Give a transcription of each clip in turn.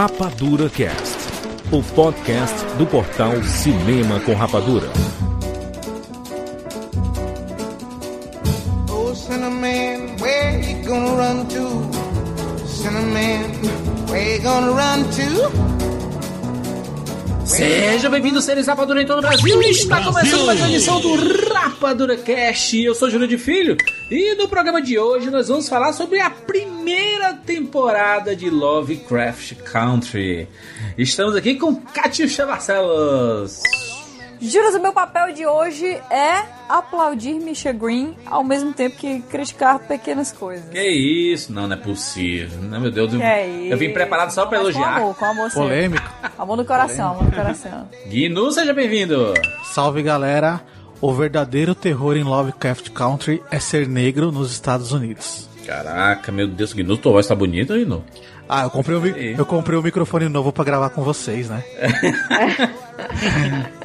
Rapadura Cast, o podcast do portal Cinema com Rapadura. Oh, Cinnamon, where you gonna run to? Cinnamon, where you gonna run to? Sejam bem-vindos, seres Rapadura em todo o Brasil. Está começando mais uma edição do Rapadura Cast. Eu sou Júlio de Filho e no programa de hoje nós vamos falar sobre a primeira temporada de Lovecraft Country. Estamos aqui com Catiuxa Barcelos. Juras, o meu papel de hoje é aplaudir Misha Green ao mesmo tempo que criticar pequenas coisas. Que isso? Não, não é possível. Não, meu Deus, eu, Que é eu vim preparado só pra Mas elogiar. Com amor, com amor. Polêmico. Amor no coração, amor no coração. Guinu, seja bem-vindo. Salve galera! O verdadeiro terror em Lovecraft Country é ser negro nos Estados Unidos. Caraca, meu Deus, Guinu, tua voz tá bonita, Guinu? Ah, eu comprei, um, eu comprei um microfone novo pra gravar com vocês, né?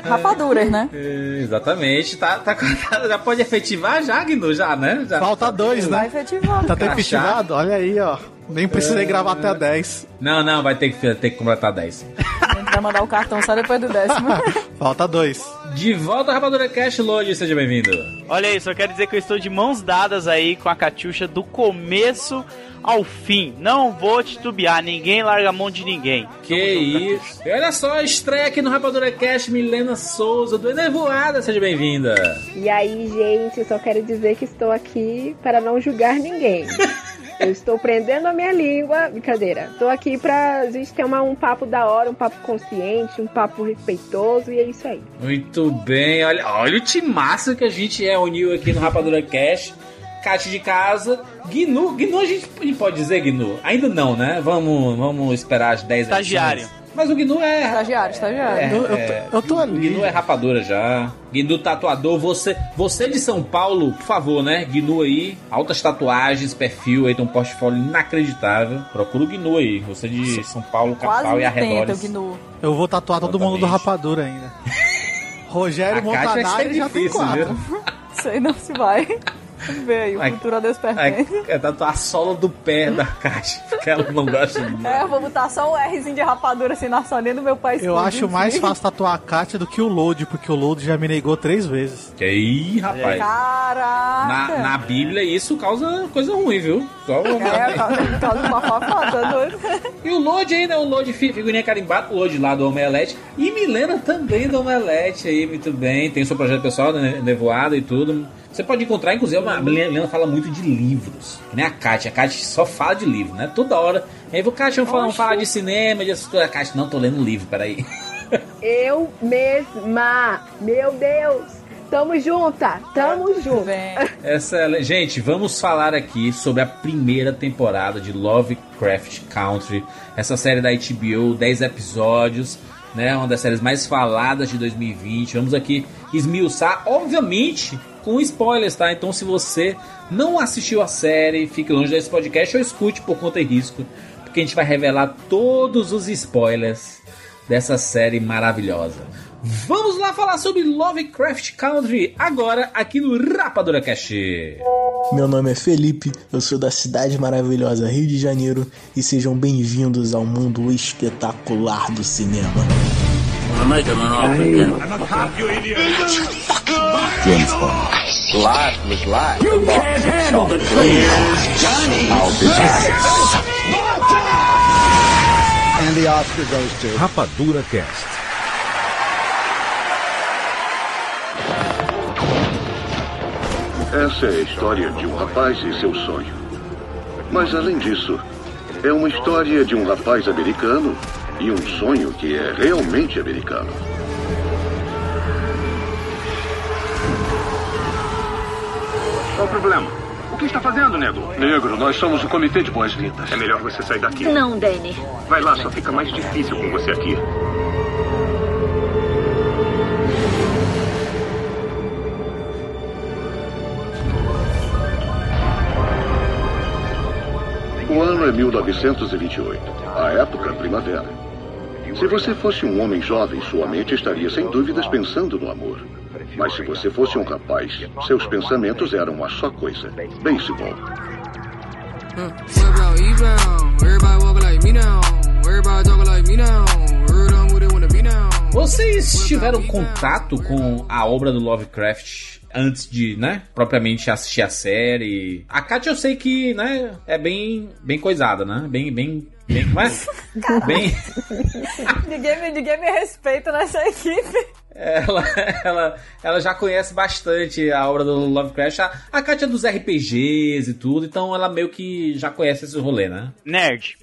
Rapaduras, né? É, exatamente. Tá, tá, já pode efetivar já, Guinu, já, né? Já. Falta dois, Vai né? efetivando. Tá até efetivado? Olha aí, ó. Nem precisei gravar até a 10. Não, não, vai ter que, ter que completar 10. A gente vai mandar o cartão só depois do décimo. Falta dois. De volta ao Rapadura Cash Load, seja bem-vindo. Olha aí, só quero dizer que eu estou de mãos dadas aí com a Catiuxa do começo ao fim. Não vou titubear, ninguém larga a mão de ninguém. Que isso. E olha só, estreia aqui no Rapadura Cash, Milena Souza, do Enevoada, seja bem-vinda. E aí, gente, eu só quero dizer que estou aqui para não julgar ninguém. Eu estou prendendo a minha língua. Brincadeira. Estou aqui pra gente ter uma- um papo da hora, um papo consciente, um papo respeitoso, e é isso aí. Muito bem, olha, olha o timaço que a gente é, uniu aqui no Rapadura Cash. Cate de casa, Gnu, Gnu a gente pode dizer, Gnu? Ainda não, né? Vamos, vamos esperar as 10 Estagiário. edições. Mas o Gnu é Estagiário, estagiário. É, Eu, eu é. tô, eu tô O ali. Gnu é rapadora já. Gnu tatuador, você, você de São Paulo, por favor, né? Gnu aí, altas tatuagens, perfil aí, tem um portfólio inacreditável. Procura o Gnu aí, você de São Paulo, capital e 80 o arredores. Gnu. Eu vou tatuar todo mundo do Exatamente. Rapadura ainda. Rogério ser Montanari já tem difícil, quatro. viu? Sei não se vai. Vamos ver aí, o Ai, futuro a Deus pertence. É, é tatuar a sola do pé da caixa, porque ela não gosta de É, eu vou botar só um Rzinho de rapadura assim na solinha do meu pai. Eu acho mais fácil tatuar a Kátia do que o Load, porque o Load já me negou três vezes. Que aí, rapaz. Caraca! Na, na Bíblia isso causa coisa ruim, viu? Só É, causa causa uma fafata, doido. E o Load ainda, o Load fi- figurinha carimbada, o Load lá do Omelete. E Milena também do Omelete aí, muito bem. Tem o seu projeto pessoal, né, Nevoada e tudo. Você pode encontrar, inclusive, a Milena fala muito de livros. Que nem a Kátia. A Kátia só fala de livro, né? Toda hora. Aí, vou Kátia, vamos falar, vamos falar de cinema, de coisas. A Kátia, não, tô lendo livro, peraí. Eu mesma! Meu Deus! Tamo junta! Tamo junto! Bem, Essa, gente, vamos falar aqui sobre a primeira temporada de Lovecraft Country, essa série da HBO, 10 episódios, né? Uma das séries mais faladas de 2020. Vamos aqui esmiuçar, obviamente, com spoilers, tá? Então, se você não assistiu a série, fique longe desse podcast ou escute por conta e risco, porque a gente vai revelar todos os spoilers dessa série maravilhosa. Vamos lá falar sobre Lovecraft Country agora aqui no Rapadura Cast. Meu nome é Felipe, eu sou da cidade maravilhosa Rio de Janeiro e sejam bem-vindos ao mundo espetacular do cinema. Rapadura Cast. Essa é a história de um rapaz e seu sonho. Mas além disso, é uma história de um rapaz americano e um sonho que é realmente americano. Qual o problema? O que está fazendo, nego? Negro, nós somos o Comitê de Boas-Vindas. É melhor você sair daqui. Não, Danny. Vai lá, só fica mais difícil com você aqui. O ano é 1928. A época, primavera. Se você fosse um homem jovem, sua mente estaria sem dúvidas pensando no amor. Mas se você fosse um rapaz, seus pensamentos eram uma só coisa: beisebol. Everybody talking like Vocês tiveram contato com a obra do Lovecraft antes de, né, propriamente assistir a série? A Katia eu sei que, né, é bem, bem coisada, né? Bem, bem, bem, como é? bem... ninguém, me, ninguém me respeita nessa equipe. Ela, ela, ela já conhece bastante a obra do Lovecraft. A, a Katia é dos RPGs e tudo, então ela meio que já conhece esse rolê, né? Nerd.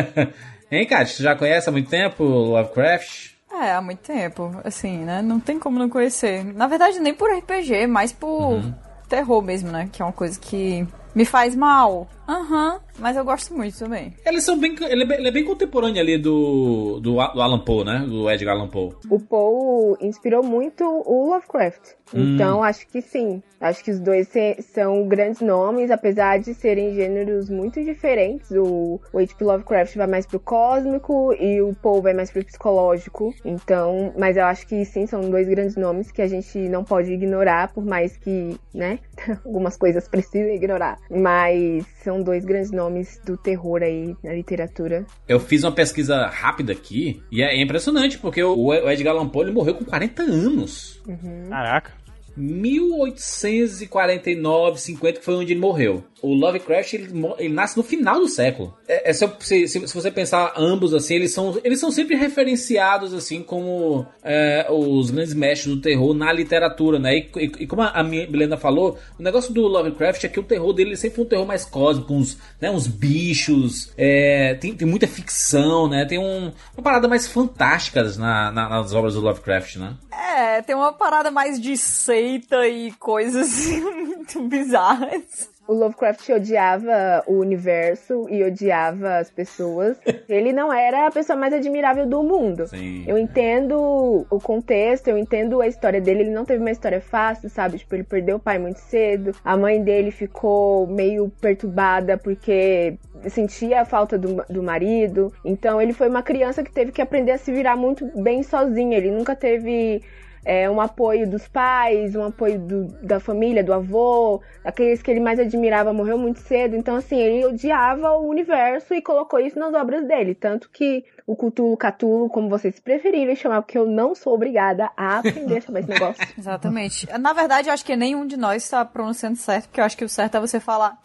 hein, Katia? Tu já conhece há muito tempo Lovecraft? É, há muito tempo, assim, né? Não tem como não conhecer. Na verdade, nem por RPG, mas por uhum. terror mesmo, né? Que é uma coisa que me faz mal. Aham, uhum, mas eu gosto muito também. Eles são bem. Ele é bem, ele é bem contemporâneo ali do, do, do, Alan Poe, né? Do Edgar Allan Poe. O Poe inspirou muito o Lovecraft. Hum. Então, acho que sim. Acho que os dois são grandes nomes, apesar de serem gêneros muito diferentes. O, o H.P. Lovecraft vai mais pro cósmico e o Poe vai mais pro psicológico. Então, mas eu acho que sim, são dois grandes nomes que a gente não pode ignorar, por mais que, né, algumas coisas precisam ignorar. Mas são dois grandes nomes do terror aí na literatura. Eu fiz uma pesquisa rápida aqui e é impressionante, porque o Edgar Allan Poe morreu com 40 anos. Uhum. Caraca. 1849, 50, que foi onde ele morreu. O Lovecraft, ele, ele nasce no final do século. É, é se, se, se, você pensar ambos, assim, eles são, eles são sempre referenciados, assim, como é, os grandes mestres do terror na literatura, né? E, e, e, como a Milena falou, o negócio do Lovecraft é que o terror dele sempre foi um terror mais cósmico, uns, né, uns bichos, é, tem, tem muita ficção, né? Tem um, uma parada mais fantásticas na, na, nas obras do Lovecraft, né? É, tem uma parada mais de seita e coisas muito bizarras o Lovecraft odiava o universo e odiava as pessoas. Ele não era a pessoa mais admirável do mundo. Sim. Eu entendo o contexto, eu entendo a história dele. Ele não teve uma história fácil, sabe? Tipo, ele perdeu o pai muito cedo. A mãe dele ficou meio perturbada porque sentia a falta do, do marido. Então, ele foi uma criança que teve que aprender a se virar muito bem sozinha. Ele nunca teve é, um apoio dos pais, um apoio do, da família, do avô, aqueles que ele mais admirava morreu muito cedo. Então, assim, ele odiava o universo e colocou isso nas obras dele. Tanto que o Cthulhu Catulo, como vocês preferirem chamar, porque eu não sou obrigada a aprender a chamar esse negócio. Exatamente. Na verdade, eu acho que nenhum de nós está pronunciando certo, porque eu acho que o certo é você falar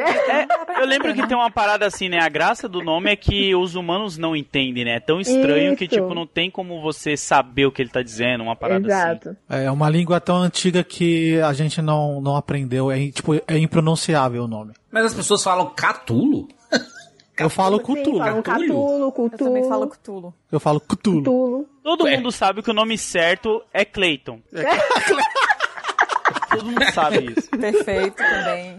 é, eu lembro que tem uma parada assim, né? A graça do nome é que os humanos não entendem, né? É tão estranho Isso. que, tipo, não tem como você saber o que ele tá dizendo, uma parada assim. Exato. assim. É uma língua tão antiga que a gente não, não aprendeu. É, tipo, é impronunciável o nome. Mas as pessoas falam Catulo? Eu falo Cthulhu. Falam Cthulhu, Cthulhu. Eu também falo Cthulhu. Eu falo Cthulhu. Cthulhu. Todo é. mundo sabe que o nome certo é Clayton. É. Todo mundo sabe isso. Perfeito também.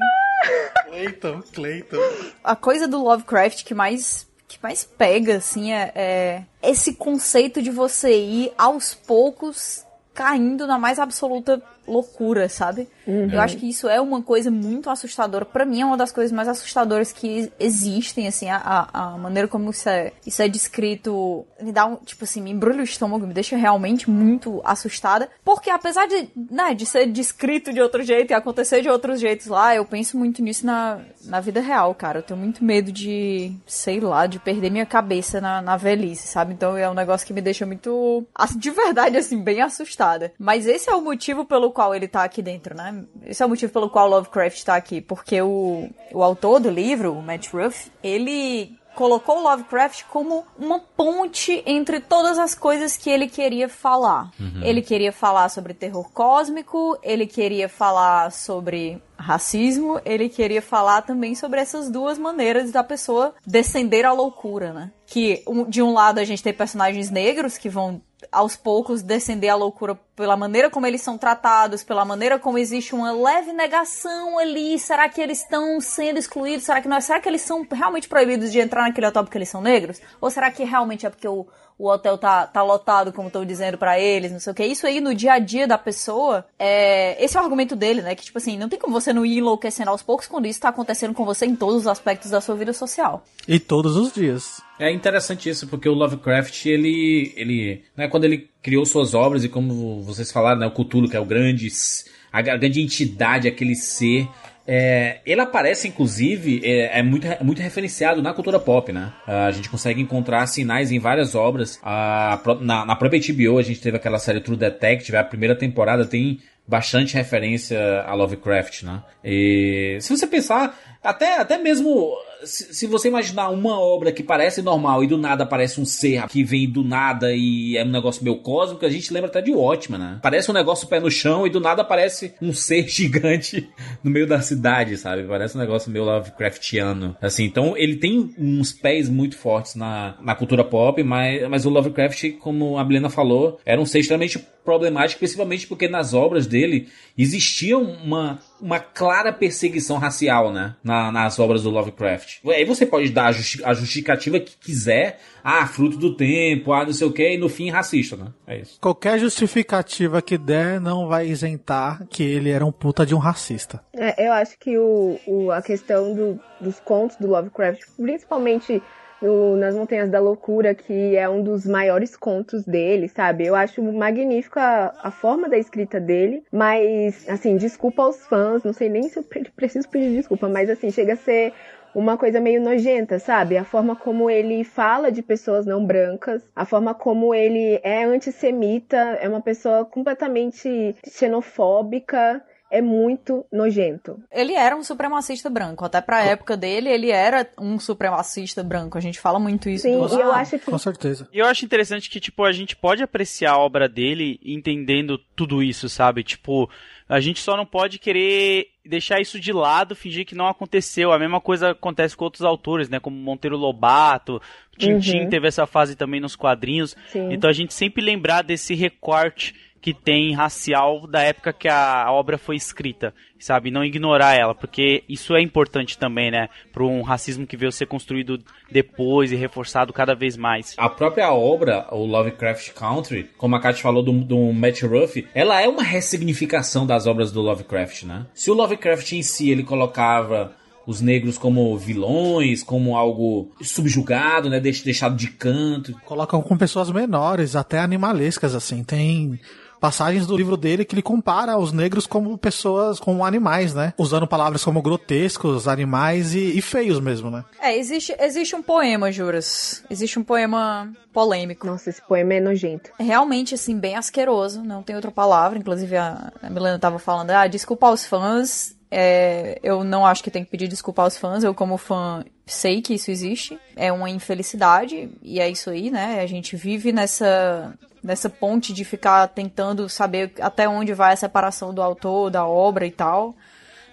Clayton, Clayton. A coisa do Lovecraft que mais que mais pega, assim, é, é esse conceito de você ir aos poucos caindo na mais absoluta loucura, sabe? Uhum. Eu acho que isso é uma coisa muito assustadora. para mim é uma das coisas mais assustadoras que existem, assim, a, a maneira como isso é, isso é descrito me dá um, tipo assim, me embrulha o estômago, me deixa realmente muito assustada. Porque apesar de, né, de ser descrito de outro jeito e acontecer de outros jeitos lá, eu penso muito nisso na, na vida real, cara. Eu tenho muito medo de, sei lá, de perder minha cabeça na, na velhice, sabe? Então é um negócio que me deixa muito, de verdade, assim, bem assustada. Mas esse é o motivo pelo qual ele tá aqui dentro, né? Esse é o motivo pelo qual Lovecraft tá aqui, porque o, o autor do livro, o Matt Ruff, ele colocou Lovecraft como uma ponte entre todas as coisas que ele queria falar. Uhum. Ele queria falar sobre terror cósmico, ele queria falar sobre racismo, ele queria falar também sobre essas duas maneiras da pessoa descender à loucura, né? Que de um lado a gente tem personagens negros que vão aos poucos descender à loucura pela maneira como eles são tratados, pela maneira como existe uma leve negação ali. Será que eles estão sendo excluídos? Será que não? É? Será que eles são realmente proibidos de entrar naquele hotel porque eles são negros? Ou será que realmente é porque o, o hotel tá, tá lotado, como estão dizendo para eles, não sei o que. Isso aí no dia a dia da pessoa, é... esse é o argumento dele, né? Que tipo assim, não tem como você não ir enlouquecendo aos poucos quando isso tá acontecendo com você em todos os aspectos da sua vida social. E todos os dias. É interessante isso, porque o Lovecraft, ele, ele, né, quando ele criou suas obras e como vocês falaram, né, o Cthulhu, que é o grande, a grande entidade, aquele ser É, ele aparece, inclusive, é, é muito, muito referenciado na cultura pop, né? A gente consegue encontrar sinais em várias obras. A, na, na própria HBO, a gente teve aquela série True Detective, a primeira temporada tem bastante referência a Lovecraft, né? E se você pensar, até, até mesmo se, se, você imaginar uma obra que parece normal e do nada aparece um ser que vem do nada e é um negócio meio cósmico, a gente lembra até de ótima, né? Parece um negócio pé no chão e do nada aparece um ser gigante no meio da cidade, sabe? Parece um negócio meio Lovecraftiano. Assim, então ele tem uns pés muito fortes na, na cultura pop, mas, mas o Lovecraft, como a Bilena falou, era um ser extremamente problemático, principalmente porque nas obras dele existia uma, uma clara perseguição racial, né? Na, nas obras do Lovecraft. Aí você pode dar a, justificativa que quiser, ah, fruto do tempo, ah, não sei o que, e no fim racista, né? É isso. Qualquer justificativa que der não vai isentar que ele era um puta de um racista. É, eu acho que o, o a questão do, dos contos do Lovecraft, principalmente no, nas Montanhas da Loucura, que é um dos maiores contos dele, sabe? Eu acho magnífica a, a, forma da escrita dele, mas, assim, desculpa aos fãs, não sei nem se eu preciso pedir desculpa, mas, assim, chega a ser uma coisa meio nojenta, sabe? A forma como ele fala de pessoas não brancas, a forma como ele é antissemita, é uma pessoa completamente xenofóbica é muito nojento. Ele era um supremacista branco. Até pra época dele, ele era um supremacista branco. A gente fala muito isso. Sim, do... eu acho que... Com certeza. E eu acho interessante que, tipo, a gente pode apreciar a obra dele entendendo tudo isso, sabe? Tipo, a gente só não pode querer deixar isso de lado, fingir que não aconteceu. A mesma coisa acontece com outros autores, né? Como Monteiro Lobato, Tintin uhum. teve essa fase também nos quadrinhos. Sim. Então a gente sempre lembrar desse recorte que tem racial da época que a obra foi escrita, sabe? Não ignorar ela, porque isso é importante também, né? Para um racismo que veio ser construído depois e reforçado cada vez mais. A própria obra, o Lovecraft Country, como a Kat falou do, do Matt Ruff, ela é uma ressignificação das obras do Lovecraft, né? Se o Lovecraft em si ele colocava os negros como vilões, como algo subjugado, né, deixado de canto. Colocam com pessoas menores, até animalescas assim. Tem passagens do livro dele que ele compara os negros como pessoas, como animais, né? Usando palavras como grotescos, animais e, e feios mesmo, né? É, existe, existe um poema, Juras. Existe um poema polêmico. Nossa, esse poema é nojento. É realmente, assim, bem asqueroso, não tem outra palavra. Inclusive, a, a Milena tava falando, ah, desculpa aos fãs, é, eu não acho que tem que pedir desculpa aos fãs. Eu, como fã, sei que isso existe. É uma infelicidade, e é isso aí, né? A gente vive nessa, nessa ponte de ficar tentando saber até onde vai a separação do autor, da obra e tal.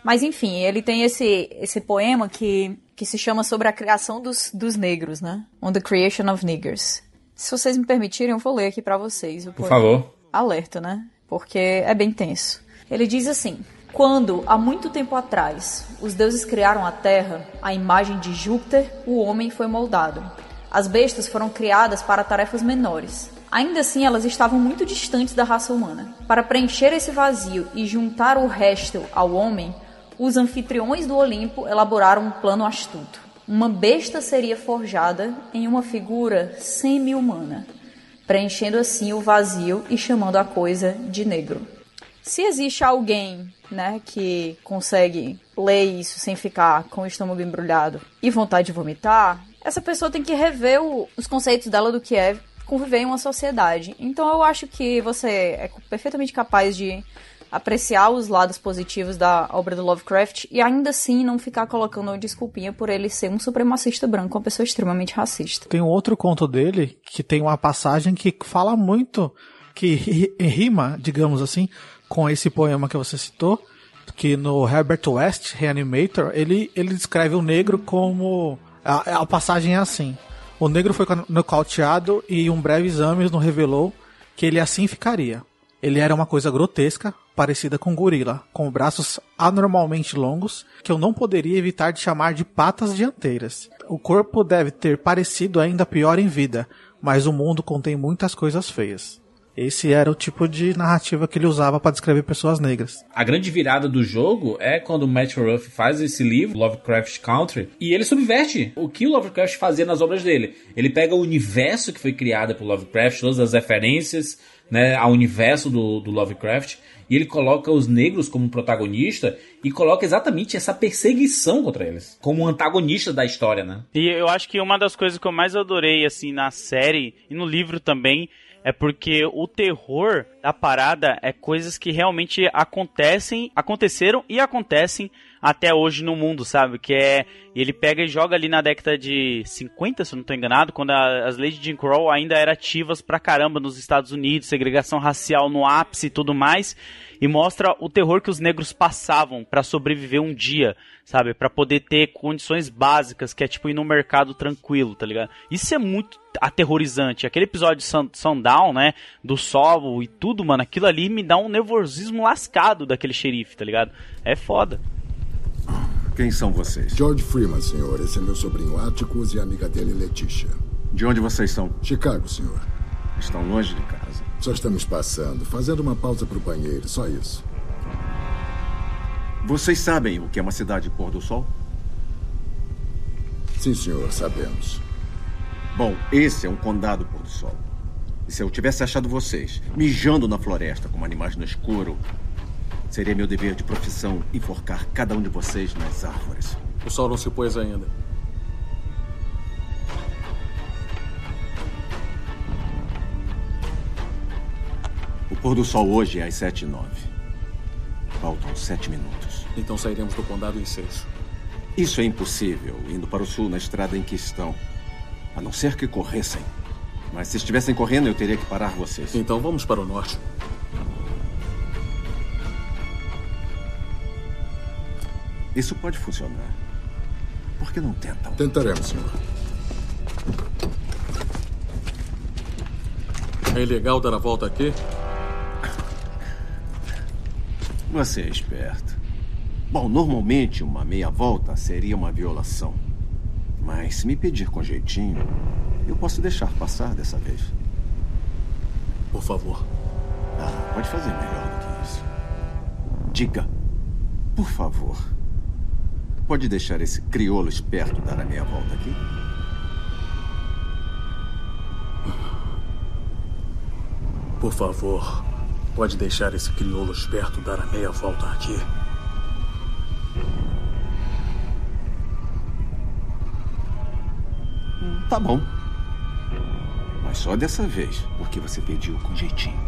Mas enfim, ele tem esse, esse poema que, que se chama sobre a criação dos, dos negros, né? On the Creation of Niggers. Se vocês me permitirem, eu vou ler aqui para vocês. Por favor. Alerta, né? Porque é bem tenso. Ele diz assim: Quando, há muito tempo atrás, os deuses criaram a terra, a imagem de Júpiter, o homem foi moldado. As bestas foram criadas para tarefas menores, Ainda assim, elas estavam muito distantes da raça humana. Para preencher esse vazio e juntar o resto ao homem, os anfitriões do Olimpo elaboraram um plano astuto. Uma besta seria forjada em uma figura semi-humana, preenchendo assim o vazio e chamando a coisa de negro. Se existe alguém, né, que consegue ler isso sem ficar com o estômago embrulhado e vontade de vomitar, essa pessoa tem que rever o, os conceitos dela do que é conviver em uma sociedade. Então eu acho que você é perfeitamente capaz de apreciar os lados positivos da obra do Lovecraft e ainda assim não ficar colocando uma desculpinha por ele ser um supremacista branco, uma pessoa extremamente racista. Tem outro conto dele que tem uma passagem que fala muito, que rima, digamos assim, com esse poema que você citou, que no Herbert West, Reanimator, ele, ele descreve o negro como. A, a passagem é assim. O negro foi nocauteado e um breve exame nos revelou que ele assim ficaria. Ele era uma coisa grotesca, parecida com um gorila, com braços anormalmente longos, que eu não poderia evitar de chamar de patas dianteiras. O corpo deve ter parecido ainda pior em vida, mas o mundo contém muitas coisas feias. Esse era o tipo de narrativa que ele usava para descrever pessoas negras. A grande virada do jogo é quando o Matt Ruff faz esse livro, Lovecraft Country, e ele subverte o que o Lovecraft fazia nas obras dele. Ele pega o universo que foi criado por Lovecraft, todas as referências né, ao universo do, do Lovecraft, e ele coloca os negros como protagonista e coloca exatamente essa perseguição contra eles, como antagonista da história, né? E eu acho que uma das coisas que eu mais adorei, assim, na série e no livro também, é porque o terror da parada é coisas que realmente acontecem, aconteceram e acontecem até hoje no mundo, sabe? Que é. Ele pega e joga ali na década de 50, se eu não estou enganado, quando a, as leis de Jim Crow ainda eram ativas pra caramba nos Estados Unidos, segregação racial no ápice e tudo mais, e mostra o terror que os negros passavam para sobreviver um dia, sabe? Para poder ter condições básicas, que é tipo ir no mercado tranquilo, tá ligado? Isso é muito aterrorizante. Aquele episódio de Sun Sundown, né? Do Sol e tudo, mano, aquilo ali me dá um nervosismo lascado daquele xerife, tá ligado? É foda. Quem são vocês? George Freeman, senhor. Esse é meu sobrinho Atticus e a amiga dele, Letitia. De onde vocês são? Chicago, senhor. Estão longe de casa. Só estamos passando, fazendo uma pausa para o banheiro, só isso. Vocês sabem o que é uma cidade pôr do sol? Sim, senhor, sabemos. Bom, esse é um condado pôr do sol. E se eu tivesse achado vocês mijando na floresta como animais no escuro, Seria meu dever de profissão enforcar cada um de vocês nas árvores. O sol não se pôs ainda. Pôr do sol hoje é às sete e nove. Faltam sete minutos. Então sairemos do condado em seis. Isso é impossível, indo para o sul na estrada em que estão. A não ser que corressem. Mas se estivessem correndo, eu teria que parar vocês. Então vamos para o norte. Isso pode funcionar. Por que não tentam? Tentaremos, senhor. É ilegal dar a volta aqui? Você é esperto. Bom, normalmente uma meia volta seria uma violação. Mas se me pedir com jeitinho, eu posso deixar passar dessa vez. Por favor. Ah, pode fazer melhor do que isso. Diga, por favor. Pode deixar esse crioulo esperto dar a meia volta aqui? Por favor, pode deixar esse crioulo esperto dar a meia volta aqui? Tá bom. Mas só dessa vez, porque você pediu com jeitinho.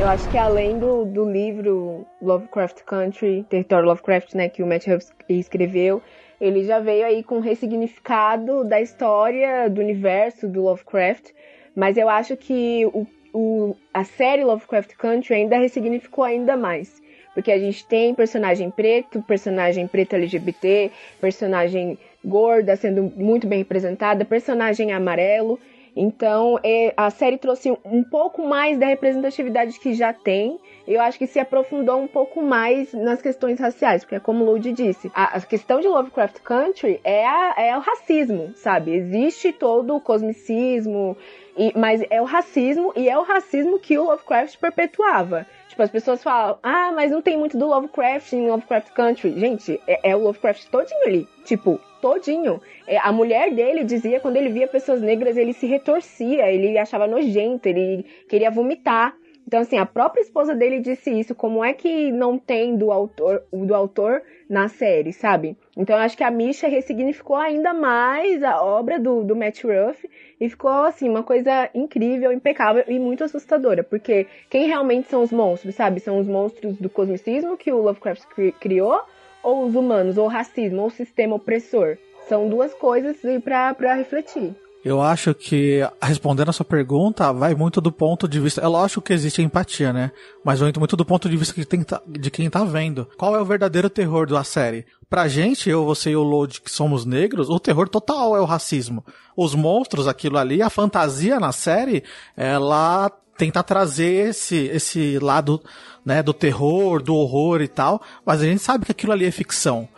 Eu acho que além do, do livro Lovecraft Country, Território Lovecraft, né, que o Matt Huff escreveu, ele já veio aí com um ressignificado da história, do universo do Lovecraft, mas eu acho que o, o, a série Lovecraft Country ainda ressignificou ainda mais. Porque a gente tem personagem preto, personagem preto LGBT, personagem gorda sendo muito bem representada, personagem amarelo. Então, a série trouxe um pouco mais da representatividade que já tem. Eu acho que se aprofundou um pouco mais nas questões raciais, porque, como o Lud disse, a, a, questão de Lovecraft Country é, a, é o racismo, sabe? Existe todo o cosmicismo, e, mas é o racismo, e é o racismo que o Lovecraft perpetuava. Tipo, as pessoas falam, ah, mas não tem muito do Lovecraft em Lovecraft Country. Gente, é, é o Lovecraft todinho ali. Tipo, todinho. É, a mulher dele dizia quando ele via pessoas negras, ele se retorcia, ele achava nojento, ele queria vomitar. Então, assim, a própria esposa dele disse isso. Como é que não tem do autor, do autor na série, sabe? Então, eu acho que a Misha ressignificou ainda mais a obra do, do Matt Ruff e ficou, assim, uma coisa incrível, impecável e muito assustadora. Porque quem realmente são os monstros, sabe? São os monstros do cosmicismo que o Lovecraft criou ou os humanos, ou o racismo, ou o sistema opressor. São duas coisas para refletir. Eu acho que, respondendo a sua pergunta, vai muito do ponto de vista. É lógico que existe empatia, né? Mas vai muito do ponto de vista de quem, tá, de quem tá vendo. Qual é o verdadeiro terror da série? Pra gente, eu, você e o Lode, que somos negros, o terror total é o racismo. Os monstros, aquilo ali, a fantasia na série, ela tenta trazer esse, esse lado né, do terror, do horror e tal, mas a gente sabe que aquilo ali é ficção.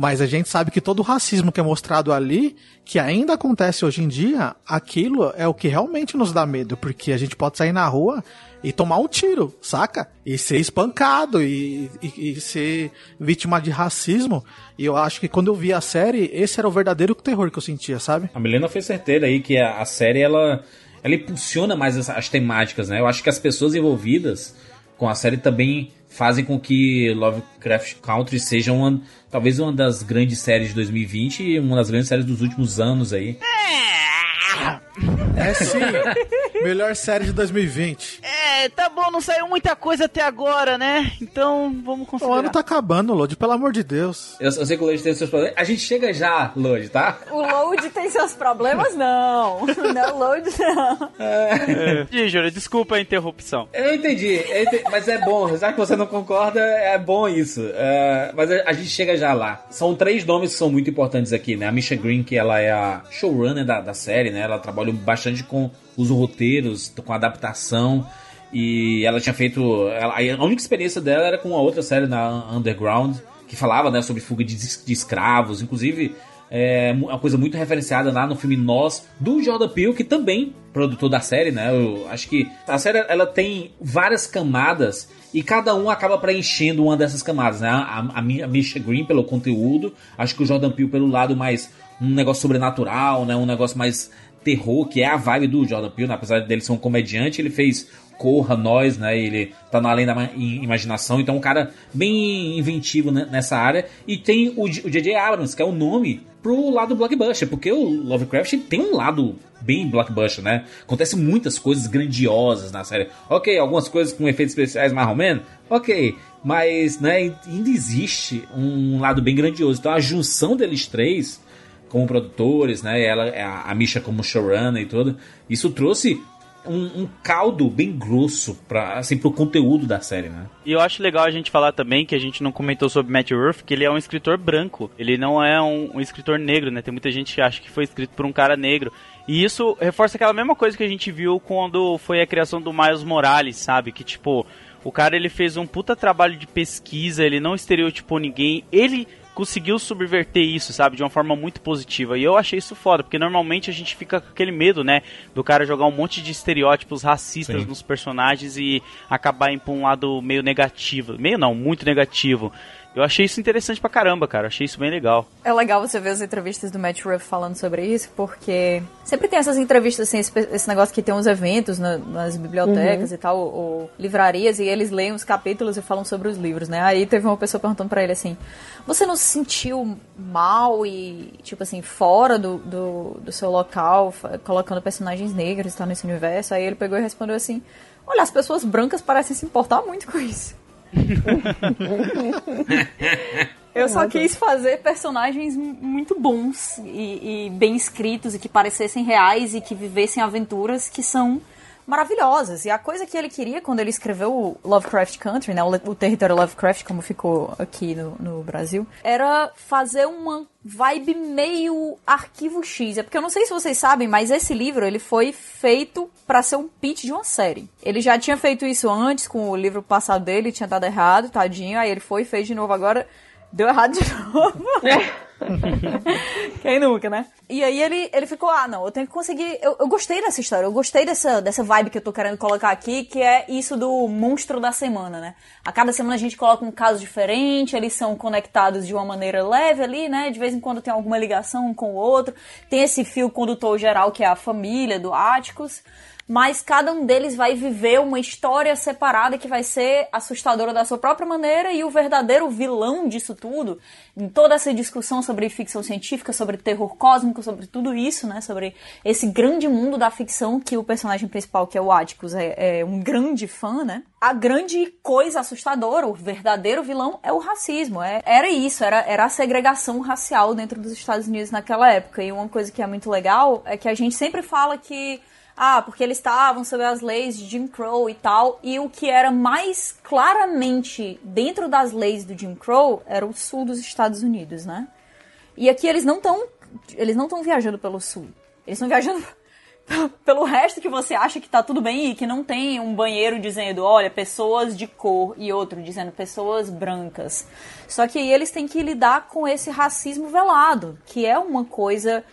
Mas a gente sabe que todo o racismo que é mostrado ali, que ainda acontece hoje em dia, aquilo é o que realmente nos dá medo, porque a gente pode sair na rua e tomar um tiro, saca? E ser espancado e, e, e, ser vítima de racismo. E eu acho que quando eu vi a série, esse era o verdadeiro terror que eu sentia, sabe? A Milena fez certeira aí que a, a série ela, ela impulsiona mais as, as temáticas, né? Eu acho que as pessoas envolvidas com a série também fazem com que Lovecraft Country seja uma, talvez uma das grandes séries de 2020 e uma das grandes séries dos últimos anos aí. É sim. Melhor série de 2020. É, tá bom, não saiu muita coisa até agora, né? Então, vamos considerar. O ano tá acabando, Lodi, pelo amor de Deus. Eu, eu sei que o Lodi tem seus problemas. A gente chega já, Lodi, tá? O Lodi tem seus problemas? Não. Não, o Lodi não. É. é. desculpa a interrupção. Eu entendi, eu entendi, mas é bom. Já que você não concorda, é bom isso. É, mas a, a, gente chega já lá. São três nomes que são muito importantes aqui, né? A Misha Green, que ela é a showrunner da, da série, né? Ela trabalha bastante com os roteiros, com adaptação. E ela tinha feito. Ela, a única experiência dela era com a outra série na Underground, que falava né, sobre fuga de, de escravos. Inclusive, é uma coisa muito referenciada lá no filme Nós, do Jordan Peele, que também produtor da série, né? Eu acho que a série ela tem várias camadas e cada um acaba preenchendo uma dessas camadas, né? A, a, a Misha Green pelo conteúdo, acho que o Jordan Peele pelo lado mais um negócio sobrenatural, né? Um negócio mais terror, que é a vibe do Jordan Peele, né? apesar dele ser um comediante, ele fez Corra, Nós, né? Ele tá na além da imaginação, então um cara bem inventivo nessa área. E tem o J.J. Abrams, que é o nome pro lado blockbuster, porque o Lovecraft tem um lado bem blockbuster, né? Acontece muitas coisas grandiosas na série. Ok, algumas coisas com efeitos especiais mais ou menos, ok, mas né, ainda existe um lado bem grandioso. Então a junção deles três como produtores, né? Ela, a, a Misha como showrunner e tudo. Isso trouxe um, um, caldo bem grosso para assim, pro conteúdo da série, né? E eu acho legal a gente falar também que a gente não comentou sobre Matt Ruff, que ele é um escritor branco. Ele não é um, um escritor negro, né? Tem muita gente que acha que foi escrito por um cara negro. E isso reforça aquela mesma coisa que a gente viu quando foi a criação do Miles Morales, sabe? Que tipo, o cara ele fez um puta trabalho de pesquisa, ele não estereotipou ninguém, ele conseguiu subverter isso, sabe, de uma forma muito positiva. E eu achei isso foda, porque normalmente a gente fica com aquele medo, né, do cara jogar um monte de estereótipos racistas Sim. nos personagens e acabar indo pra um lado meio negativo. Meio não, muito negativo. Eu achei isso interessante pra caramba, cara. Achei isso bem legal. É legal você ver as entrevistas do Matt Ruff falando sobre isso, porque sempre tem essas entrevistas, assim, esse, esse negócio que tem uns eventos na, nas bibliotecas uhum. e tal, ou, livrarias, e eles leem os capítulos e falam sobre os livros, né? Aí teve uma pessoa perguntando para ele assim: Você não se sentiu mal e, tipo assim, fora do, do, do seu local, colocando personagens negros e tal nesse universo? Aí ele pegou e respondeu assim: Olha, as pessoas brancas parecem se importar muito com isso. Eu só quis fazer personagens muito bons e, e, bem escritos e que parecessem reais e que vivessem aventuras que são maravilhosas. E a coisa que ele queria quando ele escreveu Lovecraft Country, né, o, o território Lovecraft, como ficou aqui no, no Brasil, era fazer uma vibe meio arquivo X. É porque eu não sei se vocês sabem, mas esse livro ele foi feito para ser um pitch de uma série. Ele já tinha feito isso antes com o livro passado dele, tinha dado errado, tadinho. Aí ele foi e fez de novo agora. Deu errado de novo. Quem nunca, né? E aí ele, ele ficou, ah, não, eu tenho que conseguir. Eu, eu gostei dessa história, eu gostei dessa, dessa vibe que eu tô querendo colocar aqui, que é isso do monstro da semana, né? A cada semana a gente coloca um caso diferente, eles são conectados de uma maneira leve ali, né? De vez em quando tem alguma ligação um com o outro. Tem esse fio condutor geral que é a família do Áticos mas cada um deles vai viver uma história separada que vai ser assustadora da sua própria maneira e o verdadeiro vilão disso tudo, em toda essa discussão sobre ficção científica, sobre terror cósmico, sobre tudo isso, né, sobre esse grande mundo da ficção que o personagem principal, que é o Atticus, é, é um grande fã, né? A grande coisa assustadora, o verdadeiro vilão é o racismo. É, era isso, era, era a segregação racial dentro dos Estados Unidos naquela época. E uma coisa que é muito legal é que a gente sempre fala que ah, porque eles estavam sob as leis de Jim Crow e tal, e o que era mais claramente dentro das leis do Jim Crow era o sul dos Estados Unidos, né? E aqui eles não estão eles não estão viajando pelo sul. Eles estão viajando pelo resto que você acha que tá tudo bem e que não tem um banheiro dizendo, olha, pessoas de cor e outro dizendo pessoas brancas. Só que aí eles têm que lidar com esse racismo velado, que é uma coisa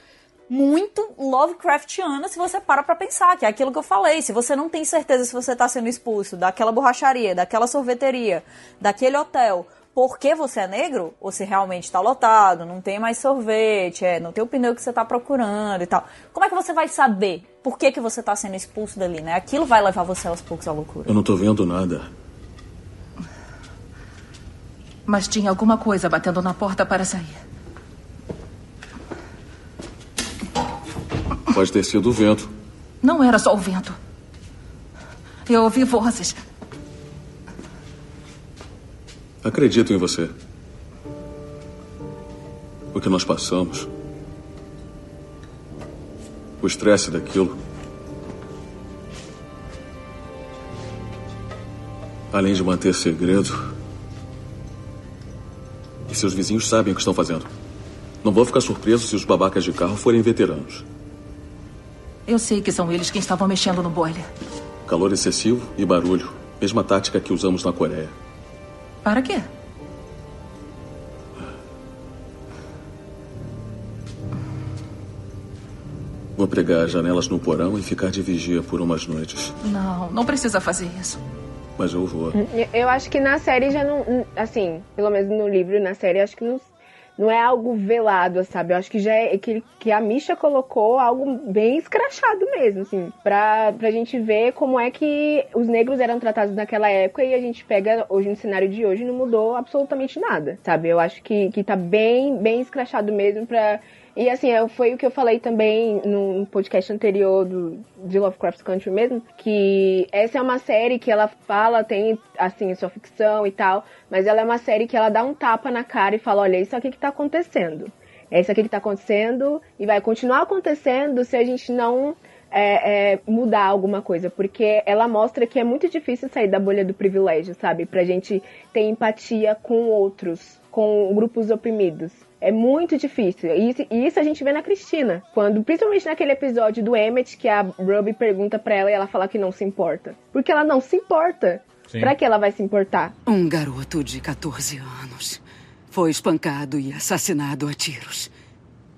muito Lovecraftiana se você para pra pensar, que é aquilo que eu falei. Se você não tem certeza se você tá sendo expulso daquela borracharia, daquela sorveteria, daquele hotel, porque você é negro, ou se realmente está lotado, não tem mais sorvete, é, não tem o pneu que você está procurando e tal. Como é que você vai saber por que, que você está sendo expulso dali, né? Aquilo vai levar você aos poucos à loucura. Eu não tô vendo nada. Mas tinha alguma coisa batendo na porta para sair. Pode ter sido o vento. Não era só o vento. Eu ouvi vozes. Acredito em você. O que nós passamos. O estresse daquilo. Além de manter segredo. E seus vizinhos sabem o que estão fazendo. Não vou ficar surpreso se os babacas de carro forem veteranos. Eu sei que são eles quem estavam mexendo no boiler. Calor excessivo e barulho. Mesma tática que usamos na Coreia. Para quê? Vou pregar as janelas no porão e ficar de vigia por umas noites. Não, não precisa fazer isso. Mas eu vou. Eu acho que na série já não. Assim, pelo menos no livro, na série, acho que não, não é algo velado, sabe? Eu acho que já é que, que a Misha colocou algo bem escrachado mesmo, assim, pra, pra gente ver como é que os negros eram tratados naquela época e a gente pega hoje no cenário de hoje não mudou absolutamente nada, sabe? Eu acho que, que tá bem, bem escrachado mesmo pra. E assim, foi o que eu falei também no podcast anterior do, de Lovecraft Country mesmo, que essa é uma série que ela fala, tem assim, sua ficção e tal, mas ela é uma série que ela dá um tapa na cara e fala, olha, isso aqui que tá acontecendo. É isso aqui que tá acontecendo e vai continuar acontecendo se a gente não é, é, mudar alguma coisa, porque ela mostra que é muito difícil sair da bolha do privilégio, sabe? Pra gente ter empatia com outros, com grupos oprimidos. É muito difícil. E isso, e isso a gente vê na Cristina. Quando, principalmente naquele episódio do Emmett, que a Ruby pergunta pra ela e ela fala que não se importa. Porque ela não se importa. Sim. Pra que ela vai se importar? Um garoto de 14 anos foi espancado e assassinado a tiros.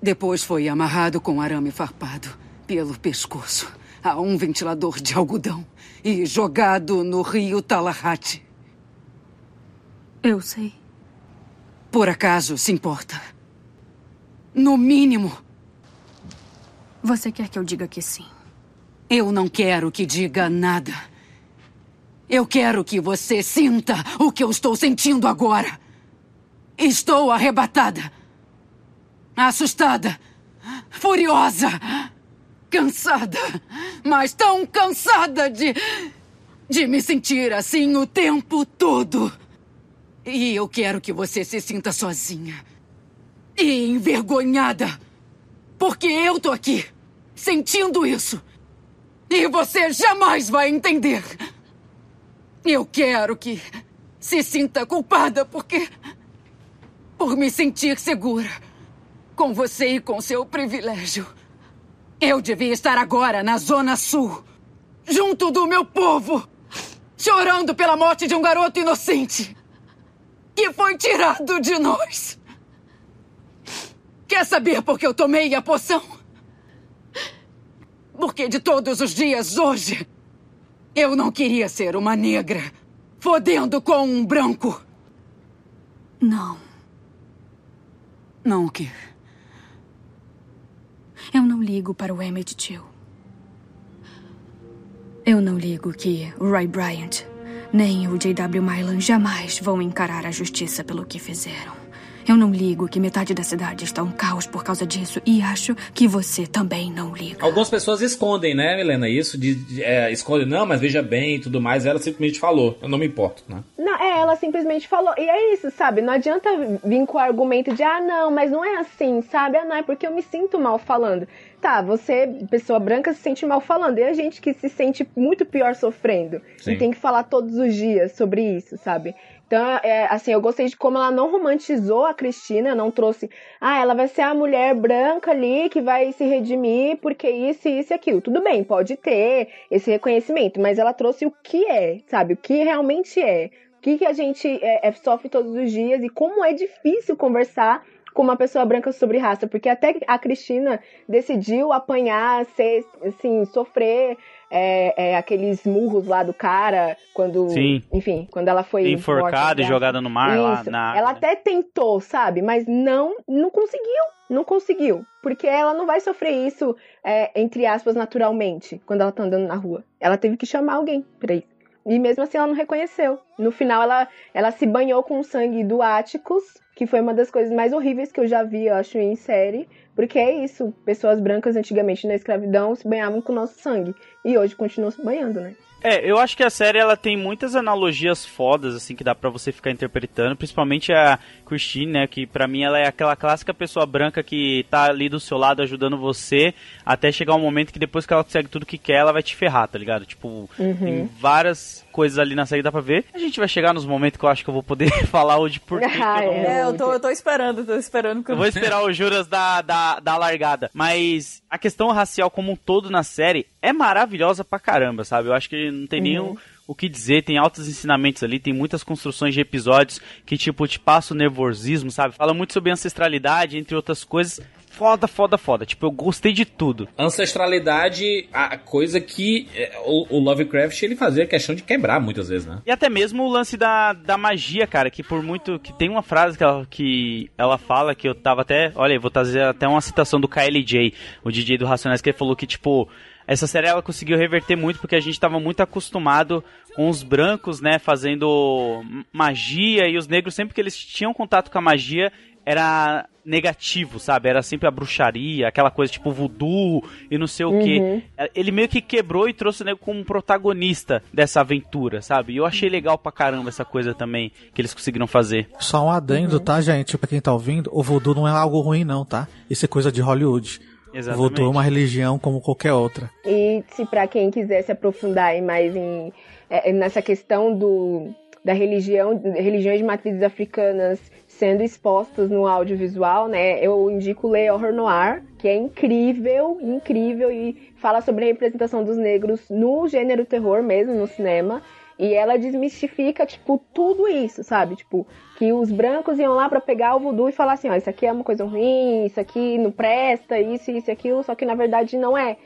Depois foi amarrado com arame farpado pelo pescoço a um ventilador de algodão e jogado no rio Tallahatchie. Eu sei. Por acaso se importa? No mínimo. Você quer que eu diga que sim? Eu não quero que diga nada. Eu quero que você sinta o que eu estou sentindo agora. Estou arrebatada. Assustada. Furiosa. Cansada. Mas tão cansada de. de me sentir assim o tempo todo. E eu quero que você se sinta sozinha. E envergonhada. Porque eu tô aqui, sentindo isso. E você jamais vai entender. Eu quero que se sinta culpada porque. por me sentir segura. Com você e com seu privilégio. Eu devia estar agora na Zona Sul, junto do meu povo, chorando pela morte de um garoto inocente que foi tirado de nós. Quer saber por que eu tomei a poção? Porque de todos os dias hoje, eu não queria ser uma negra fodendo com um branco. Não. Não o quê? Eu não ligo para o Emmett Till. Eu não ligo que Roy Bryant nem o J.W. Mylan jamais vão encarar a justiça pelo que fizeram. Eu não ligo que metade da cidade está um caos por causa disso e acho que você também não liga. Algumas pessoas escondem, né, Milena? Isso de, de é, esconde, não, mas veja bem e tudo mais. Ela simplesmente falou, eu não me importo, né? Não, é, ela simplesmente falou. E é isso, sabe? Não adianta vir com o argumento de, ah, não, mas não é assim, sabe? Ah, não, é porque eu me sinto mal falando. Tá, você, pessoa branca, se sente mal falando. E a gente que se sente muito pior sofrendo. Sim. E tem que falar todos os dias sobre isso, sabe? Então, é, assim, eu gostei de como ela não romantizou a Cristina, não trouxe, ah, ela vai ser a mulher branca ali que vai se redimir porque isso, isso e aquilo. Tudo bem, pode ter esse reconhecimento, mas ela trouxe o que é, sabe? O que realmente é. O que, que a gente é, é, sofre todos os dias e como é difícil conversar com uma pessoa branca sobre raça, porque até a Cristina decidiu apanhar, ser, assim, sofrer é, é, aqueles murros lá do cara, quando. Sim. Enfim, quando ela foi. Enforcada e jogada no mar lá Isso. na. Ela até tentou, sabe? Mas não, não conseguiu. Não conseguiu. Porque ela não vai sofrer isso, é, entre aspas, naturalmente, quando ela tá andando na rua. Ela teve que chamar alguém pra isso. E mesmo assim ela não reconheceu. No final ela, ela se banhou com o sangue do Áticos, que foi uma das coisas mais horríveis que eu já vi, eu acho, em série. Porque é isso, pessoas brancas antigamente na escravidão se banhavam com o nosso sangue. E hoje continuam se banhando, né? É, eu acho que a série ela tem muitas analogias fodas assim que dá para você ficar interpretando, principalmente a Christine, né, que para mim ela é aquela clássica pessoa branca que tá ali do seu lado ajudando você, até chegar um momento que depois que ela consegue tudo que quer, ela vai te ferrar, tá ligado? Tipo, Uhum. tem várias coisas ali na série que dá pra ver. A gente vai chegar nos momentos que eu acho que eu vou poder falar hoje por que que eu não É, eu tô, eu tô esperando, tô esperando que eu vou esperar o Juras da, da, da largada. Mas a questão racial como um todo na série é maravilhosa pra caramba, sabe? Eu acho que não tem nenhum o que dizer, tem altos ensinamentos ali, tem muitas construções de episódios que, tipo, te passa o nervosismo, sabe? Fala muito sobre ancestralidade, entre outras coisas. Foda, foda, foda. Tipo, eu gostei de tudo. Ancestralidade, a coisa que é, o, o Lovecraft ele fazia questão de quebrar muitas vezes, né? E até mesmo o lance da, da magia, cara, que por muito. que tem uma frase que ela, que ela fala que eu tava até. Olha, eu vou trazer até uma citação do KLJ, o DJ do Racionais, que ele falou que, tipo. Essa série ela conseguiu reverter muito porque a gente estava muito acostumado com os brancos, né, fazendo magia e os negros sempre que eles tinham contato com a magia era negativo, sabe? Era sempre a bruxaria, aquela coisa tipo voodoo e não sei o Uhum. que. Ele meio que quebrou e trouxe o negro como protagonista dessa aventura, sabe? E eu achei legal pra caramba essa coisa também que eles conseguiram fazer. Só um adendo, tá, gente? Pra quem tá ouvindo, o voodoo não é algo ruim, não, tá? Isso é coisa de Hollywood. Exatamente. Voodoo é uma religião como qualquer outra. E se para quem quiser se aprofundar aí mais em, é, nessa questão do, da religião, religiões de matrizes africanas sendo expostas no audiovisual, né? Eu indico ler Horror Noir, que é incrível, incrível e fala sobre a representação dos negros no gênero terror mesmo, no cinema. E ela desmistifica, tipo, tudo isso, sabe? Tipo, que os brancos iam lá pra pegar o voodoo e falar assim, ó, isso aqui é uma coisa ruim, isso aqui não presta, isso, isso e aquilo, só que na verdade não é.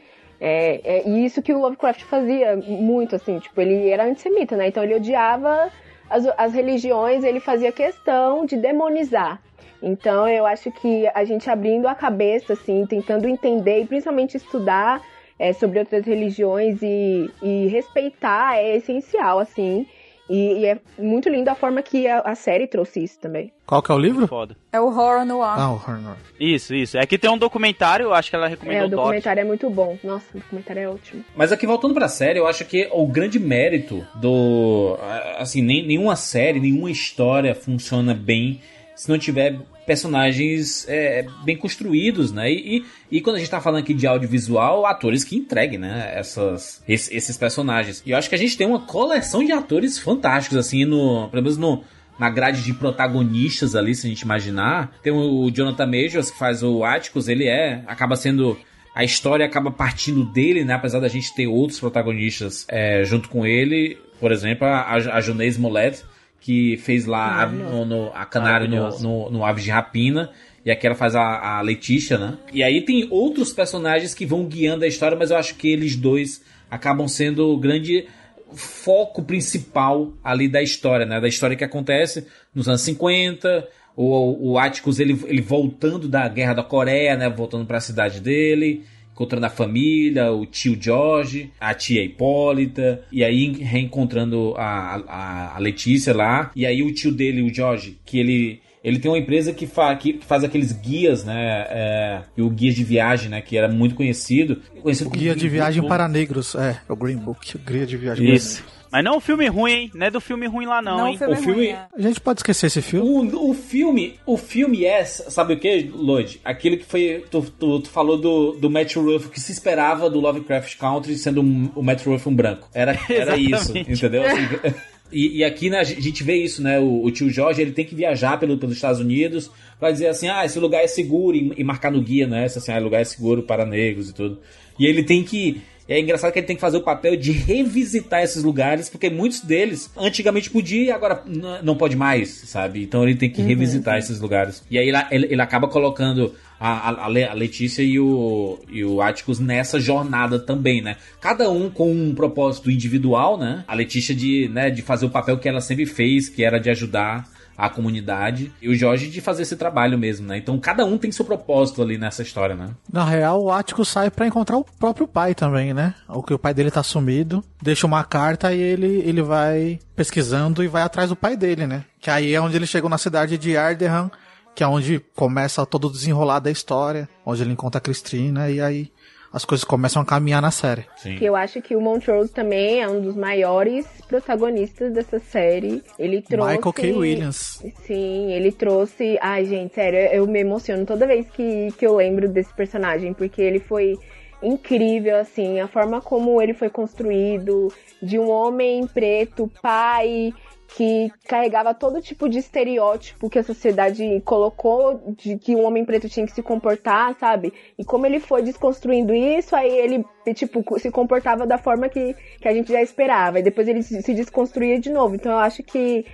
É, é isso que o Lovecraft fazia muito, assim, tipo, ele era antissemita, né? Então ele odiava as, as religiões, ele fazia questão de demonizar. Então eu acho que a gente abrindo a cabeça, assim, tentando entender e principalmente estudar é, sobre outras religiões e, e respeitar é essencial, assim. E, e é muito lindo a forma que a, a série trouxe isso também. Qual que é o livro? Foda. É o Horror Noir. Ah, o Horror Noir. Isso, isso. É que tem um documentário, eu acho que ela É, recomendou o o doc. documentário é muito bom. Nossa, o documentário é ótimo. Mas aqui voltando pra série, eu acho que o grande mérito do. Assim, nem, nenhuma série, nenhuma história funciona bem se não tiver personagens é, bem construídos, né? E, e, e quando a gente tá falando aqui de audiovisual, atores que entreguem, né? Essas, esses, esses personagens. E eu acho que a gente tem uma coleção de atores fantásticos, assim, no, pelo menos no, na grade de protagonistas ali, se a gente imaginar. Tem o Jonathan Majors, que faz o Atticus, ele é, acaba sendo a história acaba partindo dele, né? Apesar da gente ter outros protagonistas é, junto com ele. Por exemplo, a, a Junei Smollett, que fez lá a, no, no- a Canário no, no, no Aves de Rapina. E aqui ela faz a, a Letícia, né? E aí tem outros personagens que vão guiando a história, mas eu acho que eles dois acabam sendo o grande foco principal ali da história, né? Da história que acontece nos anos 50, o, o Atticus ele, ele voltando da guerra da Coreia, né? Voltando para a cidade dele, encontrando a família, o tio George, a tia Hipólita, e aí reencontrando a, a, a Letícia lá, e aí o tio dele, o George, que ele ele tem uma empresa que, fa que faz aqueles guias, né? É, o guia de viagem, né? Que era muito conhecido. conhecido O Guia de Viagem Book. para Negros. É, o Green Book. O Guia de Viagem para Isso. Mas não um filme ruim, hein? Não é do filme ruim lá, não, Não, hein? o filme O filme- é ruim, é. A gente pode esquecer esse filme. O, o filme, o filme é, sabe o que, Lloyd? Aquilo que foi. Tu, tu, tu falou do, do Matt Ruff, que se esperava do Lovecraft Country sendo um, o Matt Ruff um branco. Era, era isso, entendeu? Assim, E, e aqui né, a gente vê isso, né? O, o, tio Jorge ele tem que viajar pelo, pelos Estados Unidos para dizer assim, ah, esse lugar é seguro e, e marcar no guia, né? Assim, ah, lugar é seguro para negros e tudo. E ele tem que é engraçado que ele tem que fazer o papel de revisitar esses lugares, porque muitos deles antigamente podia e agora não pode mais, sabe? Então ele tem que uhum. revisitar esses lugares. E aí ele, ele acaba colocando a, a, a, Letícia e o, e o Atticus nessa jornada também, né? Cada um com um propósito individual, né? A Letícia de, né, de fazer o papel que ela sempre fez, que era de ajudar a comunidade e o Jorge de fazer esse trabalho mesmo, né? Então cada um tem seu propósito ali nessa história, né? Na real, o Ático sai para encontrar o próprio pai também, né? O que o pai dele tá sumido, deixa uma carta e ele, ele vai pesquisando e vai atrás do pai dele, né? Que aí é onde ele chegou na cidade de Arderham, que é onde começa todo o desenrolar da história, onde ele encontra a Cristina e aí as coisas começam a caminhar na série. Sim. Que eu acho que o Montrose também é um dos maiores protagonistas dessa série. Ele trouxe. Michael K. Williams. Sim, ele trouxe. Ai, gente, sério, eu me emociono toda vez que, que eu lembro desse personagem, porque ele foi incrível, assim, a forma como ele foi construído, de um homem preto, pai, que carregava todo tipo de estereótipo que a sociedade colocou de que um homem preto tinha que se comportar, sabe? E como ele foi desconstruindo isso, aí ele, tipo, se comportava da forma que, que a gente já esperava. E depois ele se desconstruía de novo. Então eu acho que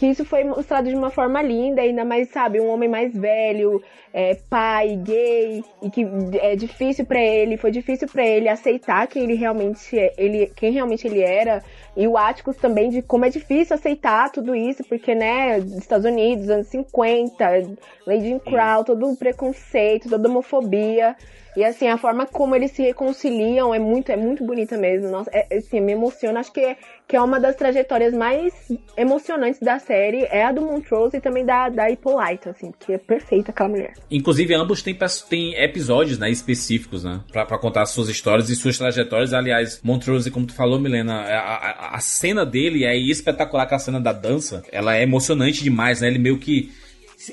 que isso foi mostrado de uma forma linda, ainda mais, sabe, um homem mais velho, é, pai, gay, e que é difícil para ele, foi difícil para ele aceitar quem ele realmente, é, ele, quem realmente ele era, e o Atticus também de como é difícil aceitar tudo isso, porque, né, Estados Unidos, anos 50, Lady Jim Crow, todo o preconceito, toda a homofobia, e assim, a forma como eles se reconciliam é muito, é muito bonita mesmo. Nossa, é, assim, me emociona. Acho que é, que é uma das trajetórias mais emocionantes da série. É a do Montrose e também da, da Hippolyte, assim, que é perfeita aquela mulher. Inclusive, ambos têm, têm episódios, né, específicos, né? Pra, pra contar suas histórias e suas trajetórias. Aliás, Montrose, como tu falou, Milena, a, a, a cena dele é espetacular, a cena da dança. Ela é emocionante demais, né? Ele meio que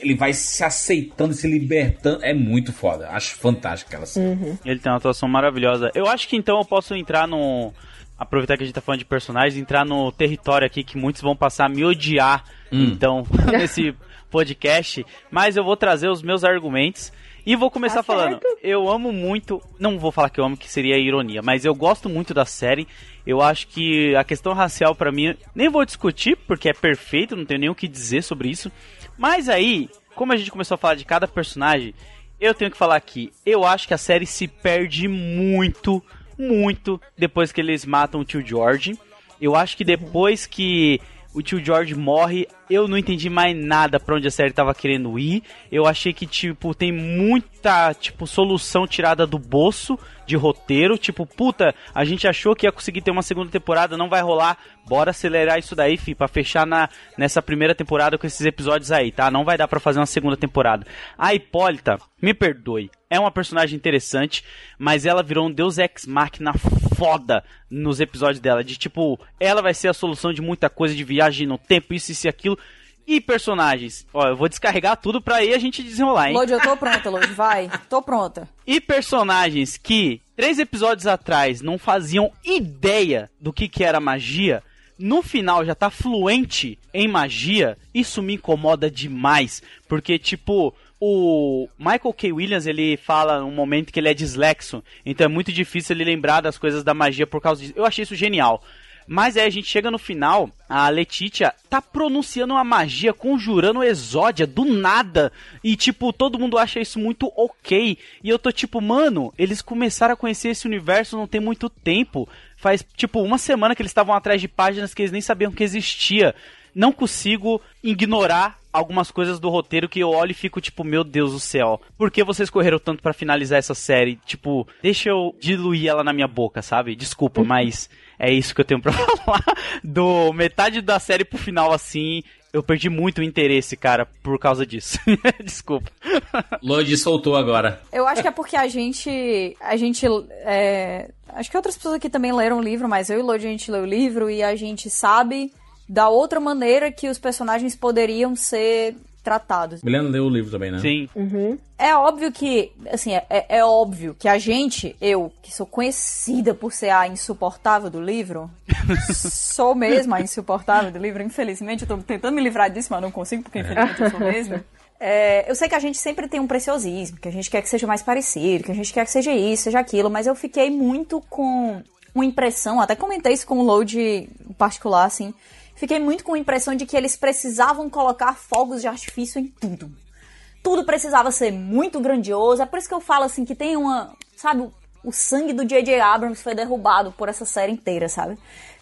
ele vai se aceitando, se libertando. É muito foda. Acho fantástico aquela cena. Uhum. Ele tem uma atuação maravilhosa. Eu acho que então eu posso entrar no. Aproveitar que a gente tá falando de personagens, entrar no território aqui que muitos vão passar a me odiar, hum. então, nesse podcast. Mas eu vou trazer os meus argumentos. E vou começar tá falando, eu amo muito, não vou falar que eu amo, que seria ironia, mas eu gosto muito da série. Eu acho que a questão racial para mim, nem vou discutir, porque é perfeito, não tenho nem o que dizer sobre isso. Mas aí, como a gente começou a falar de cada personagem, eu tenho que falar aqui. Eu acho que a série se perde muito, muito depois que eles matam o tio George. Eu acho que depois que o tio George morre, eu não entendi mais nada para onde a série tava querendo ir. Eu achei que, tipo, tem muita, tipo, solução tirada do bolso de roteiro. Tipo, puta, a gente achou que ia conseguir ter uma segunda temporada, não vai rolar. Bora acelerar isso daí, fi, pra fechar na, nessa primeira temporada com esses episódios aí, tá? Não vai dar para fazer uma segunda temporada. A Hipólita, me perdoe, é uma personagem interessante, mas ela virou um deus ex-máquina foda nos episódios dela. De tipo, ela vai ser a solução de muita coisa de viagem no tempo, isso, isso e aquilo. E personagens. Ó, eu vou descarregar tudo pra aí a gente desenrolar, hein? Lodi, eu tô pronta, Lodi, vai. Tô pronta. E personagens que, três episódios atrás, não faziam ideia do que, que era magia, no final já tá fluente em magia, isso me incomoda demais. Porque, tipo, o Michael K. Williams, ele fala um momento que ele é dislexo, então é muito difícil ele lembrar das coisas da magia por causa disso. Eu achei isso genial. Mas aí a gente chega no final, a Letitia tá pronunciando uma magia, conjurando exódia do nada. E, tipo, todo mundo acha isso muito ok. E eu tô tipo, mano, eles começaram a conhecer esse universo não tem muito tempo. Faz, tipo, uma semana que eles estavam atrás de páginas que eles nem sabiam que existia. Não consigo ignorar algumas coisas do roteiro que eu olho e fico tipo, meu Deus do céu, por que vocês correram tanto para finalizar essa série? Tipo, deixa eu diluir ela na minha boca, sabe? Desculpa, mas é isso que eu tenho pra falar. Do metade da série pro final, assim, eu perdi muito o interesse, cara, por causa disso. Desculpa. Lodi soltou agora. Eu acho que é porque a gente. A gente. É, acho que outras pessoas aqui também leram o livro, mas eu e Lodi a gente leu o livro e a gente sabe da outra maneira que os personagens poderiam ser tratados. Milena leu o livro também, né? Sim. Uhum. É óbvio que, assim, é, é óbvio que a gente, eu, que sou conhecida por ser a insuportável do livro, sou mesmo a insuportável do livro, infelizmente, eu tô tentando me livrar disso, mas não consigo, porque infelizmente eu sou mesmo. É, eu sei que a gente sempre tem um preciosismo, que a gente quer que seja mais parecido, que a gente quer que seja isso, seja aquilo, mas eu fiquei muito com uma impressão, até comentei isso com o Load particular, assim, fiquei muito com a impressão de que eles precisavam colocar fogos de artifício em tudo. Tudo precisava ser muito grandioso, é por isso que eu falo assim que tem uma, sabe, o sangue do J.J. Abrams foi derrubado por essa série inteira, sabe?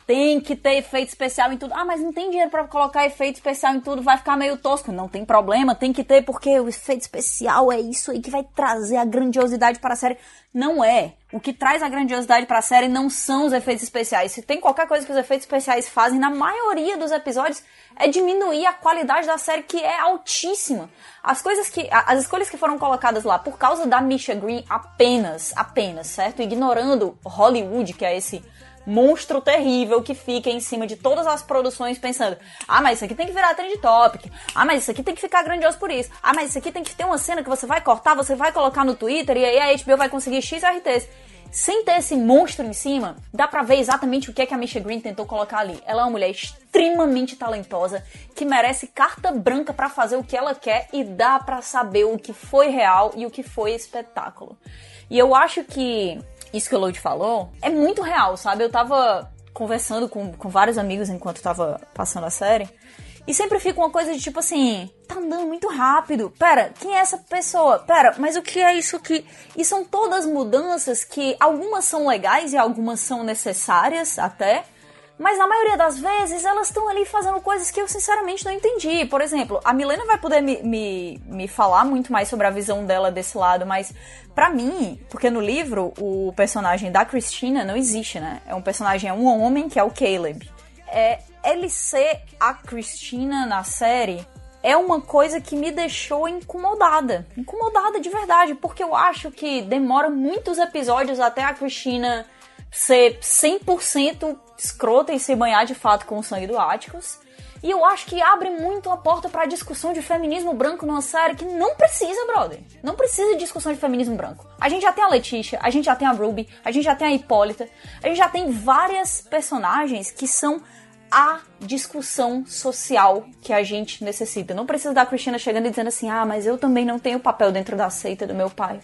Tem que ter efeito especial em tudo. Ah, mas não tem dinheiro para colocar efeito especial em tudo, vai ficar meio tosco. Não tem problema, tem que ter porque o efeito especial é isso aí que vai trazer a grandiosidade para a série. Não é. O que traz a grandiosidade para a série não são os efeitos especiais. Se tem qualquer coisa que os efeitos especiais fazem na maioria dos episódios é diminuir a qualidade da série que é altíssima. As coisas que as escolhas que foram colocadas lá por causa da Misha Green apenas, apenas, certo? Ignorando Hollywood, que é esse monstro terrível que fica em cima de todas as produções pensando: ah, mas isso aqui tem que virar trend topic. Ah, mas isso aqui tem que ficar grandioso por isso. Ah, mas isso aqui tem que ter uma cena que você vai cortar, você vai colocar no Twitter e aí a HBO vai conseguir X RTs. Sem ter esse monstro em cima, dá pra ver exatamente o que, é que a Misha Green tentou colocar ali. Ela é uma mulher extremamente talentosa, que merece carta branca para fazer o que ela quer e dá para saber o que foi real e o que foi espetáculo. E eu acho que isso que o Lloyd falou é muito real, sabe? Eu tava conversando com, com vários amigos enquanto tava passando a série. E sempre fica uma coisa de tipo assim, tá andando muito rápido. Pera, quem é essa pessoa? Pera, mas o que é isso aqui? E são todas mudanças que algumas são legais e algumas são necessárias até. Mas na maioria das vezes elas estão ali fazendo coisas que eu sinceramente não entendi. Por exemplo, a Milena vai poder me, me, me falar muito mais sobre a visão dela desse lado, mas para mim, porque no livro o personagem da Christina não existe, né? É um personagem, é um homem que é o Caleb. É, ele ser a Christina na série é uma coisa que me deixou incomodada. Incomodada de verdade, porque eu acho que demora muitos episódios até a Christina ser 100% escrota e se banhar de fato com o sangue do Atticus. E eu acho que abre muito a porta para discussão de feminismo branco numa série que não precisa, brother. Não precisa de discussão de feminismo branco. A gente já tem a Letícia, a gente já tem a Ruby, a gente já tem a Hipólita, a gente já tem várias personagens que são a discussão social que a gente necessita. Não precisa da Cristina chegando e dizendo assim: ah, mas eu também não tenho papel dentro da seita do meu pai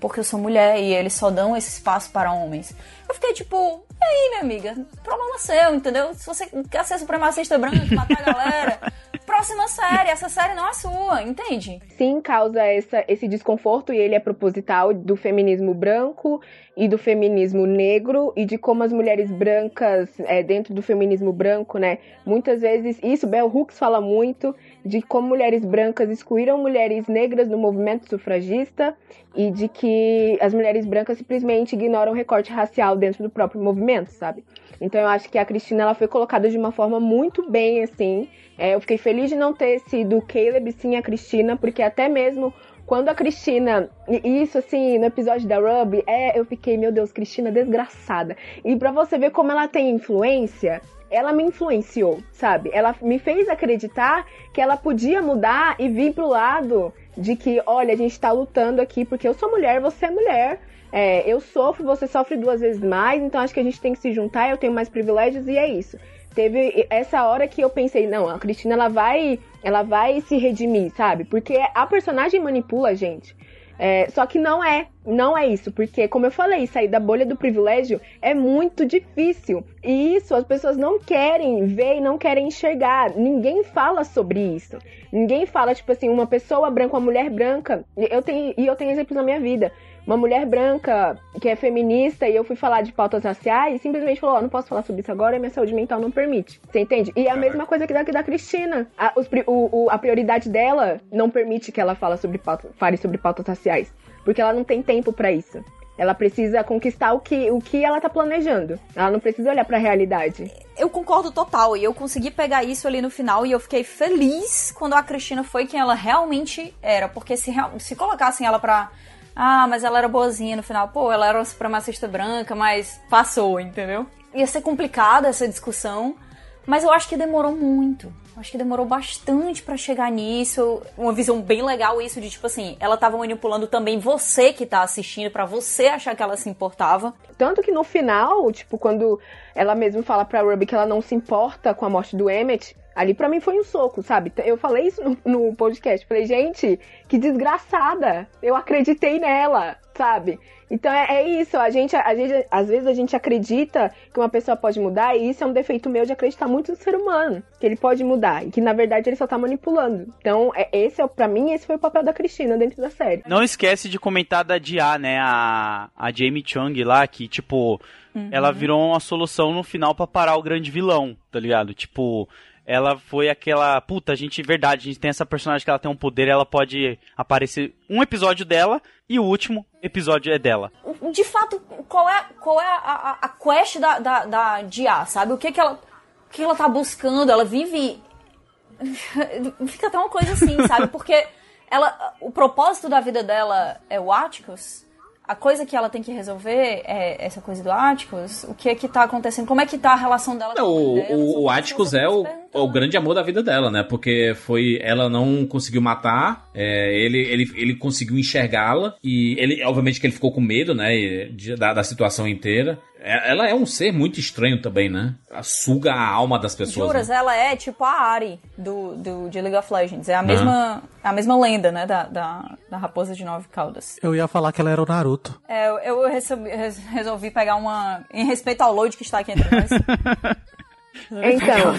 porque eu sou mulher e eles só dão esse espaço para homens. Eu fiquei tipo, e aí, minha amiga? Problema seu, entendeu? Se você quer ser supremacista branco, matar a galera, próxima série, essa série não é sua, entende? Sim, causa essa, esse desconforto e ele é proposital do feminismo branco e do feminismo negro e de como as mulheres brancas, é, dentro do feminismo branco, né, muitas vezes, isso Bell Hooks fala muito, de como mulheres brancas excluíram mulheres negras no movimento sufragista e de que as mulheres brancas simplesmente ignoram o recorte racial dentro do próprio movimento, sabe? Então eu acho que a Cristina ela foi colocada de uma forma muito bem assim. É, eu fiquei feliz de não ter sido o Caleb sim a Cristina, porque até mesmo quando a Cristina, isso assim, no episódio da Ruby, é, eu fiquei, meu Deus, Cristina desgraçada. E para você ver como ela tem influência, ela me influenciou, sabe? Ela me fez acreditar que ela podia mudar e vir pro lado de que, olha, a gente tá lutando aqui porque eu sou mulher, você é mulher. É, eu sofro, você sofre duas vezes mais, então acho que a gente tem que se juntar, eu tenho mais privilégios e é isso. Teve essa hora que eu pensei, não, a Cristina ela vai, ela vai se redimir, sabe? Porque a personagem manipula a gente. É, só que não é, não é isso, porque, como eu falei, sair da bolha do privilégio é muito difícil. E isso as pessoas não querem ver e não querem enxergar. Ninguém fala sobre isso. Ninguém fala, tipo assim, uma pessoa branca, uma mulher branca. Eu tenho, e eu tenho exemplos na minha vida uma mulher branca que é feminista e eu fui falar de pautas raciais e simplesmente falou: oh, não posso falar sobre isso agora, minha saúde mental não permite. Você entende? E é a mesma coisa que da, que da Cristina. A, os, o, o, a prioridade dela não permite que ela fala sobre pauta, fale sobre pautas raciais. Porque ela não tem tempo para isso. Ela precisa conquistar o que, o que ela tá planejando. Ela não precisa olhar para a realidade. Eu concordo total. E eu consegui pegar isso ali no final e eu fiquei feliz quando a Cristina foi quem ela realmente era. Porque se, se colocassem ela pra ah, mas ela era boazinha no final. Pô, ela era uma supremacista branca, mas passou, entendeu? Ia ser complicada essa discussão, mas eu acho que demorou muito. Acho que demorou bastante pra chegar nisso. Uma visão bem legal isso de tipo assim, ela tava manipulando também você que tá assistindo pra você achar que ela se importava. Tanto que no final, tipo, quando ela mesmo fala pra Ruby que ela não se importa com a morte do Emmett, ali pra mim foi um soco, sabe? Eu falei isso no, no podcast. Falei, gente, que desgraçada. Eu acreditei nela, sabe? Então é, é isso, a gente, a gente, às vezes a gente acredita que uma pessoa pode mudar, e isso é um defeito meu de acreditar muito no ser humano, que ele pode mudar, e que na verdade ele só tá manipulando. Então, é, esse é para mim, esse foi o papel da Cristina dentro da série. Não esquece de comentar da Dia, né, a, a Jamie Chung lá, que tipo, uhum. ela virou uma solução no final para parar o grande vilão, tá ligado? Tipo, ela foi aquela. Puta, a gente, verdade, a gente tem essa personagem que ela tem um poder, ela pode aparecer um episódio dela e o último episódio é dela. De fato, qual é, qual é a, a, quest da, da, da Dia, sabe? O que, que ela. O que ela tá buscando? Ela vive. Fica até uma coisa assim, sabe? Porque ela. O propósito da vida dela é o Atticus a coisa que ela tem que resolver é essa coisa do Atticus? O que é que tá acontecendo? Como é que tá a relação dela não, com o, dela? O, o Atticus é o, o grande amor da vida dela, né? Porque foi ela não conseguiu matar, é, ele, ele, ele conseguiu enxergá-la e ele, obviamente que ele ficou com medo, né? Da, da situação inteira. É, ela é um ser muito estranho também, né? Ela suga a alma das pessoas. Juras, né? ela é tipo a Ari do, do, de League of Legends. É a mesma, a mesma lenda, né? Da, da, da raposa de nove caudas. Eu ia falar que ela era o Naruto. É, eu, eu resolvi, resolvi pegar uma. Em respeito ao Lloyd que está aqui entre nós. Então,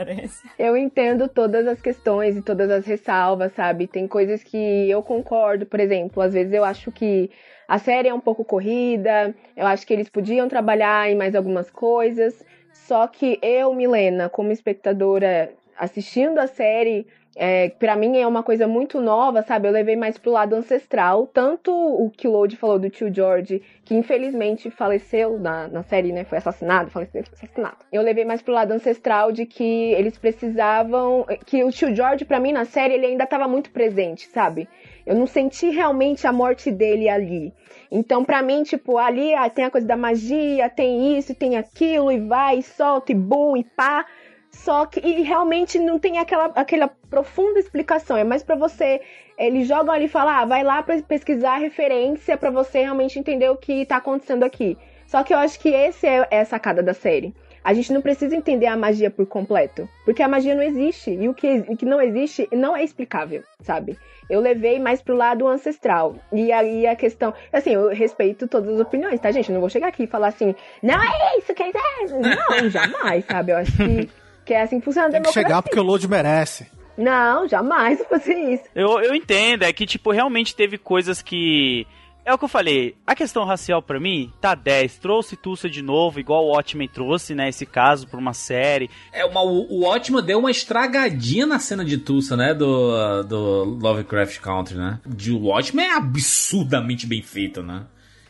eu entendo todas as questões e todas as ressalvas, sabe? Tem coisas que eu concordo, por exemplo, às vezes eu acho que a série é um pouco corrida, eu acho que eles podiam trabalhar em mais algumas coisas, só que eu, Milena, como espectadora assistindo a série, é, para mim é uma coisa muito nova, sabe? Eu levei mais pro lado ancestral. Tanto o que o Lode falou do tio George, que infelizmente faleceu na, na série, né? Foi assassinado, faleceu, assassinado. Eu levei mais pro lado ancestral de que eles precisavam. Que o tio George, para mim, na série, ele ainda tava muito presente, sabe? Eu não senti realmente a morte dele ali. Então, para mim, tipo, ali ah, tem a coisa da magia, tem isso, tem aquilo, e vai, e solta, e bum, e pá. Só que e realmente não tem aquela, aquela profunda explicação. É mais para você. Eles jogam ali e falam, ah, vai lá para pesquisar a referência para você realmente entender o que tá acontecendo aqui. Só que eu acho que esse é, é a sacada da série. A gente não precisa entender a magia por completo, porque a magia não existe e o que, o que não existe não é explicável, sabe? Eu levei mais pro lado ancestral. E aí a questão, assim, eu respeito todas as opiniões, tá, gente? Eu não vou chegar aqui e falar assim, não é isso que é Não, jamais, sabe? Eu acho que que é assim que funciona a Tem que chegar porque o Load merece. Não, jamais fazer isso. Eu, eu entendo, é que, tipo, realmente teve coisas que. É o que eu falei, a questão racial para mim tá 10. Trouxe Tulsa de novo, igual o Watchmen trouxe, né? Esse caso pra uma série. É, uma, o, o Watchmen deu uma estragadinha na cena de Tulsa, né? Do, do Lovecraft Country, né? De Watchmen é absurdamente bem feito, né?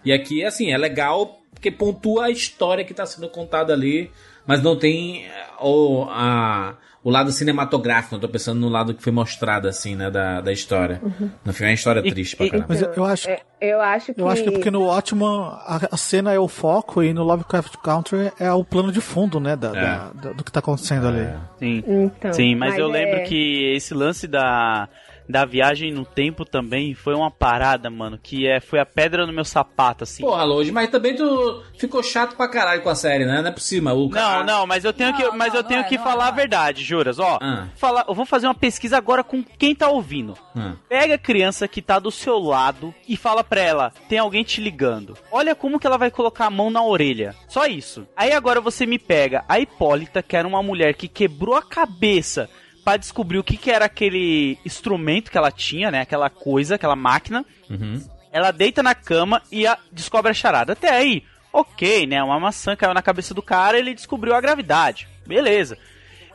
E aqui, assim, é legal porque pontua a história que tá sendo contada ali mas não tem eh, o, a, o lado cinematográfico. Eu tô pensando no lado que foi mostrado, assim, né, da, da história. Uhum. No filme é uma história triste pra caramba. Mas eu, eu acho. É, eu acho que. Eu acho que é porque no Watchman a, a, cena é o foco e no Lovecraft Country é o plano de fundo, né, da, é. da, da do que tá acontecendo ali. Sim. Então, Sim, mas, mas eu é... lembro que esse lance da da viagem no tempo também foi uma parada, mano, que é, foi a pedra no meu sapato, assim. Porra, Load, mas também tu ficou chato pra caralho com a série, né? Não é por cima. O não, não, mas eu tenho não, que, mas não, eu tenho que é, falar é. a verdade, juras. Ó, ah. falar, eu vou fazer uma pesquisa agora com quem tá ouvindo. Ah. Pega a criança que tá do seu lado e fala pra ela, tem alguém te ligando. Olha como que ela vai colocar a mão na orelha. Só isso. Aí agora você me pega a Hipólita, que era uma mulher que quebrou a cabeça para descobrir o que, que era aquele instrumento que ela tinha, né? Aquela coisa, aquela máquina. Uhum. Ela deita na cama e a, descobre a charada. Até aí, ok, né? Uma maçã caiu na cabeça do cara e ele descobriu a gravidade. Beleza.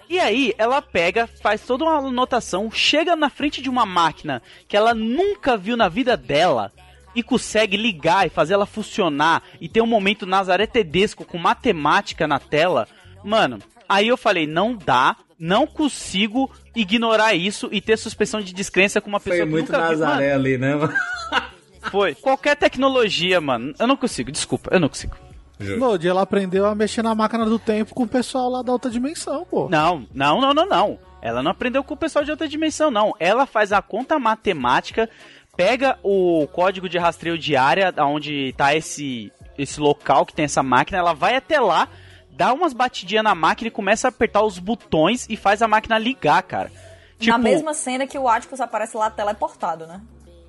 E aí, ela pega, faz toda uma anotação, chega na frente de uma máquina que ela nunca viu na vida dela e consegue ligar e fazer ela funcionar e ter um momento Nazaré Tedesco com matemática na tela. Mano, aí eu falei, não dá, não consigo ignorar isso e ter suspensão de descrença com uma pessoa Foi que muito nunca Nazaré ali, né? Foi. Qualquer tecnologia, mano, eu não consigo, desculpa, eu não consigo. Lodi, ela aprendeu a mexer na máquina do tempo com o pessoal lá da outra dimensão, pô. Não, não, não, não, não. Ela não aprendeu com o pessoal de outra dimensão, não. Ela faz a conta matemática, pega o código de rastreio de área, onde tá esse, esse local que tem essa máquina, ela vai até lá, dá umas batidinhas na máquina e começa a apertar os botões e faz a máquina ligar, cara. Tipo, Na mesma cena que o Atticus aparece lá teleportado, né?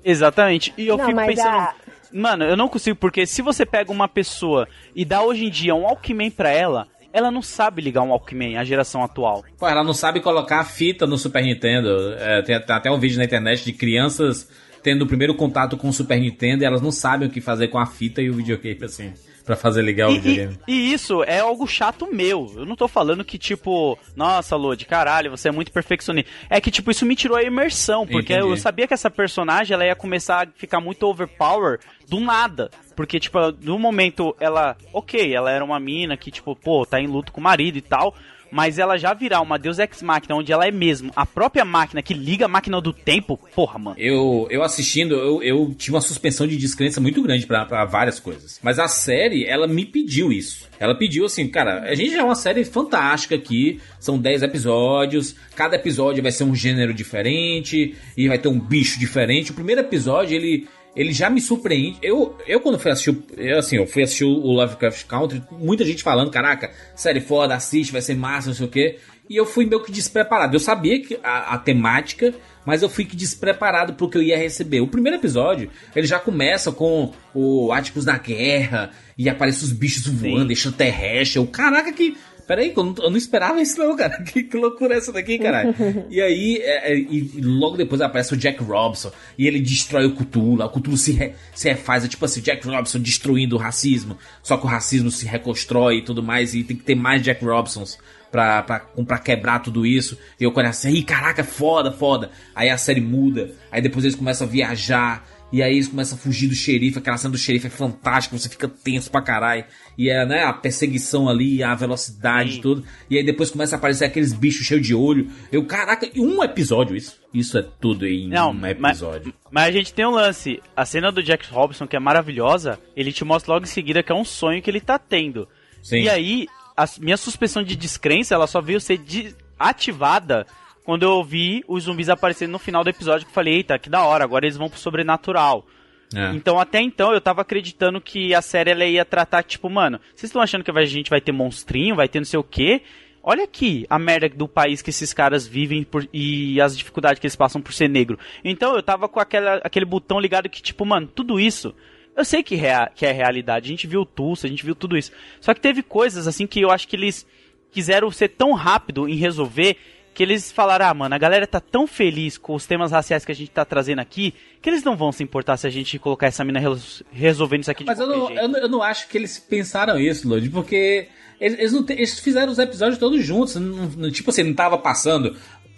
Exatamente. E eu Não, fico pensando. a- Mano, eu não consigo, porque se você pega uma pessoa e dá hoje em dia um Walkman pra ela, ela não sabe ligar um Walkman, a geração atual. Pô, ela não sabe colocar a fita no Super Nintendo. É, tem, tem até um vídeo na internet de crianças tendo o primeiro contato com o Super Nintendo e elas não sabem o que fazer com a fita e o videogame, assim, pra fazer ligar o E, videogame. e- e isso é algo chato meu. Eu não tô falando que, tipo, nossa, Lodi, caralho, você é muito perfeccionista. É que, tipo, isso me tirou a imersão, porque Entendi. eu sabia que essa personagem ela ia começar a ficar muito overpower do nada. Porque, tipo, no momento ela. Ok, ela era uma mina que, tipo, pô, tá em luto com o marido e tal. Mas ela já virar uma Deus Ex Máquina, onde ela é mesmo a própria máquina que liga a máquina do tempo, porra, mano. Eu, eu assistindo, eu, eu tive uma suspensão de descrença muito grande pra várias coisas. Mas a série, ela me pediu isso. Ela pediu assim, cara, a gente já é uma série fantástica aqui, são 10 episódios, cada episódio vai ser um gênero diferente, e vai ter um bicho diferente. O primeiro episódio, ele, ele já me surpreende. Eu, eu quando fui assistir, o- eu, assim, eu fui assistir o Lovecraft Country, muita gente falando, caraca, série foda, assiste, vai ser massa, não sei o quê. E eu fui meio que despreparado. Eu sabia que a, a temática, mas eu fui que despreparado pro que eu ia receber. O primeiro episódio, ele já começa com o Atticus na guerra, e aparecem os bichos voando, extraterrestre. Eu, caraca, que. Peraí, eu não, eu não esperava isso não, cara. Que, que loucura é essa daqui, caralho? e aí, é, é, e logo depois aparece o Jack Robson, e ele destrói o Cthulhu. O Cthulhu se, re- se refaz, é tipo assim, Jack Robson destruindo o racismo, só que o racismo se reconstrói e tudo mais, e tem que ter mais Jack Robsons pra, pra, pra quebrar tudo isso. E eu começo assim, "Ih, caraca, foda, foda. Aí a série muda, aí depois eles começam a viajar, e aí eles começam a fugir do xerife, aquela cena do xerife é fantástica, você fica tenso pra caralho. E é, né, a perseguição ali, a velocidade e tudo. E aí depois começa a aparecer aqueles bichos cheios de olho. Eu, caraca, um episódio isso? Isso é tudo em Não, um mas- episódio. Mas a gente tem um lance. A cena do Jack Robson, que é maravilhosa, ele te mostra logo em seguida que é um sonho que ele tá tendo. Sim. E aí, a minha suspensão de descrença, ela só veio ser de- ativada quando eu vi os zumbis aparecendo no final do episódio, que eu falei, eita, que da hora, agora eles vão pro sobrenatural. É. Então, até então, eu tava acreditando que a série ela ia tratar, tipo, mano, vocês estão achando que a gente vai ter monstrinho, vai ter não sei o quê? Olha aqui a merda do país que esses caras vivem por- e as dificuldades que eles passam por ser negro. Então, eu tava com aquela, aquele botão ligado que, tipo, mano, tudo isso. Eu sei que, rea- que é realidade. A gente viu Tulsa, a gente viu tudo isso. Só que teve coisas, assim, que eu acho que eles quiseram ser tão rápido em resolver que eles falaram, ah, mano, a galera tá tão feliz com os temas raciais que a gente tá trazendo aqui que eles não vão se importar se a gente colocar essa mina res- resolvendo isso aqui de Mas eu qualquer não, jeito. eu, não- eu não acho que eles pensaram isso, Lodi, porque eles, eles te- eles fizeram os episódios todos juntos. não- não- tipo assim, não tava passando.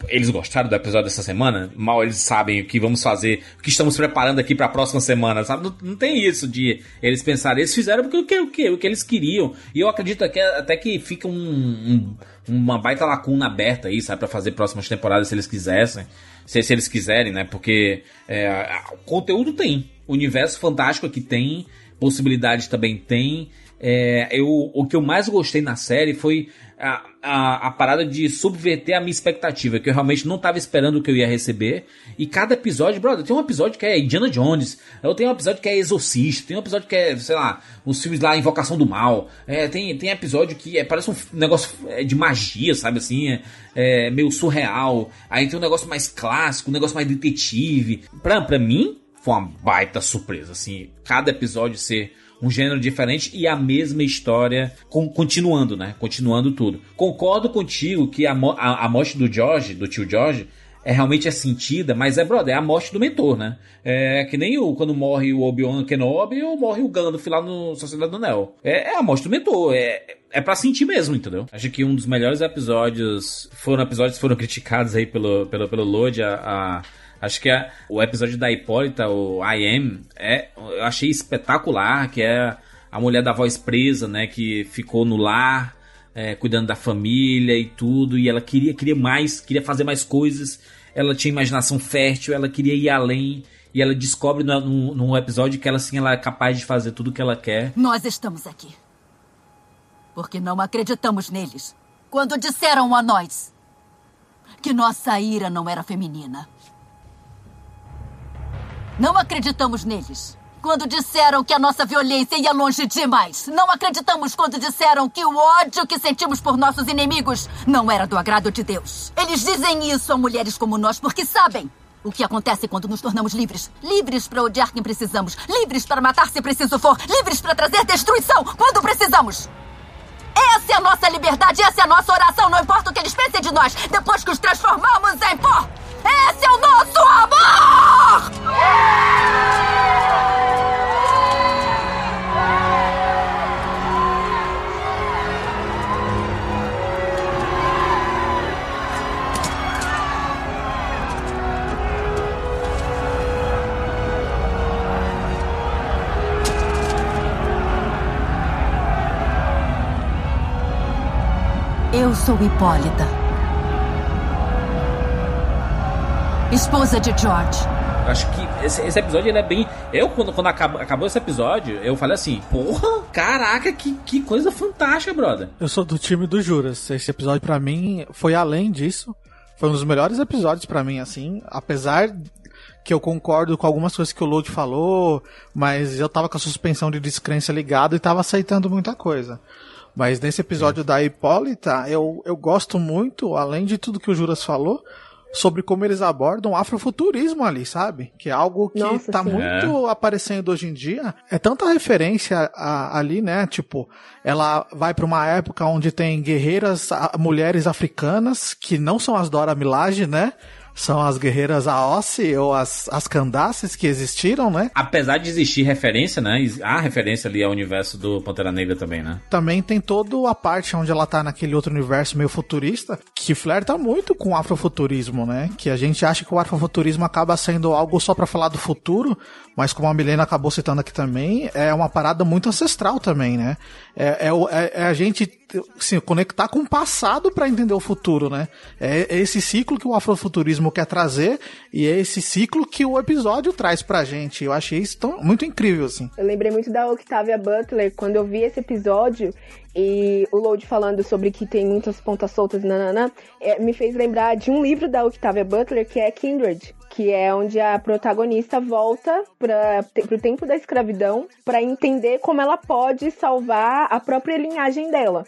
Eles gostaram do episódio dessa semana? Mal eles sabem o que vamos fazer, o que estamos preparando aqui pra próxima semana, sabe? Não, não tem isso de eles pensarem. Eles fizeram porque o que, o que, o que eles queriam. E eu acredito que, até que fica um, um- uma baita lacuna aberta aí, sabe? Pra fazer próximas temporadas se eles quisessem. Se, se eles quiserem, né? Porque é, a- conteúdo tem. O universo fantástico aqui tem. Possibilidade também tem. É, eu, o que eu mais gostei na série foi a, a, parada de subverter a minha expectativa, que eu realmente não estava esperando o que eu ia receber. E cada episódio, brother, tem um episódio que é Indiana Jones, eu tenho um episódio que é Exorcista, tem um episódio que é, sei lá, os filmes lá, Invocação do Mal. É, tem, tem episódio que é, parece um negócio é, de magia, sabe assim? É, é meio surreal. Aí tem um negócio mais clássico, um negócio mais detetive. Pra, pra mim, foi uma baita surpresa, assim. Cada episódio ser um gênero diferente e a mesma história con- continuando, né? Continuando tudo. Concordo contigo que a, a, a morte do George, do tio George, é realmente é sentida, mas é, brother, é a morte do mentor, né? É que nem o, quando morre o Obi-Wan Kenobi ou morre o Gandalf lá no Sociedade do Anel. É, é a morte do mentor, é, é pra sentir mesmo, entendeu? Acho que um dos melhores episódios foram episódios que foram criticados aí pelo, pelo, pelo Lodi, a, a- Acho que a- o episódio da Hipólita, o I Am, é, eu achei espetacular, que é a mulher da voz presa, né, que ficou no lar, é, cuidando da família e tudo, e ela queria, queria mais, queria fazer mais coisas, ela tinha imaginação fértil, ela queria ir além, e ela descobre num episódio que ela, assim, ela é capaz de fazer tudo o que ela quer. Nós estamos aqui. Porque não acreditamos neles. Quando disseram a nós que nossa ira não era feminina. Não acreditamos neles. Quando disseram que a nossa violência ia longe demais. Não acreditamos quando disseram que o ódio que sentimos por nossos inimigos não era do agrado de Deus. Eles dizem isso a mulheres como nós porque sabem o que acontece quando nos tornamos livres. Livres para odiar quem precisamos. Livres para matar se preciso for. Livres para trazer destruição quando precisamos. Essa é a nossa liberdade, essa é a nossa oração. Não importa o que eles pensem de nós, depois que os transformamos em pó. Esse é o nosso amor! Eu sou Hipólita. Esposa de George. Acho que esse, esse episódio ele é bem. Eu, quando, quando acabou, acabou esse episódio, eu falei assim: porra, caraca, que, que coisa fantástica, brother. Eu sou do time do Juras. Esse episódio, para mim, foi além disso. Foi um dos melhores episódios para mim, assim. Apesar que eu concordo com algumas coisas que o Load falou, mas eu tava com a suspensão de descrença ligada e tava aceitando muita coisa. Mas nesse episódio da Hipólita, eu, eu gosto muito, além de tudo que o Juras falou, sobre como eles abordam o afrofuturismo ali, sabe? Que é algo que Nossa, tá sim. muito aparecendo hoje em dia. É tanta referência a- ali, né? Tipo, ela vai pra uma época onde tem guerreiras, a- mulheres africanas, que não são as Dora Milaje, né? São as guerreiras Aossi ou as, as Candaces que existiram, né? Apesar de existir referência, né? Há referência ali ao universo do Pantera Negra também, né? também tem toda a parte onde ela tá naquele outro universo meio futurista, que flerta muito com o afrofuturismo, né? Que a gente acha que o afrofuturismo acaba sendo algo só pra falar do futuro, mas como a Milena acabou citando aqui também, é uma parada muito ancestral também, né? É, é, é- é a gente se conectar com o passado pra entender o futuro, né? É, é esse ciclo que o afrofuturismo quer trazer e é esse ciclo que o episódio traz pra gente. Eu achei isso tão, muito incrível, assim. Eu lembrei muito da Octavia Butler quando eu vi esse episódio e o Load falando sobre que tem muitas pontas soltas, nananã, é, me fez lembrar de um livro da Octavia Butler que é Kindred, que é onde a protagonista volta para o tempo da escravidão para entender como ela pode salvar a própria linhagem dela.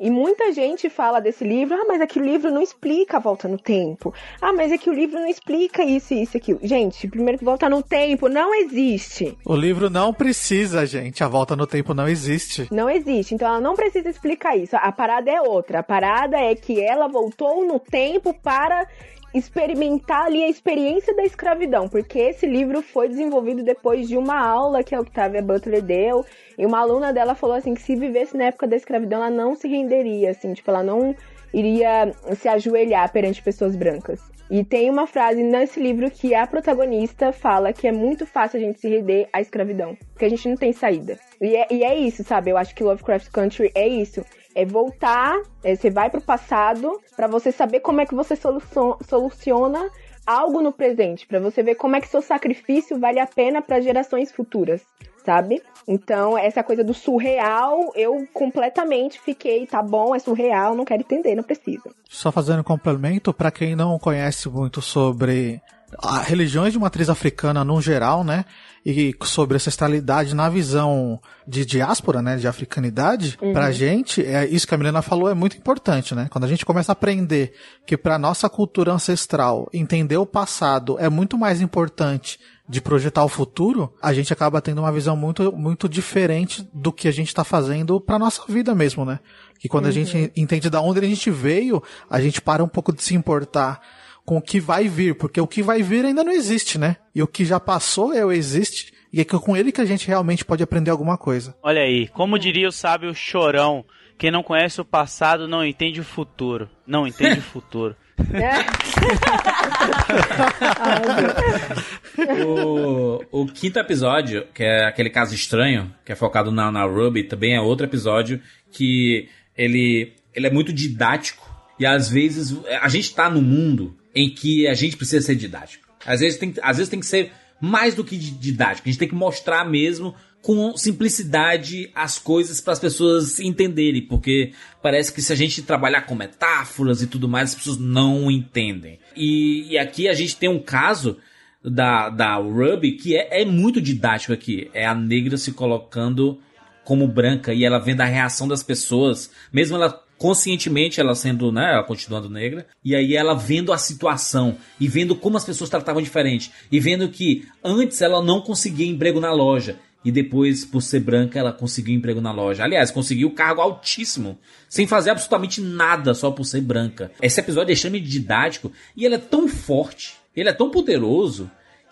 E muita gente fala desse livro, ah, mas é que o livro não explica a volta no tempo. Ah, mas é que o livro não explica isso, isso, aquilo. Gente, primeiro que volta no tempo não existe. O livro não precisa, gente. A volta no tempo não existe. Não existe, então ela não precisa explicar isso. A parada é outra. A parada é que ela voltou no tempo para experimentar ali a experiência da escravidão, porque esse livro foi desenvolvido depois de uma aula que a Octavia Butler deu, e uma aluna dela falou assim que se vivesse na época da escravidão, ela não se renderia, assim, tipo, ela não iria se ajoelhar perante pessoas brancas. E tem uma frase nesse livro que a protagonista fala que é muito fácil a gente se render à escravidão, porque a gente não tem saída. E é, e é isso, sabe? Eu acho que Lovecraft Country é isso. É voltar, é, você vai pro passado pra você saber como é que você soluciona, algo no presente, pra você ver como é que seu sacrifício vale a pena para gerações futuras, sabe? Então, essa coisa do surreal, eu completamente fiquei, tá bom, é surreal, não quero entender, não precisa. Só fazendo um complemento, pra quem não conhece muito sobre a religiões de matriz africana no geral, né? E sobre ancestralidade na visão de diáspora, né? De africanidade, Uhum. pra gente, é isso que a Milena falou é muito importante, né? Quando a gente começa a aprender que pra nossa cultura ancestral, entender o passado é muito mais importante de projetar o futuro, a gente acaba tendo uma visão muito, muito diferente do que a gente está fazendo para nossa vida mesmo, né? Que quando a Uhum. gente entende da onde a gente veio, a gente para um pouco de se importar com o que vai vir, porque o que vai vir ainda não existe, né? E o que já passou é o existe, e é com ele que a gente realmente pode aprender alguma coisa. Olha aí, como diria o sábio Chorão, quem não conhece o passado não entende o futuro. Não entende o futuro. o, o quinto episódio, que é aquele caso estranho, que é focado na, na Ruby, também é outro episódio que ele, ele é muito didático. E às vezes a gente tá num mundo em que a gente precisa ser didático. Às vezes tem, às vezes tem que ser mais do que didático. A gente tem que mostrar mesmo com simplicidade as coisas para as pessoas entenderem, porque parece que se a gente trabalhar com metáforas e tudo mais, as pessoas não entendem. E, e aqui a gente tem um caso da, da Ruby que é, é muito didático aqui. É a negra se colocando como branca e ela vendo a reação das pessoas, mesmo ela conscientemente ela sendo, né, ela continuando negra, e aí ela vendo a situação e vendo como as pessoas tratavam diferente e vendo que antes ela não conseguia emprego na loja e depois, por ser branca, ela conseguiu emprego na loja. Aliás, conseguiu cargo altíssimo, sem fazer absolutamente nada só por ser branca. Esse episódio é extremamente didático e ele é tão forte, ele é tão poderoso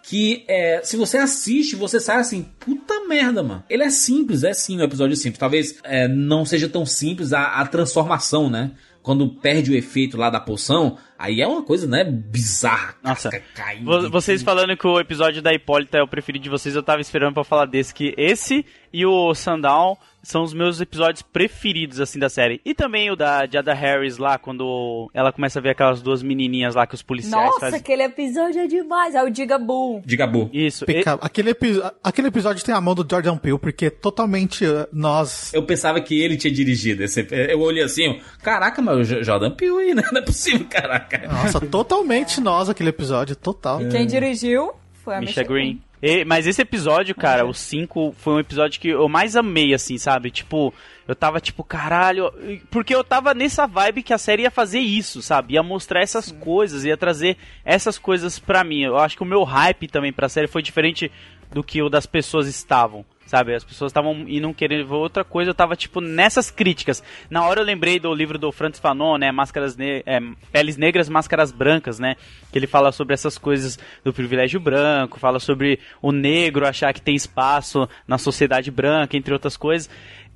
que é, se você assiste, você sai assim, puta merda, mano. Ele é simples, é sim um episódio simples. Talvez é, não seja tão simples a, a transformação, né? quando perde o efeito lá da poção, aí é uma coisa, né, bizarra. Nossa, caindo, vocês falando que o episódio da Hipólita é o preferido de vocês, eu tava esperando para falar desse, que esse e o Sundown são os meus episódios preferidos, assim, da série. E também o da Jada Harris lá, quando ela começa a ver aquelas duas menininhas lá que os policiais Nossa, fazem. aquele episódio é demais. É o Digabu. Digabu. Isso. Peca... Aquele, epi... aquele episódio tem a mão do Jordan Peele, porque totalmente uh, nós... Eu pensava que ele tinha dirigido esse... Eu olhei assim, caraca, mas o Jordan Peele aí, né? Não é possível, caraca. Nossa, totalmente nós aquele episódio, total. E quem dirigiu foi a Misha Green. Green. E, mas esse episódio, cara, uhum. o 5 foi um episódio que eu mais amei, assim, sabe? Tipo, eu tava tipo, caralho. Porque eu tava nessa vibe que a série ia fazer isso, sabe? Ia mostrar essas Sim. coisas, ia trazer essas coisas pra mim. Eu acho que o meu hype também pra série foi diferente do que o das pessoas estavam. Sabe, as pessoas estavam indo querendo ver outra coisa, eu tava, tipo, nessas críticas. Na hora eu lembrei do livro do Francis Fanon, né, Máscaras ne é, Peles Negras, Máscaras Brancas, né, que ele fala sobre essas coisas do privilégio branco, fala sobre o negro achar que tem espaço na sociedade branca, entre outras coisas.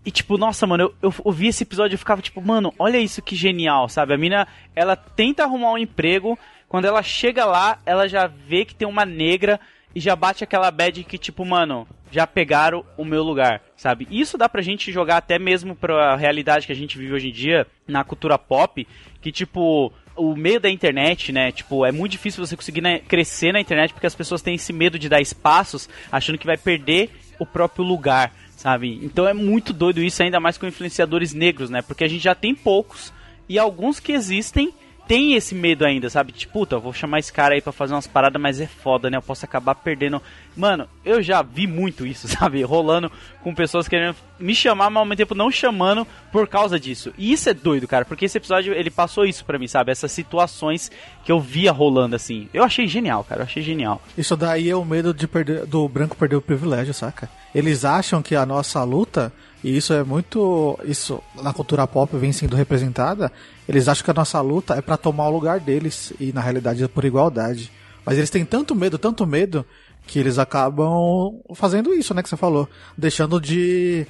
E tipo, nossa, mano, eu, eu ouvi esse episódio e ficava tipo, mano, olha isso que genial, sabe? A mina, ela tenta arrumar um emprego, quando ela chega lá, ela já vê que tem uma negra e já bate aquela bad que, tipo, mano, já pegaram o meu lugar, sabe? Isso dá pra gente jogar até mesmo pra realidade que a gente vive hoje em dia, na cultura pop, que, tipo, o meio da internet, né? Tipo, é muito difícil você conseguir né, crescer na internet porque as pessoas têm esse medo de dar espaços, achando que vai perder o próprio lugar, sabe? Então é muito doido isso, ainda mais com influenciadores negros, né? Porque a gente já tem poucos e alguns que existem tem esse medo ainda, sabe? Tipo, puta, vou chamar esse cara aí pra fazer umas paradas, mas é foda, né? Eu posso acabar perdendo. Mano, eu já vi muito isso, sabe? Rolando com pessoas querendo me chamar, mas ao mesmo tempo não chamando por causa disso. E isso é doido, cara, porque esse episódio ele passou isso pra mim, sabe? Essas situações que eu via rolando assim. Eu achei genial, cara, eu achei genial. Isso daí é o medo de perder, do branco perder o privilégio, saca? Eles acham que a nossa luta e isso é muito. Isso na cultura pop vem sendo representada. Eles acham que a nossa luta é para tomar o lugar deles. E na realidade é por igualdade. Mas eles têm tanto medo, tanto medo, que eles acabam fazendo isso, né? Que você falou. Deixando de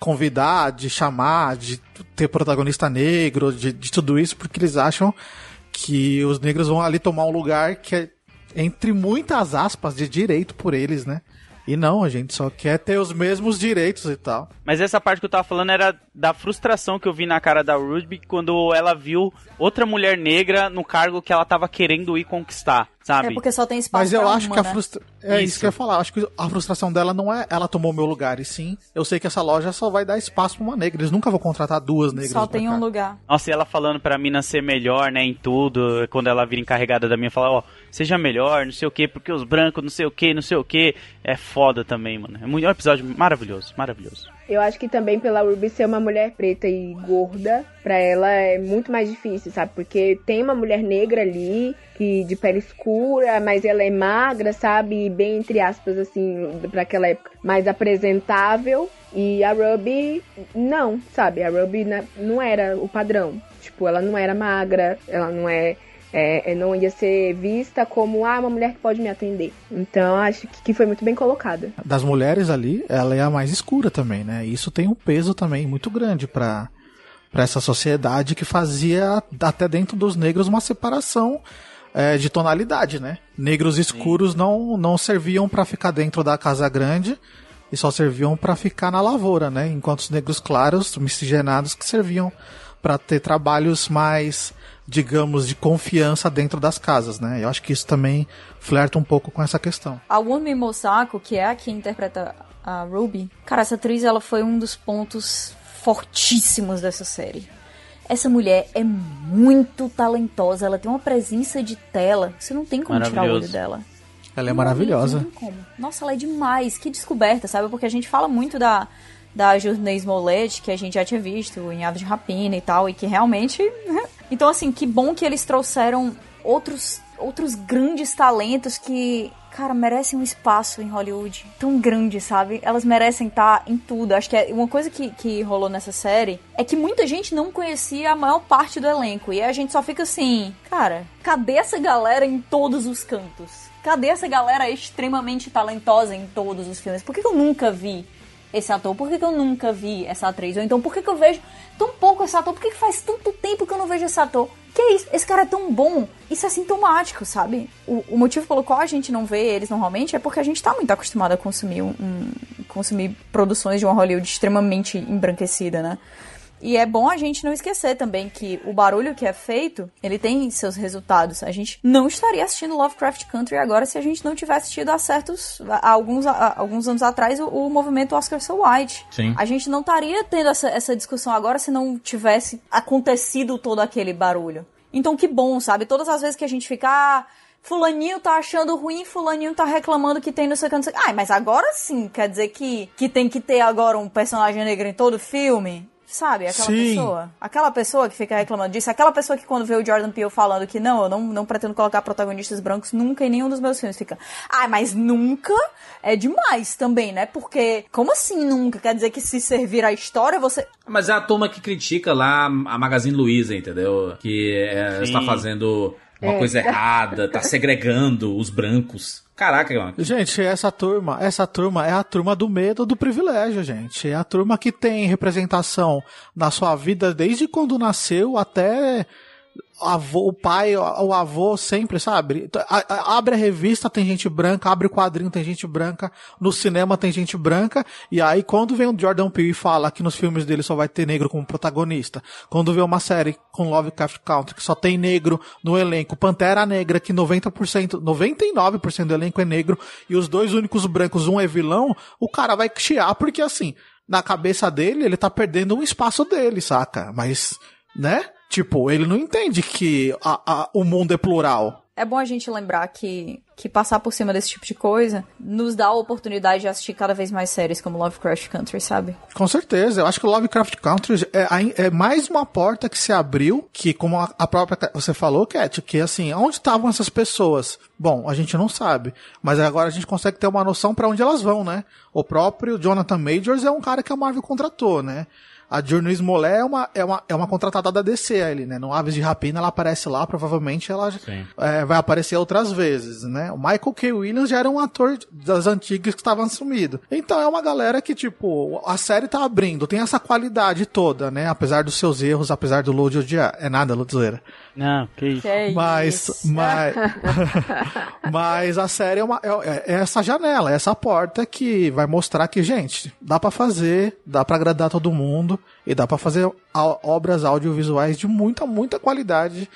convidar, de chamar, de ter protagonista negro, de, de tudo isso, porque eles acham que os negros vão ali tomar um lugar que é, entre muitas aspas, de direito por eles, né? E não, a gente só quer ter os mesmos direitos e tal. Mas essa parte que eu tava falando era da frustração que eu vi na cara da Ruby quando ela viu outra mulher negra no cargo que ela tava querendo ir conquistar sabe? É porque só tem espaço Mas eu acho uma, que a né? frustra... É isso. isso que eu ia falar. Acho que a frustração dela não é ela tomou meu lugar, e sim, eu sei que essa loja só vai dar espaço pra uma negra. Eles nunca vão contratar duas negras. Só tem um lugar. Nossa, e ela falando pra mina ser melhor, né, em tudo, quando ela vira encarregada da minha, falar, ó, seja melhor, não sei o que, porque os brancos, não sei o que, não sei o que. É foda também, mano. É, é um episódio maravilhoso, maravilhoso. Eu acho que também pela Ruby ser uma mulher preta e gorda, pra ela é muito mais difícil, sabe? Porque tem uma mulher negra ali, que de pele escura, mas ela é magra, sabe? Bem entre aspas, assim, para aquela época, mais apresentável. E a Ruby, não, sabe? A Ruby não era o padrão. Tipo, ela não era magra, ela não é é, é, não ia ser vista como ah, uma mulher que pode me atender. Então acho que, foi muito bem colocada. Das mulheres ali, ela é a mais escura também, né? Isso tem um peso também muito grande para para essa sociedade que fazia até dentro dos negros uma separação é, de tonalidade, né? Negros escuros não, não serviam para ficar dentro da casa grande e só serviam para ficar na lavoura, né? Enquanto os negros claros, miscigenados, que serviam para ter trabalhos mais, digamos, de confiança dentro das casas, né? Eu acho que isso também flerta um pouco com essa questão. A Wunmi Mosako, que é a que interpreta a Ruby, cara, essa atriz ela foi um dos pontos fortíssimos dessa série. Essa mulher é muito talentosa, ela tem uma presença de tela, você não tem como tirar o olho dela. Ela é maravilhosa. Não tem como. Nossa, ela é demais, que descoberta, sabe? Porque a gente fala muito da da Journey Smollett, que a gente já tinha visto em Aves de Rapina e tal, e que realmente. Então, assim, que bom que eles trouxeram outros, outros grandes talentos que, cara, merecem um espaço em Hollywood tão grande, sabe? Elas merecem estar em tudo. Acho que é uma coisa que, que rolou nessa série é que muita gente não conhecia a maior parte do elenco. E a gente só fica assim, cara, cadê essa galera em todos os cantos? Cadê essa galera extremamente talentosa em todos os filmes? Por que eu nunca vi esse ator? Por que, que eu nunca vi essa atriz? Ou então, por que, que eu vejo tão pouco esse ator? Por que, que faz tanto tempo que eu não vejo esse ator? Que é isso? Esse cara é tão bom. Isso é sintomático, sabe? O, o motivo pelo qual a gente não vê eles normalmente é porque a gente tá muito acostumado a consumir um, um consumir produções de uma Hollywood extremamente embranquecida, né? E é bom a gente não esquecer também que o barulho que é feito, ele tem seus resultados. A gente não estaria assistindo Lovecraft Country agora se a gente não tivesse tido a certos, há alguns, alguns anos atrás, o, o movimento Oscar So White. Sim. A gente não estaria tendo essa, essa discussão agora se não tivesse acontecido todo aquele barulho. Então que bom, sabe? Todas as vezes que a gente fica... Ah, Fulaninho tá achando ruim, fulaninho tá reclamando que tem no seu canto. Ai, mas agora sim, quer dizer que, que tem que ter agora um personagem negro em todo filme? Sabe, aquela Sim. pessoa. Aquela pessoa que fica reclamando disso. Aquela pessoa que quando vê o Jordan Peele falando que não, eu não, não pretendo colocar protagonistas brancos nunca em nenhum dos meus filmes. Fica, ah, mas nunca é demais também, né? Porque, como assim nunca? Quer dizer que se servir a história, você... Mas é a turma que critica lá a Magazine Luiza, entendeu? Que é, está fazendo uma É. coisa errada, tá segregando os brancos. Caraca, mano. Gente, essa turma, essa turma é a turma do medo do privilégio, gente. É a turma que tem representação na sua vida desde quando nasceu até avô, o pai, o avô sempre, sabe? Abre a revista, tem gente branca, abre o quadrinho, tem gente branca, no cinema tem gente branca, e aí quando vem o Jordan Peele e fala que nos filmes dele só vai ter negro como protagonista, quando vê uma série com Lovecraft Country que só tem negro no elenco, Pantera Negra que 90%, 99% do elenco é negro, e os dois únicos brancos, um é vilão, o cara vai chiar porque assim, na cabeça dele, ele tá perdendo um espaço dele, saca? Mas, né? Tipo, ele não entende que a- a- o mundo é plural. É bom a gente lembrar que, que passar por cima desse tipo de coisa nos dá a oportunidade de assistir cada vez mais séries como Lovecraft Country, sabe? Com certeza, eu acho que o Lovecraft Country é, é mais uma porta que se abriu, que como a, a própria você falou, Cat, que assim, onde estavam essas pessoas? Bom, a gente não sabe, mas agora a gente consegue ter uma noção pra onde elas vão, né? O próprio Jonathan Majors é um cara que a Marvel contratou, né? A Journey Smollett é uma, é, uma, é uma contratada da DC ali, né? No Aves de Rapina ela aparece lá, provavelmente ela é, vai aparecer outras vezes, né? O Michael K. Williams já era um ator das antigas que estava sumido. Então é uma galera que, tipo, a série tá abrindo, tem essa qualidade toda, né? Apesar dos seus erros, apesar do Load odiar. É nada, Ludzera. Não, que isso. Mas, mas, mas a série é, uma, é, é essa janela, é essa porta que vai mostrar que, gente, dá pra fazer, dá pra agradar todo mundo e dá pra fazer obras audiovisuais de muita, muita qualidade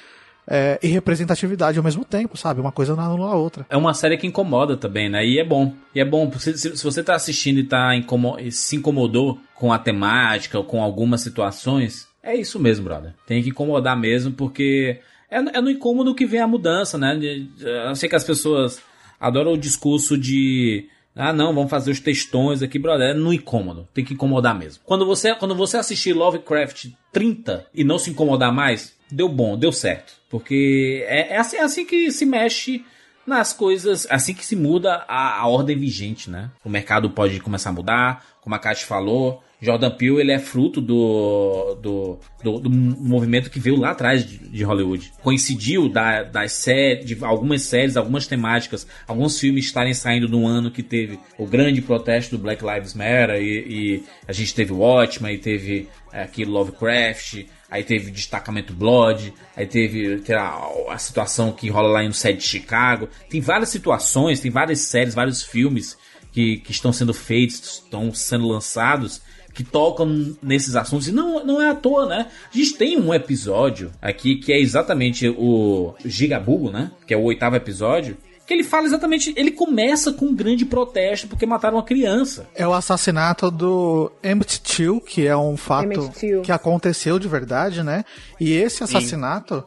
é, e representatividade ao mesmo tempo, sabe? Uma coisa não anula a outra. É uma série que incomoda também, né? E é bom. E é bom, se, se você tá assistindo e tá incomo- e se incomodou com a temática ou com algumas situações, é isso mesmo, brother. Tem que incomodar mesmo, porque é, é no incômodo que vem a mudança, né? Eu sei que as pessoas adoram o discurso de. Ah, não, vamos fazer os textões aqui, brother. É no incômodo. Tem que incomodar mesmo. Quando você, quando você assistir Lovecraft 30 e não se incomodar mais, deu bom, deu certo. Porque é, é assim, é assim que se mexe nas coisas, assim que se muda a, a ordem vigente, né? O mercado pode começar a mudar, como a Kátia falou. Jordan Peele, ele é fruto do, do, do, do movimento que veio lá atrás de, de Hollywood. Coincidiu da, das séries, de algumas séries, algumas temáticas, alguns filmes estarem saindo no ano que teve o grande protesto do Black Lives Matter e, e a gente teve Watchmen e teve é, aqui Lovecraft, aí teve Destacamento Blood, aí teve, teve a, a situação que rola lá no set de Chicago. Tem várias situações, tem várias séries, vários filmes que, que estão sendo feitos, estão sendo lançados, que tocam nesses assuntos. E não, não é à toa, né? A gente tem um episódio aqui que é exatamente o Gigabugo, né? Que é o oitavo episódio. Que ele fala exatamente. Ele começa com um grande protesto porque mataram uma criança. É o assassinato do Emmett Till, que é um fato que aconteceu de verdade, né? E esse assassinato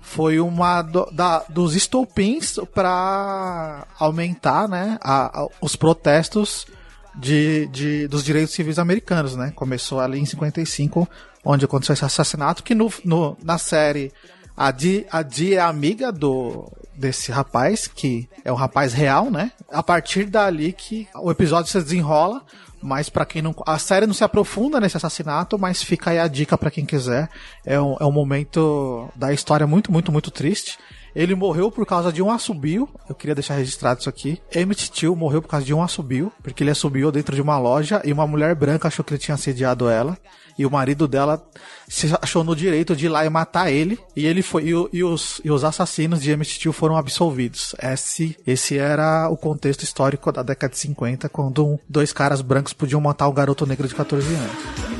foi uma do- da- dos estopins para aumentar, né, a- a- os protestos de, de- dos direitos civis americanos, né? Começou ali em 55, onde aconteceu esse assassinato, que no, no- na série a Di, a Di é amiga do desse rapaz, que é um rapaz real, né? A partir dali que o episódio se desenrola, mas pra quem não. A série não se aprofunda nesse assassinato, mas fica aí a dica pra quem quiser. É um, é um momento da história muito, muito, muito triste. Ele morreu por causa de um assobio. Eu queria deixar registrado isso aqui. Emmett Till morreu por causa de um assobio, porque ele assobiou dentro de uma loja e uma mulher branca achou que ele tinha assediado ela. E o marido dela se achou no direito de ir lá e matar ele. E ele foi. E, e os, e os assassinos de Emmett Till foram absolvidos. Esse, esse era o contexto histórico da década de 50, quando um- dois caras brancos podiam matar um garoto negro de 14 anos.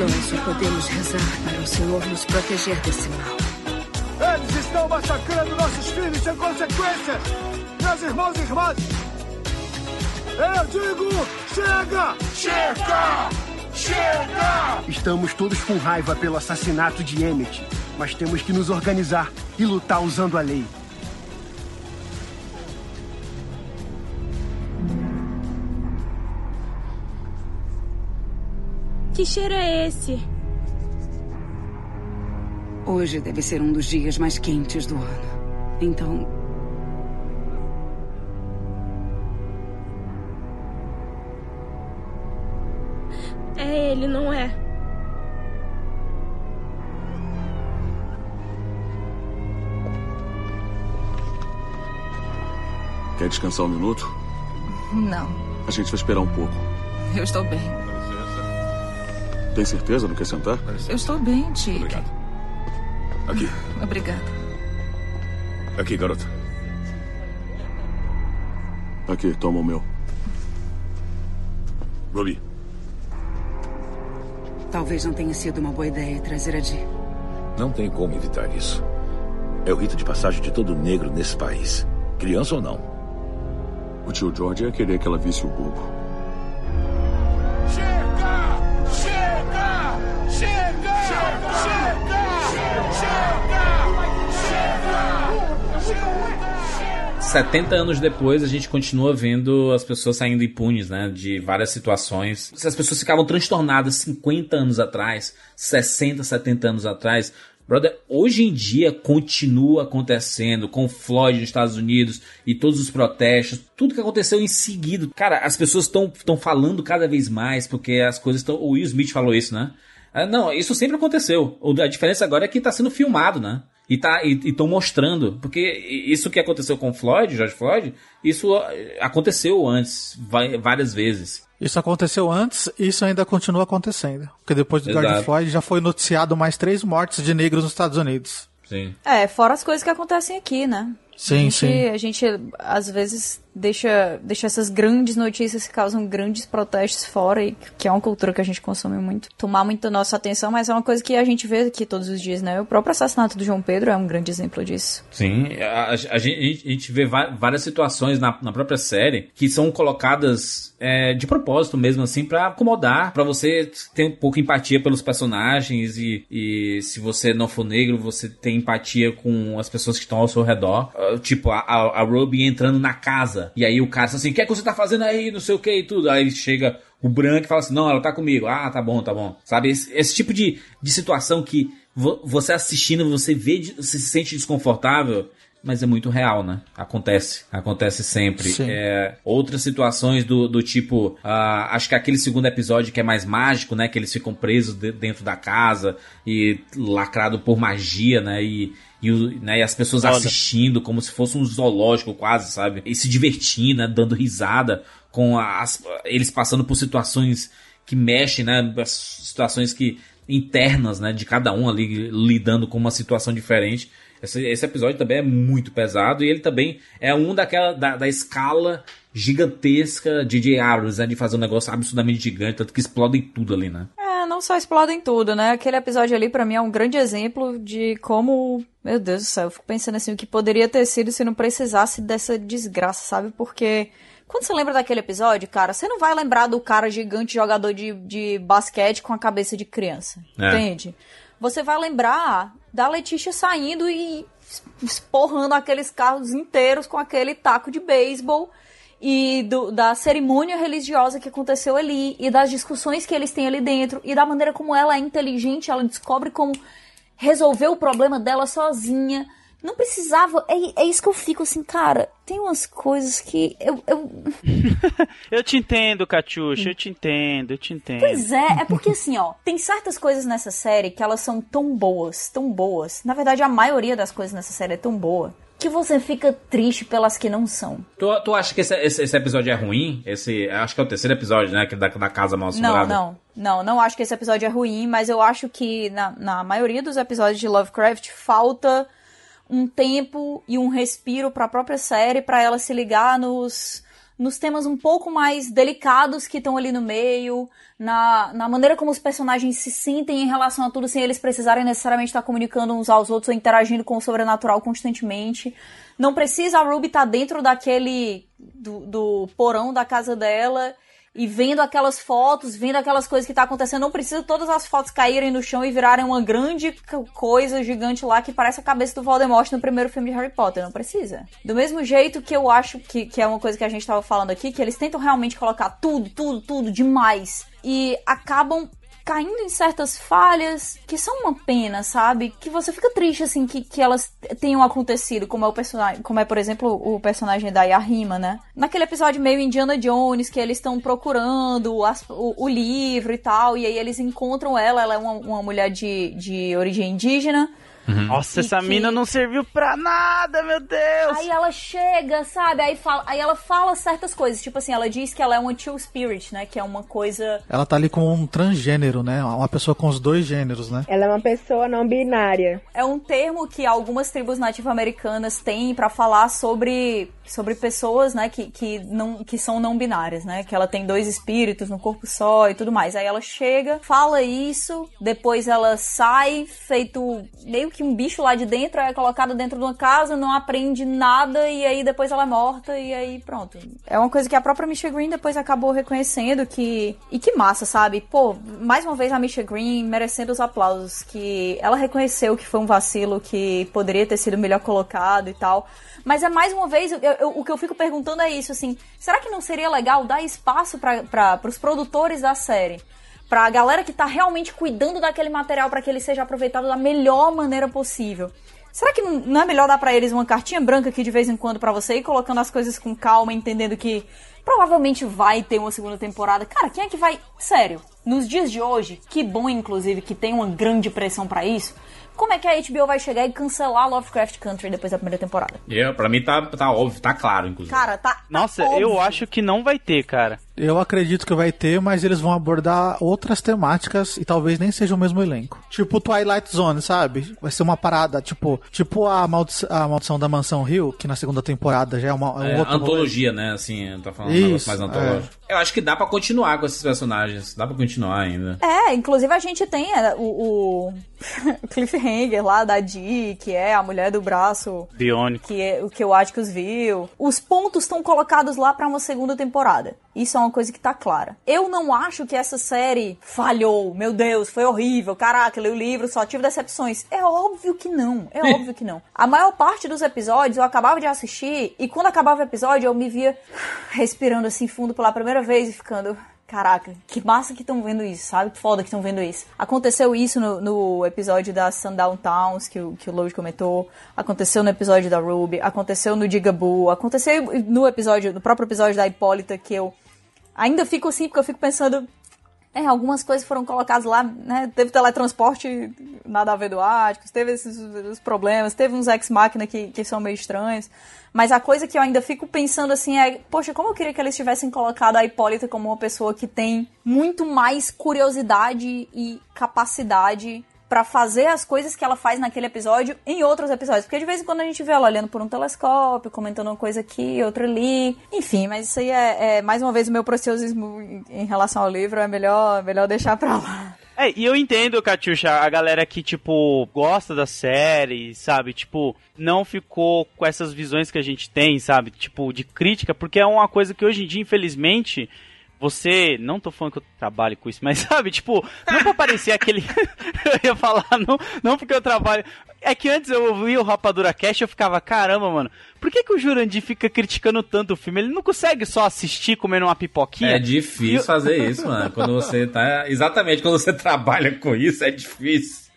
Nós só podemos rezar para o Senhor nos proteger desse mal. Eles estão massacrando nossos filhos sem consequências! Meus irmãos e irmãs! Eu digo: chega! Chega! Chega! Estamos todos com raiva pelo assassinato de Emmett, mas temos que nos organizar e lutar usando a lei. Que cheiro é esse? Hoje deve ser um dos dias mais quentes do ano. Então, É ele, não é? Quer descansar um minuto? não. A gente vai esperar um pouco. Eu estou bem. Tem certeza? Não quer sentar? Eu estou bem, Dick. Obrigado. Aqui. Obrigada. Aqui, garota. Aqui, toma o meu. Ruby, Talvez não tenha sido uma boa ideia trazer a Di. Não tem como evitar isso. É o rito de passagem de todo negro nesse país. Criança ou não. o tio George ia querer que ela visse o bobo. 70 anos depois, a gente continua vendo as pessoas saindo impunes, né? De várias situações. Se as pessoas ficavam transtornadas 50 anos atrás, 60, 70 anos atrás, brother, hoje em dia continua acontecendo com o Floyd nos Estados Unidos e todos os protestos, tudo que aconteceu em seguida. Cara, as pessoas estão falando cada vez mais porque as coisas estão. O Will Smith falou isso, né? Ah, não, isso sempre aconteceu. A diferença agora é que tá sendo filmado, né? E tá e estão mostrando, porque isso que aconteceu com o Floyd, George Floyd, isso ah, aconteceu antes, vai- várias vezes. Isso aconteceu antes e isso ainda continua acontecendo. Porque depois do George Exato. Floyd já foi noticiado mais três mortes de negros nos Estados Unidos. Sim. É, fora as coisas que acontecem aqui, né? Sim, a gente, sim. A gente, às vezes, deixa, deixa essas grandes notícias que causam grandes protestos fora, e que é uma cultura que a gente consome muito. Tomar muito nossa atenção, mas é uma coisa que a gente vê aqui todos os dias, né? O próprio assassinato do João Pedro é um grande exemplo disso. Sim, a, a- a gente, a gente vê várias situações na, na própria série que são colocadas é, de propósito mesmo, assim, pra acomodar, pra você ter um pouco de empatia pelos personagens e, e se você não for negro, você tem empatia com as pessoas que estão ao seu redor. Tipo, a, a, a Ruby entrando na casa e aí o cara fala assim: o que é que você tá fazendo aí, não sei o que e tudo. Aí chega o branco e fala assim: não, ela tá comigo. Ah, tá bom, tá bom. Sabe, esse, esse tipo de, de situação que vo- você assistindo, você vê, você se sente desconfortável, mas é muito real, né? Acontece, acontece sempre. É, outras situações do, do tipo, ah, acho que aquele segundo episódio que é mais mágico, né? Que eles ficam presos de- dentro da casa e lacrado por magia, né? E, e, o- né, e as pessoas Foda. assistindo como se fosse um zoológico quase, sabe? E se divertindo, né? Dando risada com as, eles passando por situações que mexem, né? Situações que internas, né, de cada um ali lidando com uma situação diferente. Esse, esse episódio também é muito pesado e ele também é um daquela da, da escala gigantesca de J. Abrams, né, de fazer um negócio absurdamente gigante, tanto que explodem tudo ali, né? Não só explodem tudo, né? Aquele episódio ali pra mim é um grande exemplo de como, meu Deus do céu, eu fico pensando assim, o que poderia ter sido se não precisasse dessa desgraça, sabe? Porque quando você lembra daquele episódio, cara, você não vai lembrar do cara gigante jogador de, de basquete com a cabeça de criança. É. Entende? Você vai lembrar da Letícia saindo e esporrando aqueles carros inteiros com aquele taco de beisebol e do- da cerimônia religiosa que aconteceu ali e das discussões que eles têm ali dentro e da maneira como ela é inteligente, ela descobre como resolver o problema dela sozinha. Não precisava. É, é isso que eu fico assim, cara. Tem umas coisas que eu, eu Eu te entendo, Catiuxa, eu te entendo, eu te entendo. Pois é, é porque assim, ó, tem certas coisas nessa série que elas são tão boas, tão boas. Na verdade, a maioria das coisas nessa série é tão boa que você fica triste pelas que não são. Tu, tu acha que esse, esse, esse episódio é ruim? Esse, acho que é o terceiro episódio, né? Que da, da casa mal Não, assombrada. não, não, não acho que esse episódio é ruim, mas eu acho que na, na maioria dos episódios de Lovecraft falta um tempo e um respiro pra própria série pra ela se ligar nos, nos temas um pouco mais delicados que estão ali no meio, na, na maneira como os personagens se sentem em relação a tudo sem eles precisarem necessariamente estar comunicando uns aos outros ou interagindo com o sobrenatural constantemente. Não precisa a Ruby estar dentro daquele do, do porão da casa dela e vendo aquelas fotos, vendo aquelas coisas que tá acontecendo, não precisa todas as fotos caírem no chão e virarem uma grande co- coisa gigante lá que parece a cabeça do Voldemort no primeiro filme de Harry Potter, não precisa. Do mesmo jeito que eu acho que, que é uma coisa que a gente tava falando aqui, que eles tentam realmente colocar tudo, tudo, tudo demais e acabam caindo em certas falhas que são uma pena, sabe? Que você fica triste, assim, que, que elas tenham acontecido, como é o personagem, como é, por exemplo, o personagem da Yahima, né? Naquele episódio meio Indiana Jones, que eles estão procurando as- o, o livro e tal, e aí eles encontram ela, ela é uma, uma mulher de, de origem indígena. Nossa, E essa que- mina não serviu pra nada, meu Deus! Aí ela chega, sabe? Aí, fala, aí ela fala certas coisas. Tipo assim, ela diz que ela é uma two spirit, né? Que é uma coisa. Ela tá ali com um transgênero, né? Uma pessoa com os dois gêneros, né? Ela é uma pessoa não binária. É um termo que algumas tribos nativo-americanas têm pra falar sobre, sobre pessoas, né, que, que, não, que são não binárias, né? Que ela tem dois espíritos no corpo só e tudo mais. Aí ela chega, fala isso, depois ela sai, feito meio que um bicho lá de dentro, é colocada dentro de uma casa, não aprende nada e aí depois ela é morta e aí pronto. É uma coisa que a própria Misha Green depois acabou reconhecendo que. E que massa, sabe? Pô, mais uma vez a Misha Green merecendo os aplausos. Que ela reconheceu que foi um vacilo, que poderia ter sido melhor colocado e tal. Mas é mais uma vez, eu- eu- o que eu fico perguntando é isso, assim, será que não seria legal dar espaço para os produtores da série? Pra galera que tá realmente cuidando daquele material para que ele seja aproveitado da melhor maneira possível. Será que não, é melhor dar pra eles uma cartinha branca aqui de vez em quando pra você ir colocando as coisas com calma, entendendo que provavelmente vai ter uma segunda temporada? Cara, quem é que vai. Sério, nos dias de hoje, que bom inclusive que tem uma grande pressão pra isso. Como é que a HBO vai chegar e cancelar Lovecraft Country depois da primeira temporada? Eu, pra mim tá, tá óbvio, tá claro, inclusive. Cara, tá. Nossa, óbvio. eu acho que não vai ter, cara. Eu acredito que vai ter, mas eles vão abordar outras temáticas e talvez nem seja o mesmo elenco. Tipo Twilight Zone, sabe? Vai ser uma parada, tipo, tipo a, maldi a Maldição da Mansão Rio, que na segunda temporada já é uma é um É, antologia, né? Assim, tá falando Isso, mais antológico. Eu acho que dá pra continuar com esses personagens. Dá pra continuar ainda. É, inclusive a gente tem é, o, o cliffhanger lá da Dee, que é a mulher do braço Biônico. que é o que o Atticus viu. Os pontos estão colocados lá pra uma segunda temporada. Isso é uma coisa que tá clara. Eu não acho que essa série falhou. Meu Deus, foi horrível. Caraca, li o livro, só tive decepções. É óbvio que não. É óbvio que não. A maior parte dos episódios eu acabava de assistir e quando acabava o episódio eu me via respirando assim fundo pela primeira vez e ficando Caraca, que massa que estão vendo isso, sabe? Que foda que estão vendo isso. Aconteceu isso no, no episódio da Sundown Towns, que, o- que o Load comentou. Aconteceu no episódio da Ruby. Aconteceu no Digaboo. Aconteceu no episódio, no próprio episódio da Hipólita, que eu ainda fico assim, porque eu fico pensando. É, algumas coisas foram colocadas lá, né? Teve teletransporte nada a ver do Áticos, teve esses problemas, teve uns ex-máquina que, que são meio estranhos. Mas a coisa que eu ainda fico pensando assim é, poxa, como eu queria que eles tivessem colocado a Hipólita como uma pessoa que tem muito mais curiosidade e capacidade pra fazer as coisas que ela faz naquele episódio em outros episódios. Porque de vez em quando a gente vê ela olhando por um telescópio, comentando uma coisa aqui, outra ali. Enfim, mas isso aí é, é mais uma vez o meu preciosismo em, relação ao livro. É melhor, melhor deixar pra lá. É, e eu entendo, Katiusha, a galera que, tipo, gosta da série, sabe? Tipo, não ficou com essas visões que a gente tem, sabe? Tipo, de crítica, porque é uma coisa que hoje em dia, infelizmente, você. Não tô falando que eu trabalho com isso, mas sabe, tipo, não pra parecer aquele. eu ia falar, não, não porque eu trabalho. É que antes eu ouvia o Rapadura Cast e eu ficava, caramba, mano, por que, que o Jurandir fica criticando tanto o filme? Ele não consegue só assistir comendo uma pipoquinha? É difícil fazer isso, mano. Quando você tá. Exatamente, quando você trabalha com isso, é difícil.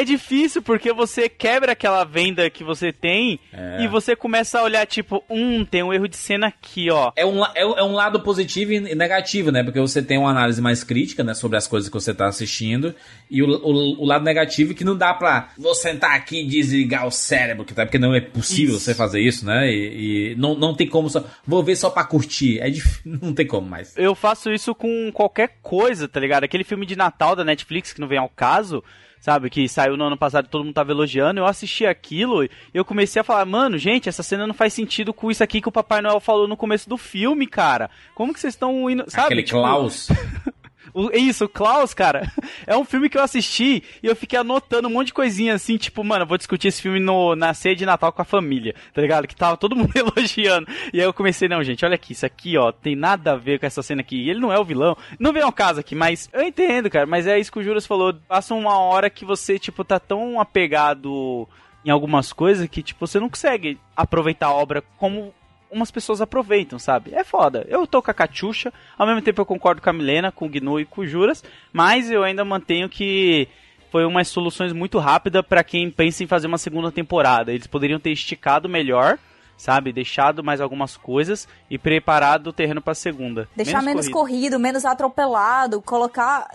É difícil porque você quebra aquela venda que você tem É. e você começa a olhar, tipo, hum, tem um erro de cena aqui, ó. É um, é, é um lado positivo e negativo, né? Porque você tem uma análise mais crítica, né? Sobre as coisas que você tá assistindo. E o, o, o lado negativo é que não dá pra vou sentar aqui e desligar o cérebro, que tá? porque não é possível Isso. você fazer isso, né? E, e não, não tem como só. Vou ver só pra curtir. É difícil, não tem como mais. Eu faço isso com qualquer coisa, tá ligado? Aquele filme de Natal da Netflix que não vem ao caso, sabe? Que saiu no ano passado e todo mundo tava elogiando. Eu assisti aquilo e eu comecei a falar, mano, gente, essa cena não faz sentido com isso aqui que o Papai Noel falou no começo do filme, cara. Como que vocês estão indo. Sabe? Aquele Tipo, Klaus. o- Isso, o Klaus, cara, é um filme que eu assisti e eu fiquei anotando um monte de coisinha assim, tipo, mano, eu vou discutir esse filme no, na ceia de Natal com a família, tá ligado? Que tava todo mundo elogiando. E aí eu comecei, não, gente, olha aqui, isso aqui, ó, tem nada a ver com essa cena aqui. Ele não é o vilão, não vem ao caso aqui, mas eu entendo, cara, mas é isso que o Juras falou. Passa uma hora que você, tipo, tá tão apegado em algumas coisas que, tipo, você não consegue aproveitar a obra como umas pessoas aproveitam, sabe? É foda. Eu tô com a Catiuxa, ao mesmo tempo eu concordo com a Milena, com o Gnu e com o Juras, mas eu ainda mantenho que foi umas soluções muito rápidas pra quem pensa em fazer uma segunda temporada. Eles poderiam ter esticado melhor, sabe? Deixado mais algumas coisas e preparado o terreno pra segunda. Deixar menos, corrido. corrido, menos atropelado, colocar.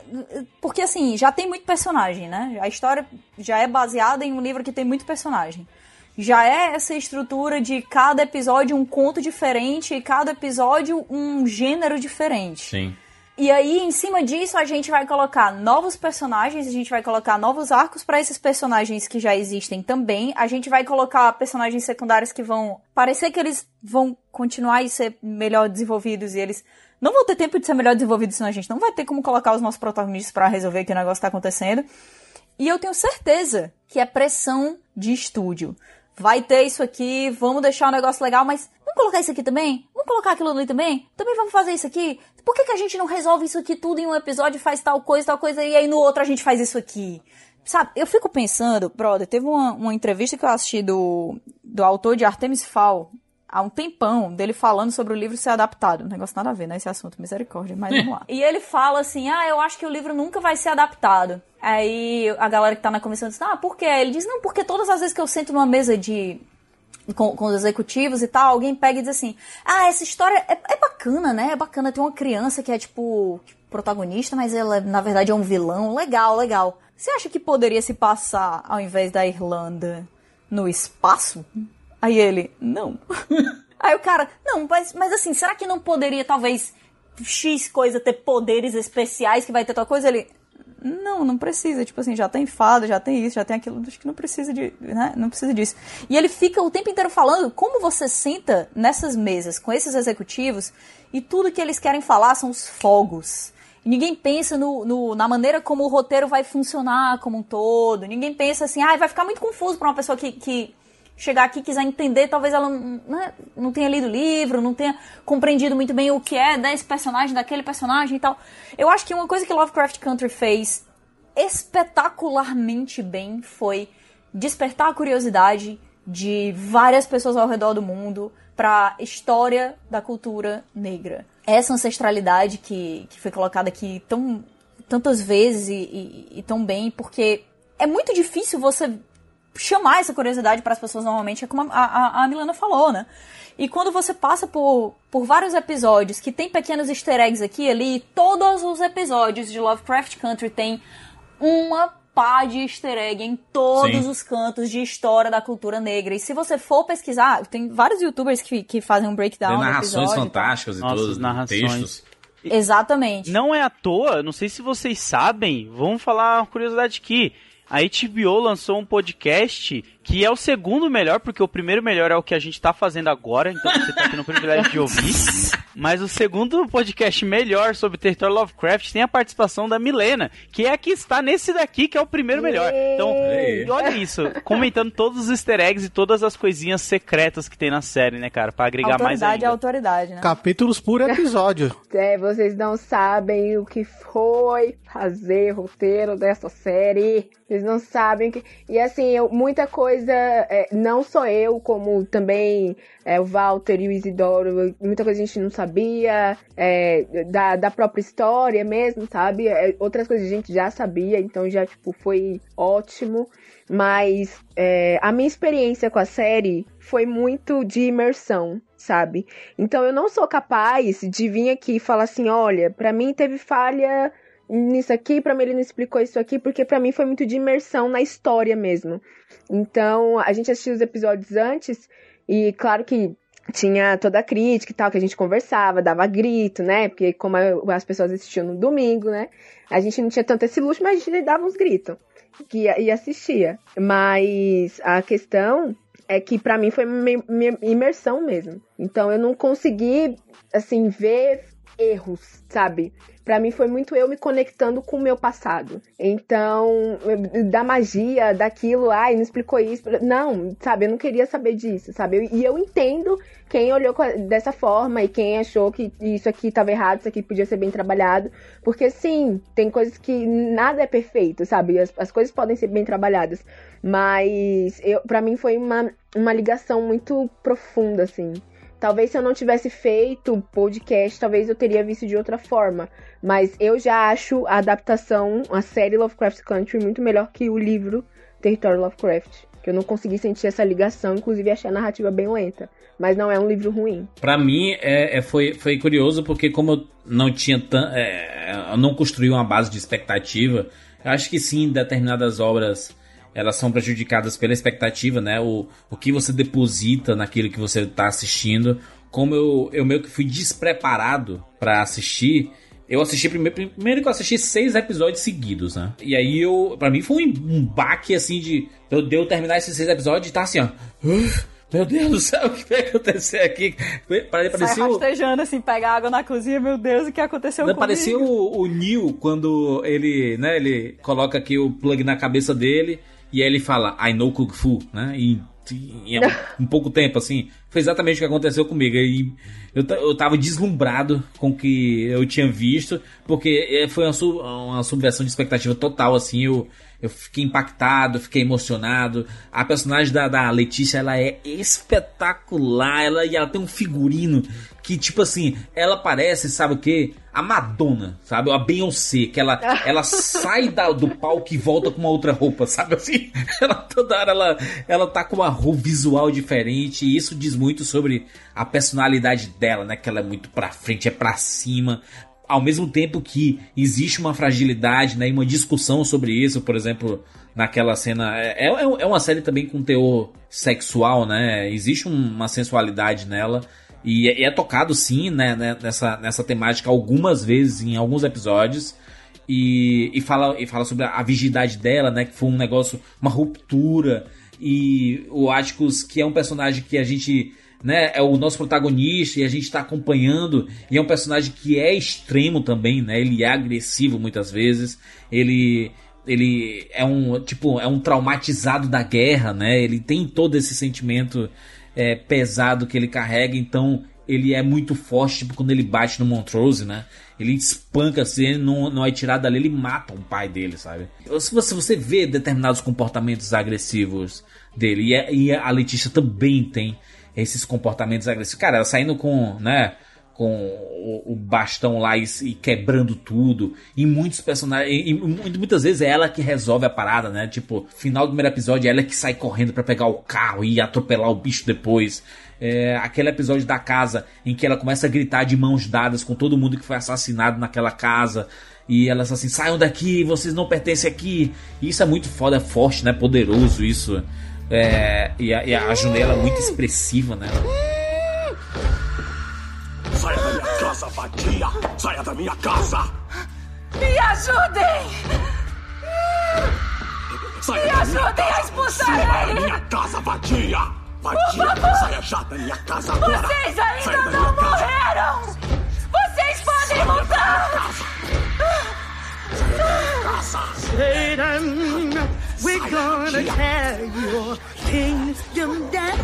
Porque assim, já tem muito personagem, né? A história já é baseada em um livro que tem muito personagem. Já é essa estrutura de cada episódio um conto diferente e cada episódio um gênero diferente. Sim. E aí, em cima disso, a gente vai colocar novos personagens, a gente vai colocar novos arcos para esses personagens que já existem também. A gente vai colocar personagens secundários que vão parecer que eles vão continuar e ser melhor desenvolvidos e eles não vão ter tempo de ser melhor desenvolvidos, senão a gente não vai ter como colocar os nossos protagonistas para resolver que o negócio tá acontecendo. E eu tenho certeza que é pressão de estúdio. Vai ter isso aqui, vamos deixar o negócio legal, mas vamos colocar isso aqui também? Vamos colocar aquilo ali também? Também vamos fazer isso aqui? Por que, que a gente não resolve isso aqui tudo em um episódio e faz tal coisa, tal coisa, e aí no outro a gente faz isso aqui? Sabe, eu fico pensando, brother, teve uma, uma entrevista que eu assisti do, do autor de Artemis Fowl há um tempão, dele falando sobre o livro ser adaptado. Um negócio nada a ver, né, esse assunto, misericórdia, mas vamos lá. E ele fala assim, ah, eu acho que o livro nunca vai ser adaptado. Aí a galera que tá na comissão diz, ah, por quê? Ele diz, não, porque todas as vezes que eu sento numa mesa de... Com, com os executivos e tal, alguém pega e diz assim: Ah, essa história é, é bacana, né? É bacana. Tem uma criança que é tipo protagonista, mas ela na verdade é um vilão. Legal, legal. Você acha que poderia se passar, ao invés da Irlanda, no espaço? Aí ele, não. Aí o cara, não, mas, mas assim, será que não poderia talvez X coisa ter poderes especiais que vai ter tal coisa? Ele, não, não precisa. Tipo assim, já tem fada, já tem isso, já tem aquilo. Acho que não precisa de, né? Não precisa disso. E ele fica o tempo inteiro falando como você senta nessas mesas com esses executivos e tudo que eles querem falar são os fogos. Ninguém pensa no, no- na maneira como o roteiro vai funcionar como um todo. Ninguém pensa assim, ah, vai ficar muito confuso para uma pessoa que, que chegar aqui quiser entender, talvez ela não, né, não tenha lido o livro, não tenha compreendido muito bem o que é desse personagem, daquele personagem e tal. Eu acho que uma coisa que Lovecraft Country fez espetacularmente bem foi despertar a curiosidade de várias pessoas ao redor do mundo para a história da cultura negra. Essa ancestralidade que, que foi colocada aqui tão, tantas vezes e, e- e tão bem, porque é muito difícil você chamar essa curiosidade para as pessoas normalmente, é como a, a, a Milena falou, né? E quando você passa por, por vários episódios que tem pequenos easter eggs aqui e ali, todos os episódios de Lovecraft Country tem uma pá de easter egg em todos Sim. os cantos de história da cultura negra. E se você for pesquisar, tem vários youtubers que, que fazem um breakdown Tem narrações episódio. fantásticas e todos, narrações. textos. Exatamente. Não é à toa, não sei se vocês sabem, vamos falar uma curiosidade aqui. A HBO lançou um podcast que é o segundo melhor, porque o primeiro melhor é o que a gente tá fazendo agora, então você tá tendo o privilégio de ouvir. Mas o segundo podcast melhor sobre território Lovecraft tem a participação da Milena, que é a que está nesse daqui, que é o primeiro melhor. Então, olha isso, comentando todos os easter eggs e todas as coisinhas secretas que tem na série, né, cara? Pra agregar mais Autoridade é ainda. autoridade, né? Capítulos por episódio. É, vocês não sabem o que foi fazer roteiro dessa série. Vocês não sabem que. E assim, eu, muita coisa, é, não só eu, como também é, o Walter e o Isidoro, muita coisa a gente não sabia, é, da, da própria história mesmo, sabe? É, outras coisas a gente já sabia, então já, tipo, foi ótimo. Mas é, a minha experiência com a série foi muito de imersão, sabe? Então eu não sou capaz de vir aqui e falar assim, olha, pra mim teve falha nisso aqui, pra mim ele não explicou isso aqui, porque pra mim foi muito de imersão na história mesmo. Então, a gente assistiu os episódios antes e claro que tinha toda a crítica e tal, que a gente conversava, dava grito, né? Porque como as pessoas assistiam no domingo, né? A gente não tinha tanto esse luxo, mas a gente dava uns gritos que e assistia. Mas a questão é que pra mim foi minha imersão mesmo. Então eu não consegui assim ver erros, sabe? Pra mim foi muito eu me conectando com o meu passado. Então, da magia, daquilo, ai, não explicou isso. Não, sabe? Eu não queria saber disso, sabe? E eu entendo quem olhou dessa forma e quem achou que isso aqui estava errado, isso aqui podia ser bem trabalhado. Porque sim, tem coisas que nada é perfeito, sabe? As, as coisas podem ser bem trabalhadas. Mas para mim foi uma, uma ligação muito profunda, assim. Talvez se eu não tivesse feito podcast, talvez eu teria visto de outra forma. Mas eu já acho a adaptação, a série Lovecraft Country, muito melhor que o livro Território Lovecraft. Que eu não consegui sentir essa ligação, inclusive achei a narrativa bem lenta. Mas não é um livro ruim. Pra mim, é, é- foi, foi curioso porque como eu não tinha tan, é, eu não construí uma base de expectativa, eu acho que sim, determinadas obras elas são prejudicadas pela expectativa, né? O, o que você deposita naquilo que você tá assistindo. Como eu, eu meio que fui despreparado pra assistir, eu assisti primeiro, primeiro que eu assisti seis episódios seguidos, né? E aí eu, para mim foi um, um baque assim de eu deu terminar esses seis episódios e tá assim, ó. "Uf, meu Deus do céu, o que vai acontecer aqui? Pare- Sai Parecia o, rastejando, assim, pega água na cozinha, meu Deus, o que aconteceu não, comigo? parecia o, o Neil quando ele, né, ele coloca aqui o plug na cabeça dele e aí ele fala I know Kung Fu, né? E, e é um, um pouco tempo assim, foi exatamente o que aconteceu comigo. E eu, eu tava deslumbrado com o que eu tinha visto, porque eh, foi uma, uma subversão de expectativa total, assim, eu eu fiquei impactado, fiquei emocionado. A personagem da, da Letícia, ela é espetacular. Ela, e ela tem um figurino que, tipo assim, ela parece, sabe o que? A Madonna, sabe? A Beyoncé, que ela, ela sai da, do palco e volta com uma outra roupa, sabe assim? Ela toda hora ela, ela tá com uma roupa visual diferente. E isso diz muito sobre a personalidade dela, né? Que ela é muito pra frente, é pra cima ao mesmo tempo que existe uma fragilidade, né, e uma discussão sobre isso, por exemplo, naquela cena. É, é, é uma série também com teor sexual, né? Existe um- uma sensualidade nela. E é, é tocado sim, né, né, nessa, nessa temática algumas vezes em alguns episódios. E, e, fala, e fala sobre a, a virgindade dela, né? Que foi um negócio, uma ruptura. E o Atticus, que é um personagem que a gente né, é o nosso protagonista e a gente está acompanhando. E é um personagem que é extremo também, né? Ele é agressivo muitas vezes. Ele ele é um tipo é um traumatizado da guerra, né? Ele tem todo esse sentimento é, pesado que ele carrega, então ele é muito forte, tipo quando ele bate no Montrose, né? Ele espanca assim, ele não, não é tirado dali, ele mata o pai dele, sabe? Se você, você vê determinados comportamentos agressivos dele, e a, e a Letícia também tem esses comportamentos agressivos. Cara, ela saindo com, né? com o, o bastão lá e, e, quebrando tudo. E muitos personagens. E, e, muitas vezes é ela que resolve a parada, né? Tipo, final do primeiro episódio é ela que sai correndo para pegar o carro e atropelar o bicho depois. É, aquele episódio da casa em que ela começa a gritar de mãos dadas com todo mundo que foi assassinado naquela casa. E elas assim, saiam daqui, vocês não pertencem aqui. Isso é muito foda, é forte, né? Poderoso isso. É, e, a, e a Junela é muito expressiva, né? Saia da minha casa, vadia! Saia da minha casa! Me ajudem! Saia Me ajudem a expulsar Saia da ele! minha casa, vadia! Por Vadia! favor! Saia já da minha casa agora! Vocês ainda da não morreram! Vocês podem lutar! Satan, we're gonna tear your kingdom down.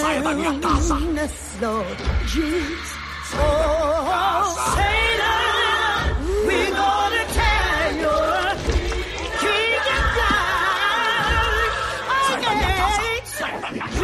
Saia da minha casa! Lord Jesus. Oh, Satan, we're gonna tear your kingdom down.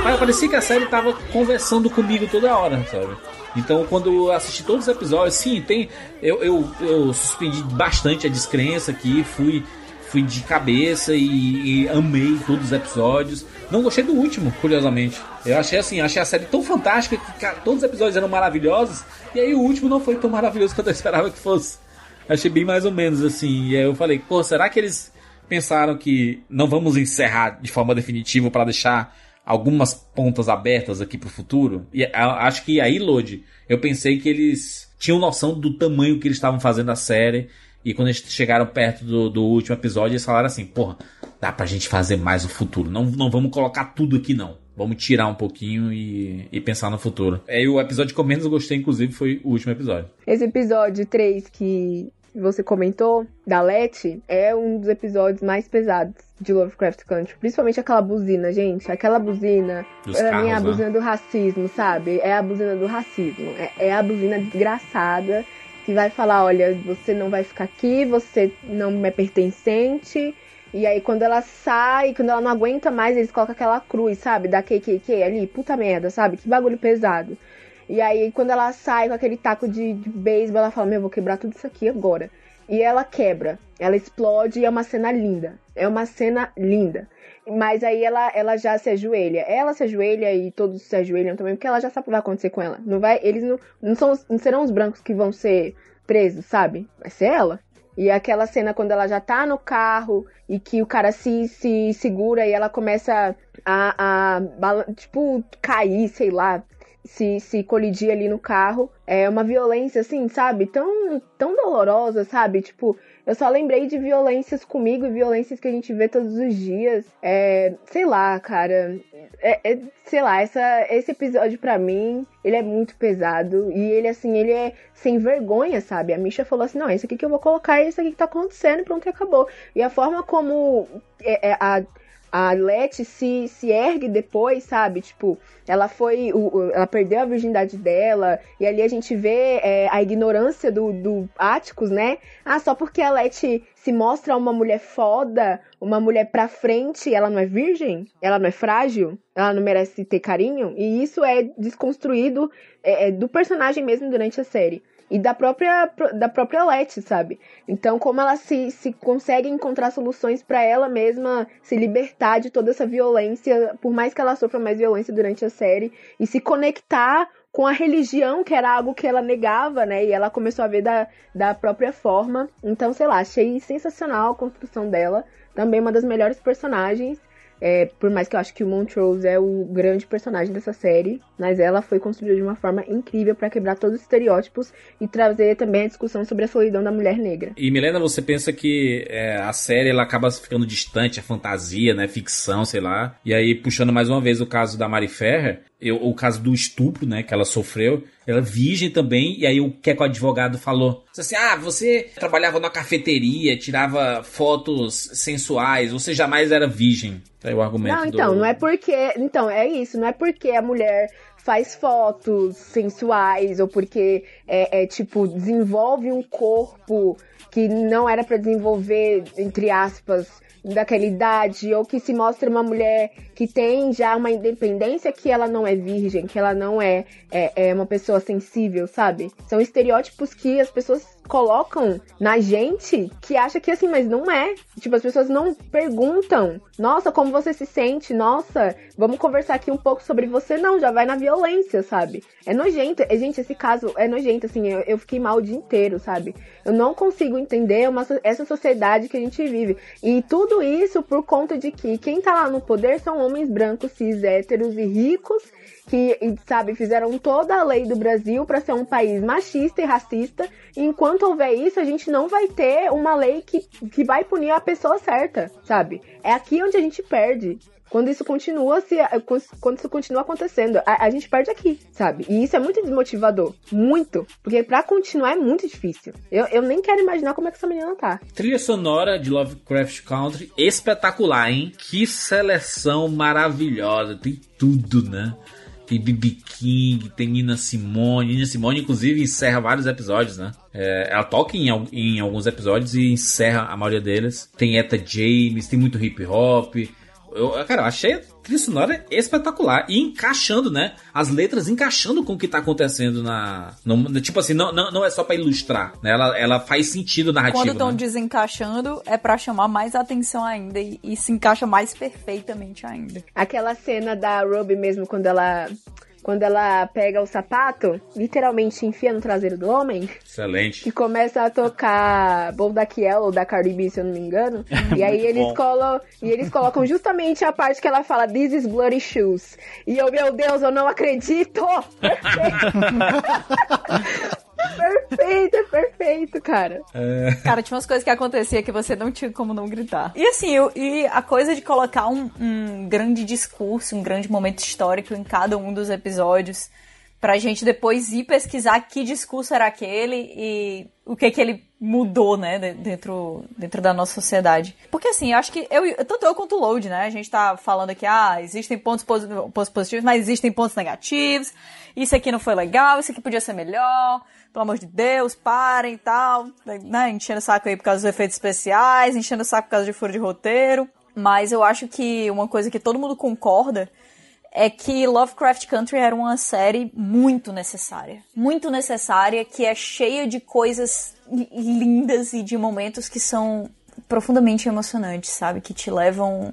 Mas parecia que a série tava conversando comigo toda hora, sabe? Então, quando eu assisti todos os episódios, sim, tem. Eu, eu, eu suspendi bastante a descrença aqui, fui, fui de cabeça e, e, amei todos os episódios. Não gostei do último, curiosamente. Eu achei assim, achei a série tão fantástica que cara, todos os episódios eram maravilhosos, e aí o último não foi tão maravilhoso quanto eu esperava que fosse. Achei bem mais ou menos assim. E aí eu falei, pô, será que eles pensaram que não vamos encerrar de forma definitiva para deixar algumas pontas abertas aqui pro futuro. E acho que aí, Lodi, eu pensei que eles tinham noção do tamanho que eles estavam fazendo a série. E quando eles chegaram perto do, do último episódio, eles falaram assim: porra, dá pra gente fazer mais o futuro. Não, não vamos colocar tudo aqui, não. Vamos tirar um pouquinho e, e pensar no futuro. É, e o episódio que eu menos gostei, inclusive, foi o último episódio. Esse episódio 3 que você comentou, da Letty, é um dos episódios mais pesados de Lovecraft Country. Principalmente aquela buzina, gente. Aquela buzina, Dos pra mim é a carros, né? buzina do racismo, sabe? É a buzina do racismo. É, é a buzina desgraçada que vai falar, olha, você não vai ficar aqui, você não é pertencente. E aí quando ela sai, quando ela não aguenta mais, eles colocam aquela cruz, sabe? Da KKK ali, puta merda, sabe? Que bagulho pesado. E aí, quando ela sai com aquele taco de, de beisebol, ela fala: Meu, eu vou quebrar tudo isso aqui agora. E ela quebra, ela explode e é uma cena linda. É uma cena linda. Mas aí ela, ela já se ajoelha. Ela se ajoelha e todos se ajoelham também, porque ela já sabe o que vai acontecer com ela. Não vai, eles não, não, são, não serão os brancos que vão ser presos, sabe? Vai ser ela. E aquela cena quando ela já tá no carro e que o cara se, se segura e ela começa a, a bala- tipo, cair, sei lá, se, se colidir ali no carro. É uma violência, assim, sabe? Tão, tão dolorosa, sabe? Tipo, eu só lembrei de violências comigo e violências que a gente vê todos os dias. É, sei lá, cara. É, é- sei lá, essa, esse episódio pra mim, ele é muito pesado. E ele, assim, ele é sem vergonha, sabe? A Misha falou assim: não, esse aqui que eu vou colocar é isso aqui que tá acontecendo, pronto, acabou. E a forma como é, é, a, a Letty se, se ergue depois, sabe? Tipo, ela foi. o- ela perdeu a virgindade dela. E ali a gente vê é, a ignorância do, do Atticus, né? Ah, só porque a Letty se mostra uma mulher foda, uma mulher pra frente, ela não é virgem? Ela não é frágil? Ela não merece ter carinho? E isso é desconstruído é, é, do personagem mesmo durante a série. E da própria, da própria Letty, sabe? Então, como ela se, se consegue encontrar soluções pra ela mesma se libertar de toda essa violência, por mais que ela sofra mais violência durante a série, e se conectar com a religião, que era algo que ela negava, né? E ela começou a ver da, da própria forma. Então, sei lá, achei sensacional a construção dela. Também uma das melhores personagens. É, por mais que eu acho que o Montrose é o grande personagem dessa série, mas ela foi construída de uma forma incrível pra quebrar todos os estereótipos e trazer também a discussão sobre a solidão da mulher negra. E Milena, você pensa que é, a série ela acaba ficando distante, a fantasia, né, ficção, sei lá. E aí puxando mais uma vez o caso da Mari Ferrer, eu, o caso do estupro, né, que ela sofreu, ela é virgem também. E aí o que é que o advogado falou? Assim, ah, você trabalhava numa cafeteria, tirava fotos sensuais, você jamais era virgem. Aí o argumento Não, então, do... não é porque. Então, é isso, não é porque a mulher faz fotos sensuais ou porque é, é, tipo desenvolve um corpo que não era pra desenvolver entre aspas daquela idade ou que se mostra uma mulher que tem já uma independência que ela não é virgem, que ela não é, é, é uma pessoa sensível, sabe? São estereótipos que as pessoas colocam na gente que acha que assim, mas não é. Tipo, as pessoas não perguntam, nossa, como você se sente? Nossa, vamos conversar aqui um pouco sobre você. Não, já vai na violência, sabe? É nojento. É, gente, esse caso é nojento, assim, eu, eu fiquei mal o dia inteiro, sabe? Eu não consigo entender uma, essa sociedade que a gente vive. E tudo isso por conta de que quem tá lá no poder são homens brancos, cis, héteros e ricos que, sabe, fizeram toda a lei do Brasil para ser um país machista e racista. E enquanto houver isso, a gente não vai ter uma lei que, que vai punir a pessoa certa, sabe? É aqui onde a gente perde. Quando isso continua se quando isso continua acontecendo, a, a, gente perde aqui, sabe? E isso é muito desmotivador, muito, porque para continuar é muito difícil. Eu, eu nem quero imaginar como é que essa menina tá. Trilha sonora de Lovecraft Country espetacular, hein? Que seleção maravilhosa, tem tudo, né? Tem B.B. King, tem Nina Simone. Nina Simone, inclusive, encerra vários episódios, né? É, ela toca em, em alguns episódios e encerra a maioria deles. Tem Eta James, tem muito hip hop. Eu, cara, eu achei trilha sonora espetacular. E encaixando, né? As letras encaixando com o que tá acontecendo na. No, tipo assim, não, não, não é só para ilustrar, né? Ela, ela faz sentido narrativo. Quando estão né? desencaixando, é para chamar mais atenção ainda. E, e se encaixa mais perfeitamente ainda. Aquela cena da Ruby mesmo, quando ela quando ela pega o sapato, literalmente enfia no traseiro do homem. Excelente. E começa a tocar Boldaquiel ou da Cardi B, se eu não me engano. e aí eles, colam, e eles colocam justamente a parte que ela fala This is Bloody Shoes. E eu, meu Deus, eu não acredito! Perfeito, é perfeito, cara. É... Cara, tinha umas coisas que acontecia que você não tinha como não gritar. E assim, eu, e a coisa de colocar um, um grande discurso, um grande momento histórico em cada um dos episódios, pra gente depois ir pesquisar que discurso era aquele e o que que ele mudou, né, dentro, dentro da nossa sociedade. Porque assim, eu acho que eu, tanto eu quanto o Load, né, a gente tá falando aqui, ah, existem pontos, pontos positivos, mas existem pontos negativos, isso aqui não foi legal, isso aqui podia ser melhor, pelo amor de Deus, parem e tal, né, enchendo o saco aí por causa dos efeitos especiais, enchendo o saco por causa de furo de roteiro, mas eu acho que uma coisa que todo mundo concorda é que Lovecraft Country era uma série muito necessária. Muito necessária, que é cheia de coisas lindas e de momentos que são profundamente emocionantes, sabe? Que te levam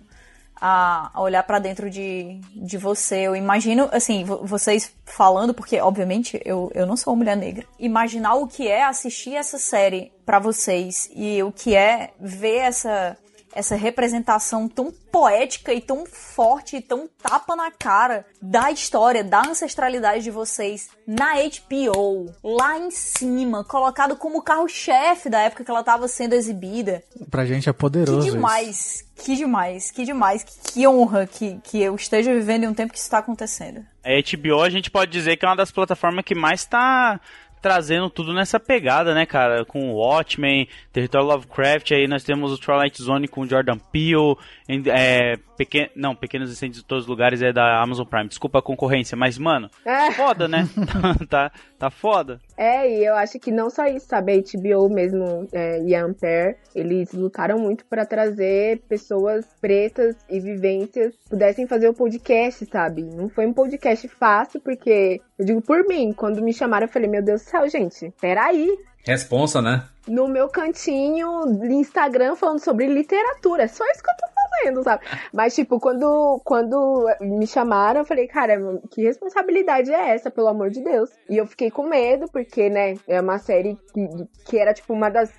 a, olhar para dentro de, de você. Eu imagino, assim, vocês falando, porque obviamente eu, eu não sou uma mulher negra. Imaginar o que é assistir essa série para vocês e o que é ver essa essa representação tão poética e tão forte e tão tapa na cara da história, da ancestralidade de vocês na HBO, lá em cima, colocado como carro-chefe da época que ela estava sendo exibida. Pra gente é poderoso. Que demais, isso. que demais, que demais, que, que honra que, que eu esteja vivendo em um tempo que isso está acontecendo. A HBO a gente pode dizer que é uma das plataformas que mais está trazendo tudo nessa pegada, né, cara? Com o Watchmen, Território Lovecraft, aí nós temos o Twilight Zone com Jordan Peele, é, pequen... não, Pequenos Incêndios de Todos os Lugares é da Amazon Prime. Desculpa a concorrência, mas, mano, é. foda, né? tá, tá foda. É, e eu acho que não só isso, sabe? A HBO mesmo é, e a Ampere, eles lutaram muito para trazer pessoas pretas e vivências pudessem fazer o podcast, sabe? Não foi um podcast fácil, porque eu digo por mim, quando me chamaram, eu falei, meu Deus do céu, gente, peraí. Responsa, né? No meu cantinho Instagram falando sobre literatura. É só isso que eu tô sabe? Mas, tipo, quando, quando me chamaram, eu falei, cara, que responsabilidade é essa, pelo amor de Deus? E eu fiquei com medo, porque, né, é uma série que, que era, tipo, uma das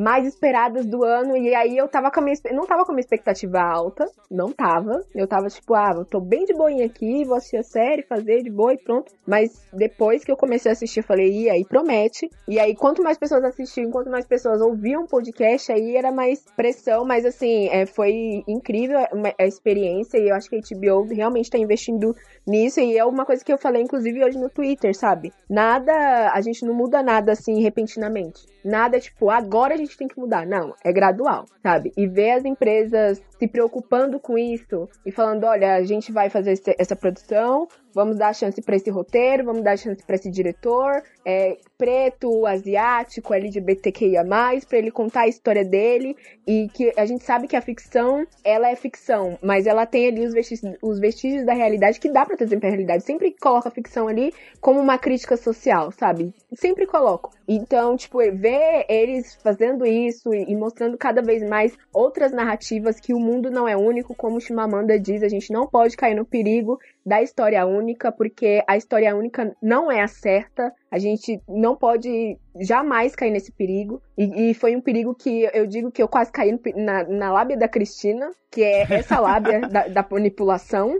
mais esperadas do ano. E aí eu tava com a minha. Não tava com a minha expectativa alta. Não tava. Eu tava tipo, ah, eu tô bem de boinha aqui, vou assistir a série, fazer de boa e pronto. Mas depois que eu comecei a assistir, eu falei, e aí promete. E aí, quanto mais pessoas assistiam, quanto mais pessoas ouviam o podcast, aí era mais pressão. Mas assim, é, foi incrível a experiência. E eu acho que a HBO realmente tá investindo nisso. E é uma coisa que eu falei, inclusive, hoje no Twitter, sabe? Nada. A gente não muda nada assim repentinamente. Nada tipo, agora a gente tem que mudar. Não, é gradual, sabe? E ver as empresas se preocupando com isso e falando, olha, a gente vai fazer esse, essa produção, vamos dar chance para esse roteiro, vamos dar chance para esse diretor, é, preto, asiático, LGBTQIA+, para ele contar a história dele e que a gente sabe que a ficção, ela é ficção, mas ela tem ali os vestígios, os vestígios da realidade que dá para trazer pra realidade. Sempre coloca a ficção ali como uma crítica social, sabe? Sempre coloco. Então, tipo, ver eles fazendo isso e, e mostrando cada vez mais outras narrativas que o mundo não é único, como o Chimamanda diz, a gente não pode cair no perigo da história única, porque a história única não é a certa. A gente não pode jamais cair nesse perigo. E, e foi um perigo que eu digo que eu quase caí na, na lábia da Cristina, que é essa lábia da, da manipulação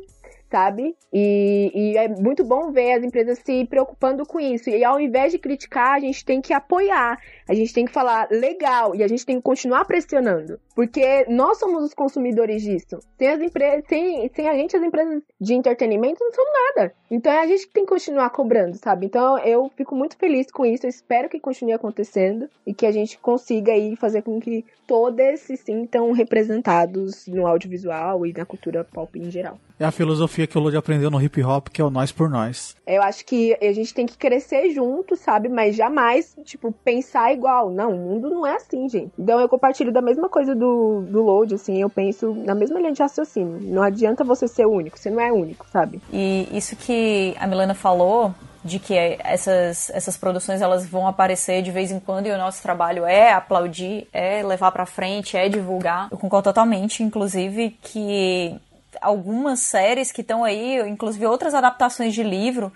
sabe? E, e, é muito bom ver as empresas se preocupando com isso. E ao invés de criticar, a gente tem que apoiar, a gente tem que falar legal e a gente tem que continuar pressionando. Porque nós somos os consumidores disso. Sem as sem, sem a gente, as empresas de entretenimento não são nada. Então é a gente que tem que continuar cobrando, sabe? Então eu fico muito feliz com isso, eu espero que continue acontecendo e que a gente consiga aí fazer com que todos se sintam representados no audiovisual e na cultura pop em geral. É a filosofia que o Lodi aprendeu no hip hop, que é o nós por nós. Eu acho que a gente tem que crescer junto, sabe? Mas jamais, tipo, pensar igual. Não, o mundo não é assim, gente. Então eu compartilho da mesma coisa do, do Load, assim, eu penso na mesma linha de raciocínio. Não adianta você ser único, você não é único, sabe? E isso que a Milena falou de que essas, essas produções elas vão aparecer de vez em quando e o nosso trabalho é aplaudir, é levar para frente, é divulgar. Eu concordo totalmente, inclusive, que algumas séries que estão aí, inclusive outras adaptações de livro,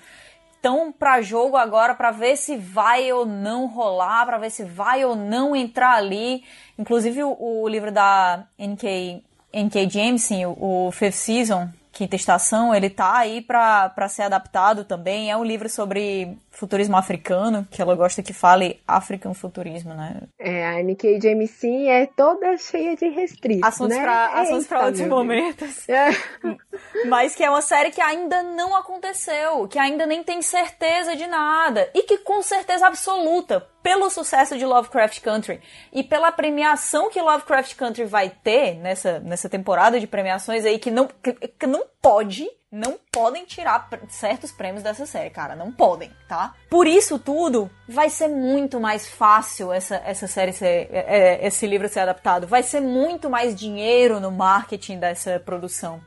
estão para jogo agora para ver se vai ou não rolar, para ver se vai ou não entrar ali. Inclusive o, o livro da NK, NK Jameson, o, o Fifth Season, Quinta Estação, ele tá aí para ser adaptado também. É um livro sobre futurismo africano, que ela gosta que fale African futurismo, né? É, a Nikkei Jameson é toda cheia de restritos, assuntos né? Pra, assuntos para outros momentos. É. Mas que é uma série que ainda não aconteceu, que ainda nem tem certeza de nada. E que com certeza absoluta, pelo sucesso de Lovecraft Country e pela premiação que Lovecraft Country vai ter nessa, nessa temporada de premiações aí, que não, que, que não pode não podem tirar certos prêmios dessa série, cara. Não podem, tá? Por isso tudo, vai ser muito mais fácil essa, essa série ser. É, é, esse livro ser adaptado. Vai ser muito mais dinheiro no marketing dessa produção.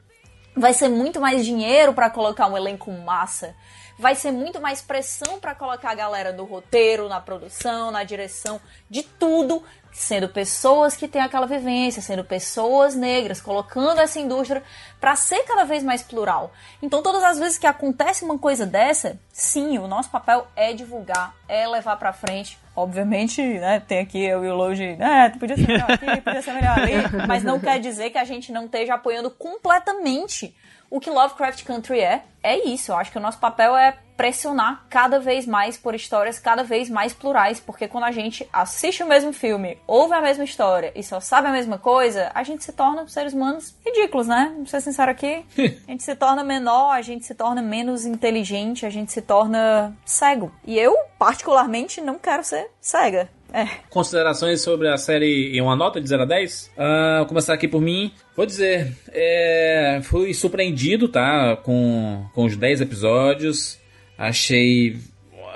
Vai ser muito mais dinheiro para colocar um elenco massa vai ser muito mais pressão para colocar a galera no roteiro, na produção, na direção, de tudo, sendo pessoas que têm aquela vivência, sendo pessoas negras, colocando essa indústria para ser cada vez mais plural. Então, todas as vezes que acontece uma coisa dessa, sim, o nosso papel é divulgar, é levar para frente. Obviamente, né, tem aqui eu e o Logi, né, podia ser melhor aqui, podia ser melhor ali, mas não quer dizer que a gente não esteja apoiando completamente o que Lovecraft Country é, é isso. Eu acho que o nosso papel é pressionar cada vez mais por histórias cada vez mais plurais, porque quando a gente assiste o mesmo filme, ouve a mesma história e só sabe a mesma coisa, a gente se torna seres humanos ridículos, né? Vamos ser sincero aqui. a gente se torna menor, a gente se torna menos inteligente, a gente se torna cego. E eu, particularmente, não quero ser cega. É. Considerações sobre a série em uma nota de 0 a 10? Uh, vou começar aqui por mim. Vou dizer, é, fui surpreendido, tá? Com, com os 10 episódios. Achei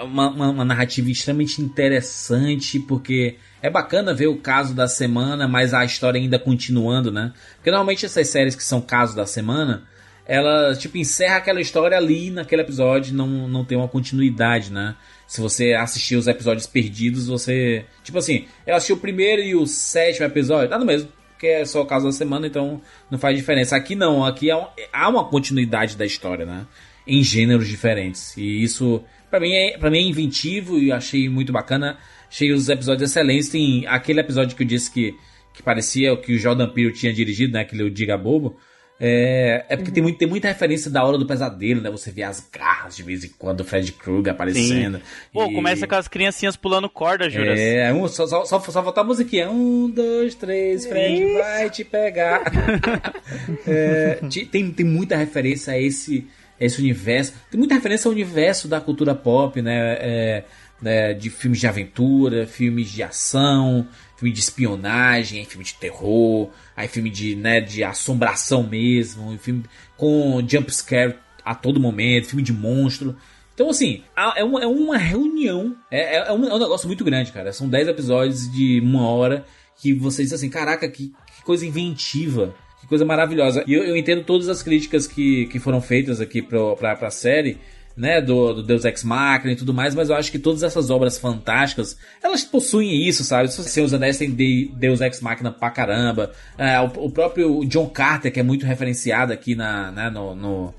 uma, uma, uma, narrativa extremamente interessante, porque é bacana ver o caso da semana, mas a história ainda continuando, né? Porque normalmente essas séries que são casos da semana, ela tipo encerra aquela história ali naquele episódio, não, não tem uma continuidade, né? Se você assistir os episódios perdidos, você. Tipo assim, eu assisti o primeiro e o sétimo episódio, tá no mesmo. Porque é só o caso da semana, então não faz diferença. Aqui não, aqui há, um, há uma continuidade da história, né? em gêneros diferentes. E isso, para mim, é, pra mim é inventivo e achei muito bacana. Achei os episódios excelentes. Tem aquele episódio que eu disse que, que parecia o que o Jordan Peele tinha dirigido, né? Aquele Diga Bobo. É, é porque uhum. tem, muito, tem muita referência da hora do pesadelo, né? Você vê as garras de vez em quando, o Fred Krueger aparecendo. Sim. Pô, e... começa com as criancinhas pulando corda, Juras. É, um, só, só, só, só falta a musiquinha. Um, dois, três, Fred vai te pegar. é, tem, tem muita referência a esse esse universo. Tem muita referência ao universo da cultura pop, né? É, né de filmes de aventura, filmes de ação, filme de espionagem, é filme de terror, aí filme de, né, de assombração mesmo, filme com jump scare a todo momento, filme de monstro. Então, assim, é uma, é uma reunião, é, é, um, é um negócio muito grande, cara. São 10 episódios de uma hora que você diz assim, caraca, que, que coisa inventiva, que coisa maravilhosa. E eu, eu, entendo todas as críticas que, que foram feitas aqui pro, pra, pra série, né, do, do, Deus Ex Machina e tudo mais, mas eu acho que todas essas obras fantásticas, elas possuem isso, sabe? Se os Anéis tem de Deus Ex Machina pra caramba, é, o, o, próprio John Carter, que é muito referenciado aqui na, né, no, no,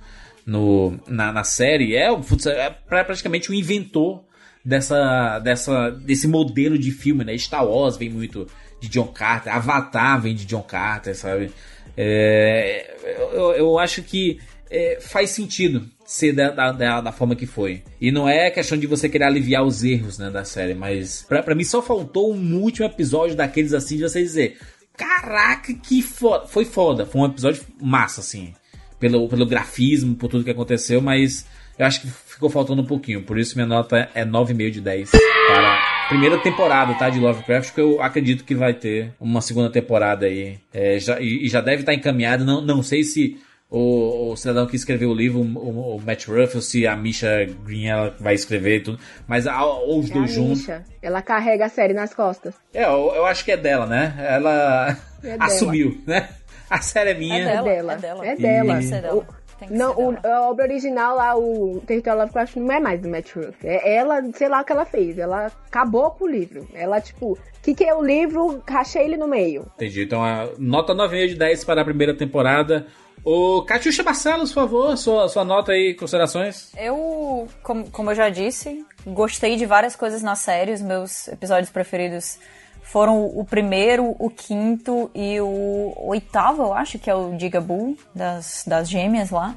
no na, na, série, é, é praticamente o inventor dessa, dessa, desse modelo de filme, né? Star Wars vem muito de John Carter, Avatar vem de John Carter, sabe? É, eu, eu acho que é, faz sentido ser da, da, da, forma que foi. E não é questão de você querer aliviar os erros né, da série, mas pra mim só faltou um último episódio daqueles assim de você dizer: Caraca, que foda! Foi foda, foi um episódio massa, assim, pelo, pelo grafismo, por tudo que aconteceu, mas eu acho que ficou faltando um pouquinho. Por isso minha nota é 9,5 de 10 para a primeira temporada, tá? De Lovecraft, porque eu acredito que vai ter uma segunda temporada aí. É, já, e, já deve estar encaminhado. Não, não sei se o, o, cidadão que escreveu o livro, o, o Matt Ruffalo, se a Misha Green ela vai escrever tudo. Mas a, ou os é dois juntos. Misha. Ela carrega a série nas costas. É, eu, eu acho que é dela, né? Ela é assumiu, né? A série é minha. É dela. É dela. É dela. É dela. Não, o, a obra original lá, o Território Lovecraft, não é mais do Matt Ruff. É ela, sei lá o que ela fez. Ela acabou com o livro. Ela, tipo, que que é o livro, rachei ele no meio. Entendi. Então, a nota 9,5 de 10 para a primeira temporada. O Catiuxa Barcelos, por favor, sua, sua nota aí, considerações. Eu, como, como eu já disse, gostei de várias coisas na série. Os meus episódios preferidos foram o primeiro, o quinto e o oitavo, eu acho, que é o Digaboo, das, das gêmeas lá.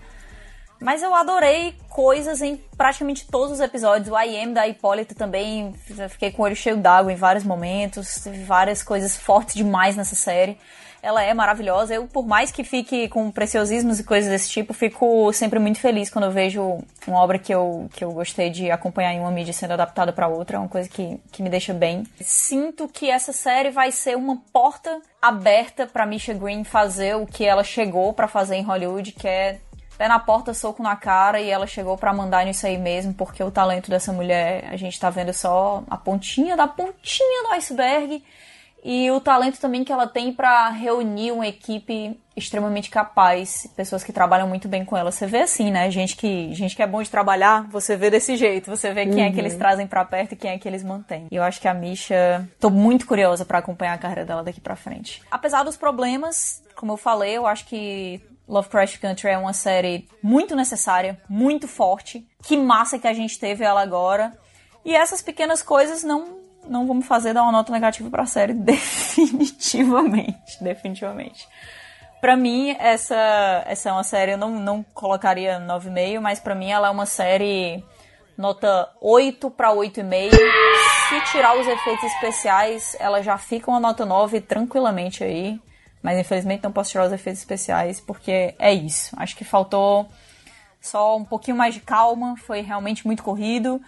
Mas eu adorei coisas em praticamente todos os episódios. O I Am da Hipólita também, fiquei com o olho cheio d'água em vários momentos. Teve várias coisas fortes demais nessa série ela é maravilhosa. Eu, por mais que fique com preciosismos e coisas desse tipo, fico sempre muito feliz quando eu vejo uma obra que eu, que eu gostei de acompanhar em uma mídia sendo adaptada para outra. É uma coisa que, que me deixa bem. Sinto que essa série vai ser uma porta aberta para Misha Green fazer o que ela chegou para fazer em Hollywood, que é pé na porta, soco na cara, e ela chegou para mandar nisso aí mesmo, porque o talento dessa mulher, a gente tá vendo só a pontinha da pontinha do iceberg e o talento também que ela tem para reunir uma equipe extremamente capaz, pessoas que trabalham muito bem com ela. Você vê assim, né? Gente que, gente que é bom de trabalhar, você vê desse jeito. Você vê quem uhum. é que eles uhum. trazem para perto e quem é que eles mantêm. E eu acho que a Misha, tô muito curiosa para acompanhar a carreira dela daqui para frente. Apesar dos problemas, como eu falei, eu acho que Lovecraft Country é uma série muito necessária, muito forte. Que massa que a gente teve ela agora. E essas pequenas coisas não não vamos fazer dar uma nota negativa para a série definitivamente, definitivamente. Para mim essa essa é uma série eu não, não colocaria 9,5, mas para mim ela é uma série nota 8 para 8,5. Se tirar os efeitos especiais, ela já fica uma nota 9 tranquilamente aí. Mas infelizmente não posso tirar os efeitos especiais porque é isso. Acho que faltou só um pouquinho mais de calma, foi realmente muito corrido.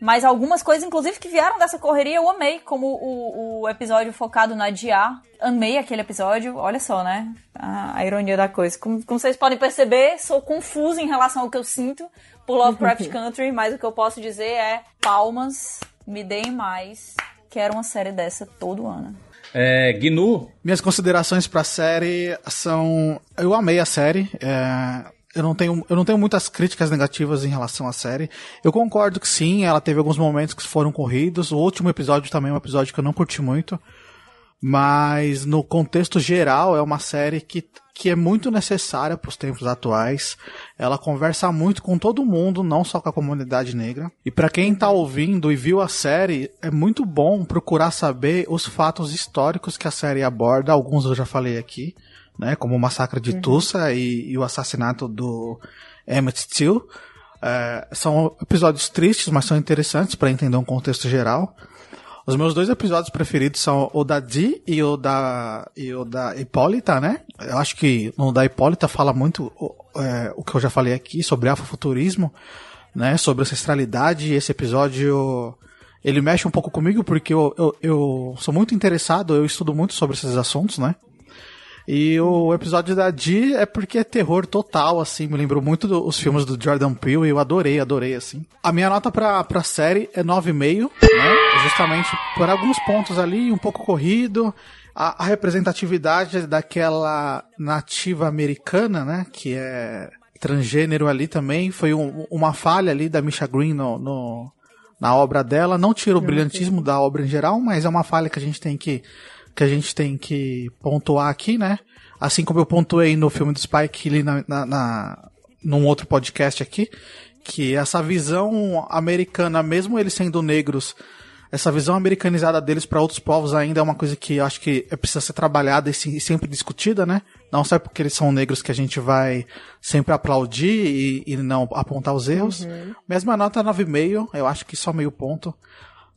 Mas algumas coisas, inclusive, que vieram dessa correria, eu amei, como o, o episódio focado na Dia. Amei aquele episódio, olha só, né? A, a ironia da coisa. Como, como, vocês podem perceber, sou confusa em relação ao que eu sinto por Lovecraft Country, mas o que eu posso dizer é palmas, me deem mais. Quero uma série dessa todo ano. É, Gnu? Minhas considerações pra série são. Eu amei a série. É eu não tenho, eu não tenho muitas críticas negativas em relação à série. Eu concordo que sim, ela teve alguns momentos que foram corridos. O último episódio também é um episódio que eu não curti muito. Mas no contexto geral é uma série que, que é muito necessária para os tempos atuais. Ela conversa muito com todo mundo, não só com a comunidade negra. E para quem está ouvindo e viu a série, é muito bom procurar saber os fatos históricos que a série aborda. Alguns eu já falei aqui né, como o massacre de uhum. Tulsa e, e, o assassinato do Emmett Till. É, são episódios tristes, mas são interessantes para entender um contexto geral. Os meus dois episódios preferidos são o da Dee e o da, e o da Hipólita, né? Eu acho que no da Hipólita fala muito é, o que eu já falei aqui sobre afrofuturismo, né? Sobre ancestralidade. Esse episódio ele mexe um pouco comigo porque eu, eu, eu sou muito interessado, eu estudo muito sobre esses assuntos, né? E o episódio da Dee é porque é terror total, assim, me lembrou muito dos filmes do Jordan Peele e eu adorei, adorei, assim. A minha nota pra, pra série é 9,5, né? Justamente por alguns pontos ali, um pouco corrido, a, representatividade daquela nativa americana, né? Que é transgênero ali também, foi um- uma falha ali da Misha Green no, no- na obra dela. Não tira o brilhantismo da obra em geral, mas é uma falha que a gente tem que que a gente tem que pontuar aqui, né? Assim como eu pontuei no filme do Spike Lee na, na, na- num outro podcast aqui, que essa visão americana, mesmo eles sendo negros, essa visão americanizada deles para outros povos ainda é uma coisa que eu acho que é- precisa ser trabalhada e, se- e sempre discutida, né? Não só porque eles são negros que a gente vai sempre aplaudir e, e não apontar os erros. Uhum. Mesma nota 9,5, eu acho que só meio ponto.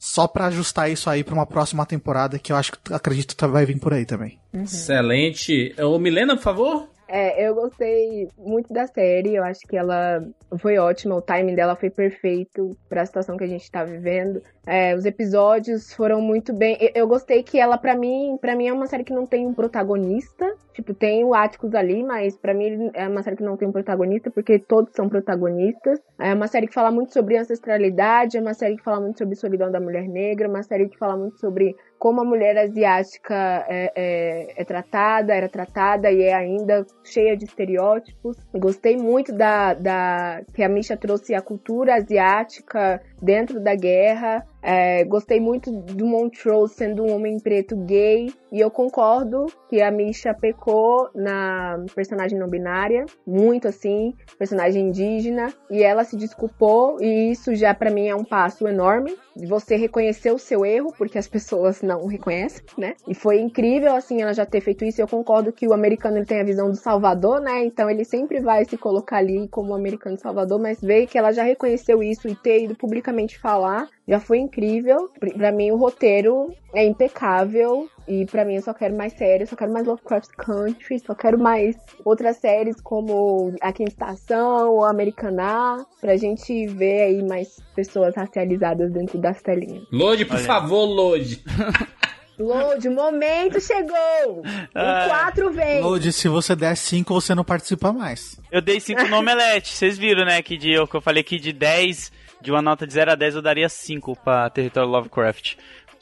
Só pra ajustar isso aí pra uma próxima temporada que eu acho que acredito vai vir por aí também. Excelente. Ô, Milena, por favor. É, eu gostei muito da série, eu acho que ela foi ótima, o timing dela foi perfeito para a situação que a gente tá vivendo. É, os episódios foram muito bem. Eu, eu gostei que ela, pra mim, para mim é uma série que não tem um protagonista. Tipo, tem o Atticus ali, mas pra mim é uma série que não tem um protagonista, porque todos são protagonistas. É uma série que fala muito sobre ancestralidade, é uma série que fala muito sobre solidão da mulher negra, uma série que fala muito sobre como a mulher asiática é, é, é tratada, era tratada e é ainda cheia de estereótipos. Gostei muito da, da que a Misha trouxe a cultura asiática dentro da guerra. É, gostei muito do Montrose sendo um homem preto gay. E eu concordo que a Misha pecou na personagem não binária. Muito assim, personagem indígena. E ela se desculpou. E isso já pra mim é um passo enorme. Você reconhecer o seu erro, porque as pessoas não reconhecem, né? E foi incrível, assim, ela já ter feito isso. Eu concordo que o americano ele tem a visão do Salvador, né? Então ele sempre vai se colocar ali como americano do Salvador. Mas ver que ela já reconheceu isso e ter ido publicamente falar já foi incrível. Pra mim, o roteiro é impecável. E pra mim, eu só quero mais séries, só quero mais Lovecraft Country, só quero mais outras séries como A Quinta Estação ou Americaná, pra gente ver aí mais pessoas racializadas dentro das telinhas. Lode, por Olha. favor, Lode. Lode, o momento chegou! Ah. O 4 vem! Lodi, se você der 5, você não participa mais. Eu dei 5 no Omelete. Vocês viram, né? Que, de, que eu falei que de 10, de uma nota de 0 a 10, eu daria 5 pra Território Lovecraft.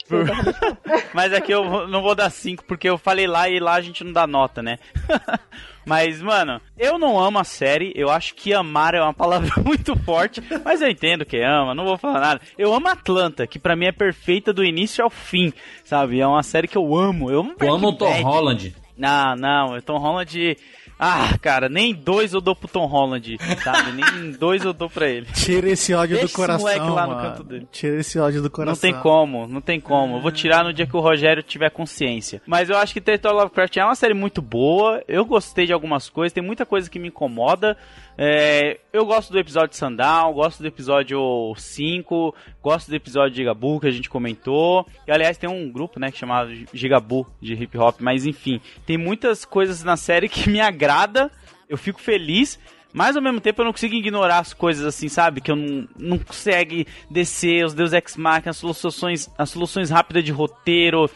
Por- Mas aqui eu não vou dar 5, porque eu falei lá e lá a gente não dá nota, né? Mas, mano, eu não amo a série. Eu acho que amar é uma palavra muito forte. Mas eu entendo que ama, não vou falar nada. Eu amo Atlanta, que pra mim é perfeita do início ao fim, sabe? É uma série que eu amo. Eu amo Tu ama o Tom. Holland. Não, não, o Tom Holland. Ah, cara, nem dois eu dou pro Tom Holland, sabe? Nem dois eu dou pra ele. Tira esse ódio Deixa do esse coração. moleque lá no mano. canto dele. Tira esse ódio do coração. Não tem como, não tem como. Eu vou tirar no dia que o Rogério tiver consciência. Mas eu acho que Território Lovecraft é uma série muito boa. Eu gostei de algumas coisas, tem muita coisa que me incomoda. É, eu gosto do episódio Sundown, gosto do episódio 5, gosto do episódio Gigabu que a gente comentou. E aliás, tem um grupo, né, que chamado Gigabu de hip hop, mas enfim, tem muitas coisas na série que me agrada. Eu fico feliz, mas ao mesmo tempo eu não consigo ignorar as coisas assim, sabe? Que eu não, não consegue descer os Deus Ex Machina, as soluções, as soluções rápidas de roteiro.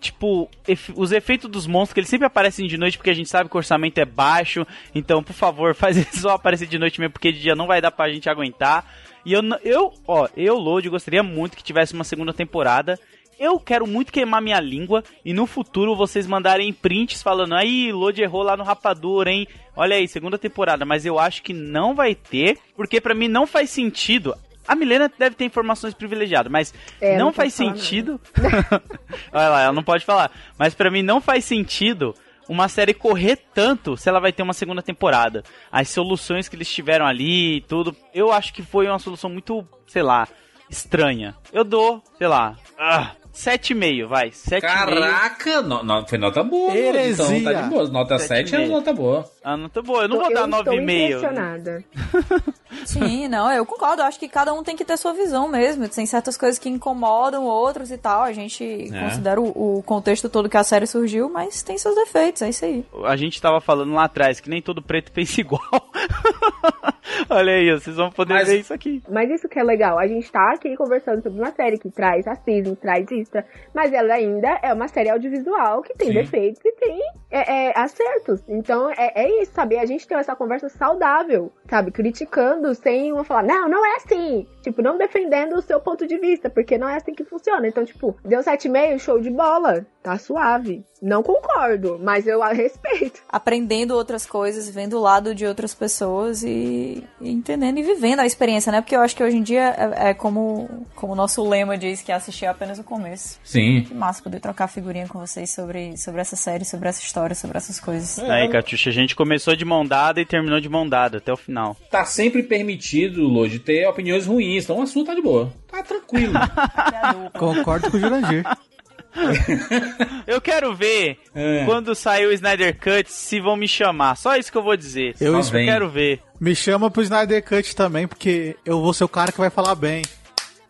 Tipo, os efeitos dos monstros, que eles sempre aparecem de noite porque a gente sabe que o orçamento é baixo. Então, por favor, faz eles só aparecer de noite mesmo, porque de dia não vai dar pra gente aguentar. E eu, eu ó, eu, Lodi, gostaria muito que tivesse uma segunda temporada. Eu quero muito queimar minha língua e no futuro vocês mandarem prints falando aí, Lodi errou lá no Rapadura, hein? Olha aí, segunda temporada, mas eu acho que não vai ter, porque pra mim não faz sentido. A Milena deve ter informações privilegiadas, mas É, não não faz sentido. Olha lá, ela não pode falar. Mas pra mim não faz sentido uma série correr tanto se ela vai ter uma segunda temporada. As soluções que eles tiveram ali e tudo, eu acho que foi uma solução muito, sei lá, estranha. Eu dou, sei lá, ah, 7,5, vai. 7,5. Caraca, no- no- foi nota boa. Lodi, Então Heresia. tá de boa. Nota 7 é 7,5. nota boa. Ah, nota boa. Eu não vou eu dar estou 9,5. impressionada. Sim, não, eu concordo. Eu acho que cada um tem que ter sua visão mesmo. Tem certas coisas que incomodam outros e tal. A gente É. considera o, o contexto todo que a série surgiu, mas tem seus defeitos, é isso aí. A gente tava falando lá atrás que nem todo preto pensa igual. Olha aí, vocês vão poder Mas- ver isso aqui. Mas isso que é legal, a gente tá aqui conversando sobre uma série que traz racismo, traz isso, mas ela ainda é uma série audiovisual que tem Sim. defeitos e tem é, é, acertos. Então é, é isso, sabe? A gente tem essa conversa saudável, sabe? Criticando sem uma falar, não, não é assim. Tipo, não defendendo o seu ponto de vista, porque não é assim que funciona. Então, tipo, deu 7,5, show de bola, tá suave. Não concordo, mas eu a respeito. Aprendendo outras coisas, vendo o lado de outras pessoas e, e entendendo e vivendo a experiência, né? Porque eu acho que hoje em dia é, é como, como o nosso lema diz, que é assistir apenas o começo. Sim. Que massa poder trocar figurinha com vocês sobre, sobre essa série, sobre essa história, sobre essas coisas. Aí, Catiuxa, a gente começou de mão dada e terminou de mão dada até o final. Tá sempre permitido, Lodi, ter opiniões ruins, então a sua tá de boa. Tá tranquilo. Concordo com o Jurandir. Eu quero ver É. quando sair o Snyder Cut se vão me chamar. Só isso que eu vou dizer. Eu eu quero ver. Me chama pro Snyder Cut também, porque eu vou ser o cara que vai falar bem.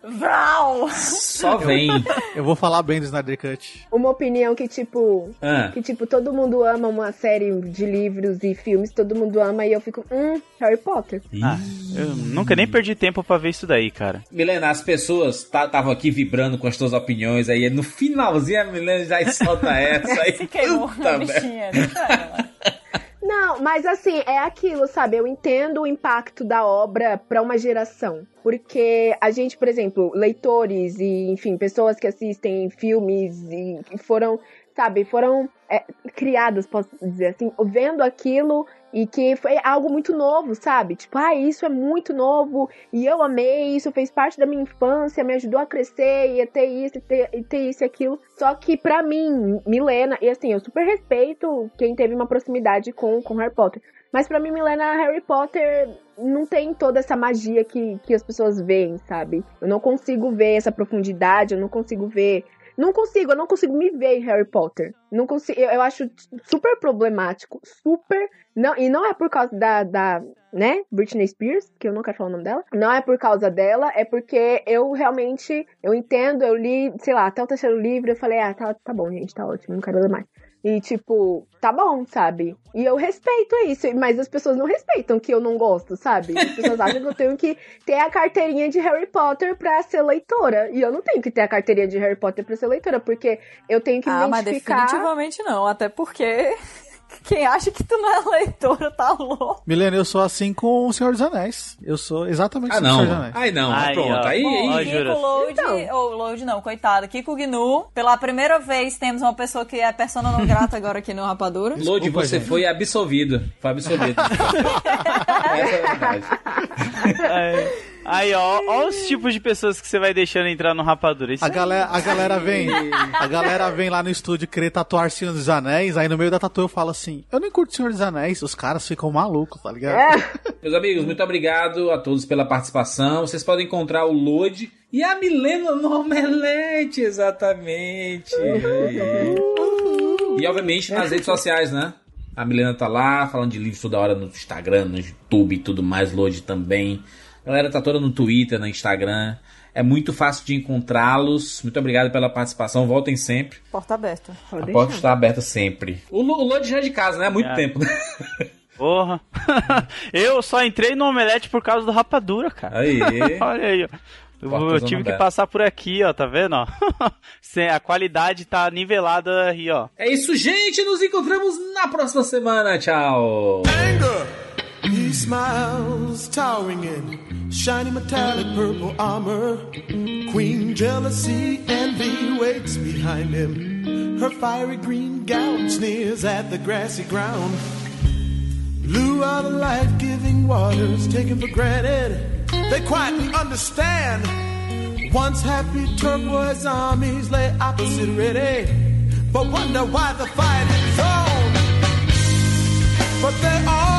Vral! Só vem. Eu vou falar bem do Snyder Cut. Uma opinião que, tipo, Ah. que, tipo, todo mundo ama uma série de livros e filmes, todo mundo ama, e eu fico, hum, Harry Potter. Ah, eu nunca nem perdi tempo pra ver isso daí, cara. Milena, as pessoas estavam aqui vibrando com as tuas opiniões, aí no finalzinho a Milena já solta essa aí. Se queimou Puta bichinha, deixa ela. Não, mas assim, é aquilo, sabe? Eu entendo o impacto da obra pra uma geração. Porque a gente, por exemplo, leitores e, enfim, pessoas que assistem filmes e foram, sabe, foram é, criadas, posso dizer assim, vendo aquilo e que foi algo muito novo, sabe? Tipo, ah, isso é muito novo e eu amei, isso fez parte da minha infância, me ajudou a crescer e a ter isso, e ter, e ter isso e aquilo. Só que pra mim, Milena, e assim, eu super respeito quem teve uma proximidade com, com Harry Potter. Mas pra mim, Milena, Harry Potter não tem toda essa magia que, que as pessoas veem, sabe? Eu não consigo ver essa profundidade, eu não consigo ver. Não consigo, eu não consigo me ver em Harry Potter. Não consigo, eu, eu acho super problemático, super. Não, e não é por causa da, da, né, Britney Spears, que eu não quero falar o nome dela. Não é por causa dela, é porque eu realmente, eu entendo, eu li, sei lá, até o terceiro livro, eu falei, ah, tá, tá bom, gente, tá ótimo, não quero ler mais. E, tipo, tá bom, sabe? E eu respeito isso, mas as pessoas não respeitam que eu não gosto, sabe? As pessoas acham que eu tenho que ter a carteirinha de Harry Potter pra ser leitora. E eu não tenho que ter a carteirinha de Harry Potter pra ser leitora, porque eu tenho que Ah, mas identificar... definitivamente não, até porque quem acha que tu não é leitora tá louco. Milena, eu sou assim com o Senhor dos Anéis. Eu sou exatamente Ah, assim com o Senhor dos não. Anéis. Aí não, Aí, pronto. ó. Aí, Ó, aí. Jura. Kiko Load, Então. ou Load não, coitado, Kiko Gnu, pela primeira vez temos uma pessoa que é persona não grata agora aqui no Rapadura. Desculpa, você gente. foi absolvido. Foi absolvido. Essa é a verdade. Aí, aí, ó, ó os tipos de pessoas que você vai deixando entrar no Rapadura. Isso A aí. galera, a galera vem, a galera vem lá no estúdio querer tatuar Senhor dos Anéis, aí no meio da tatu eu falo assim, eu nem curto Senhor dos Anéis, os caras ficam malucos, tá ligado? Meus amigos, muito obrigado a todos pela participação. Vocês podem encontrar o Lodi e a Milena no Omelete, exatamente. e obviamente nas redes sociais, né? A Milena tá lá falando de livros toda hora no Instagram, no YouTube e tudo mais, Lodi também. A galera tá toda no Twitter, no Instagram. É muito fácil de encontrá-los. Muito obrigado pela participação. Voltem sempre. Porta aberta. A porta está aberta sempre. O, o Lodi já é de casa, né? Há muito É. tempo. né? Porra. eu só entrei no Omelete por causa do Rapadura, cara. Aí. Olha aí, ó. Eu, tive que passar por aqui, ó, tá vendo, ó? A qualidade tá nivelada aí, ó. É isso, gente. Nos encontramos na próxima semana. Tchau. He smiles, towering in shiny metallic purple armor. Queen jealousy, envy waits behind him. Her fiery green gown sneers at the grassy ground. Blue are the life giving waters taken for granted. They quietly understand. Once happy turquoise armies lay opposite ready, but wonder why the fight is on. But they all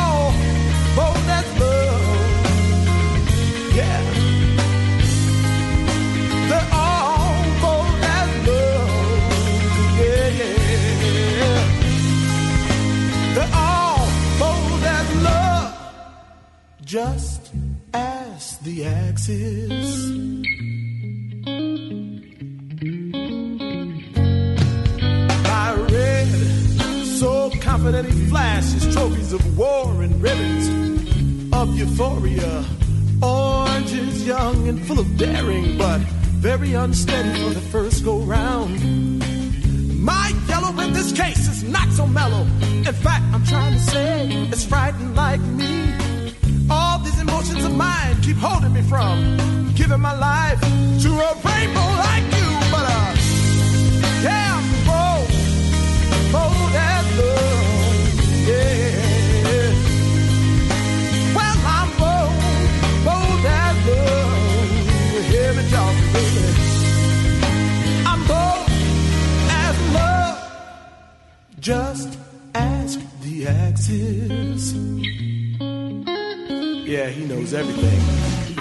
Just as the axis. My red, so confident he flashes trophies of war and ribbons. of euphoria. Orange is young and full of daring, but very unsteady for the first go round. My yellow in this case is not so mellow. In fact, I'm trying to say it's frightened like me. Emotions of mine keep holding me from giving my life to a rainbow like you. But uh, yeah, I'm bold, bold as love. Yeah. Well, I'm bold, bold as love. Hear me talk, baby. I'm bold as love. Just ask the axis. He knows everything.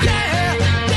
Yeah, yeah.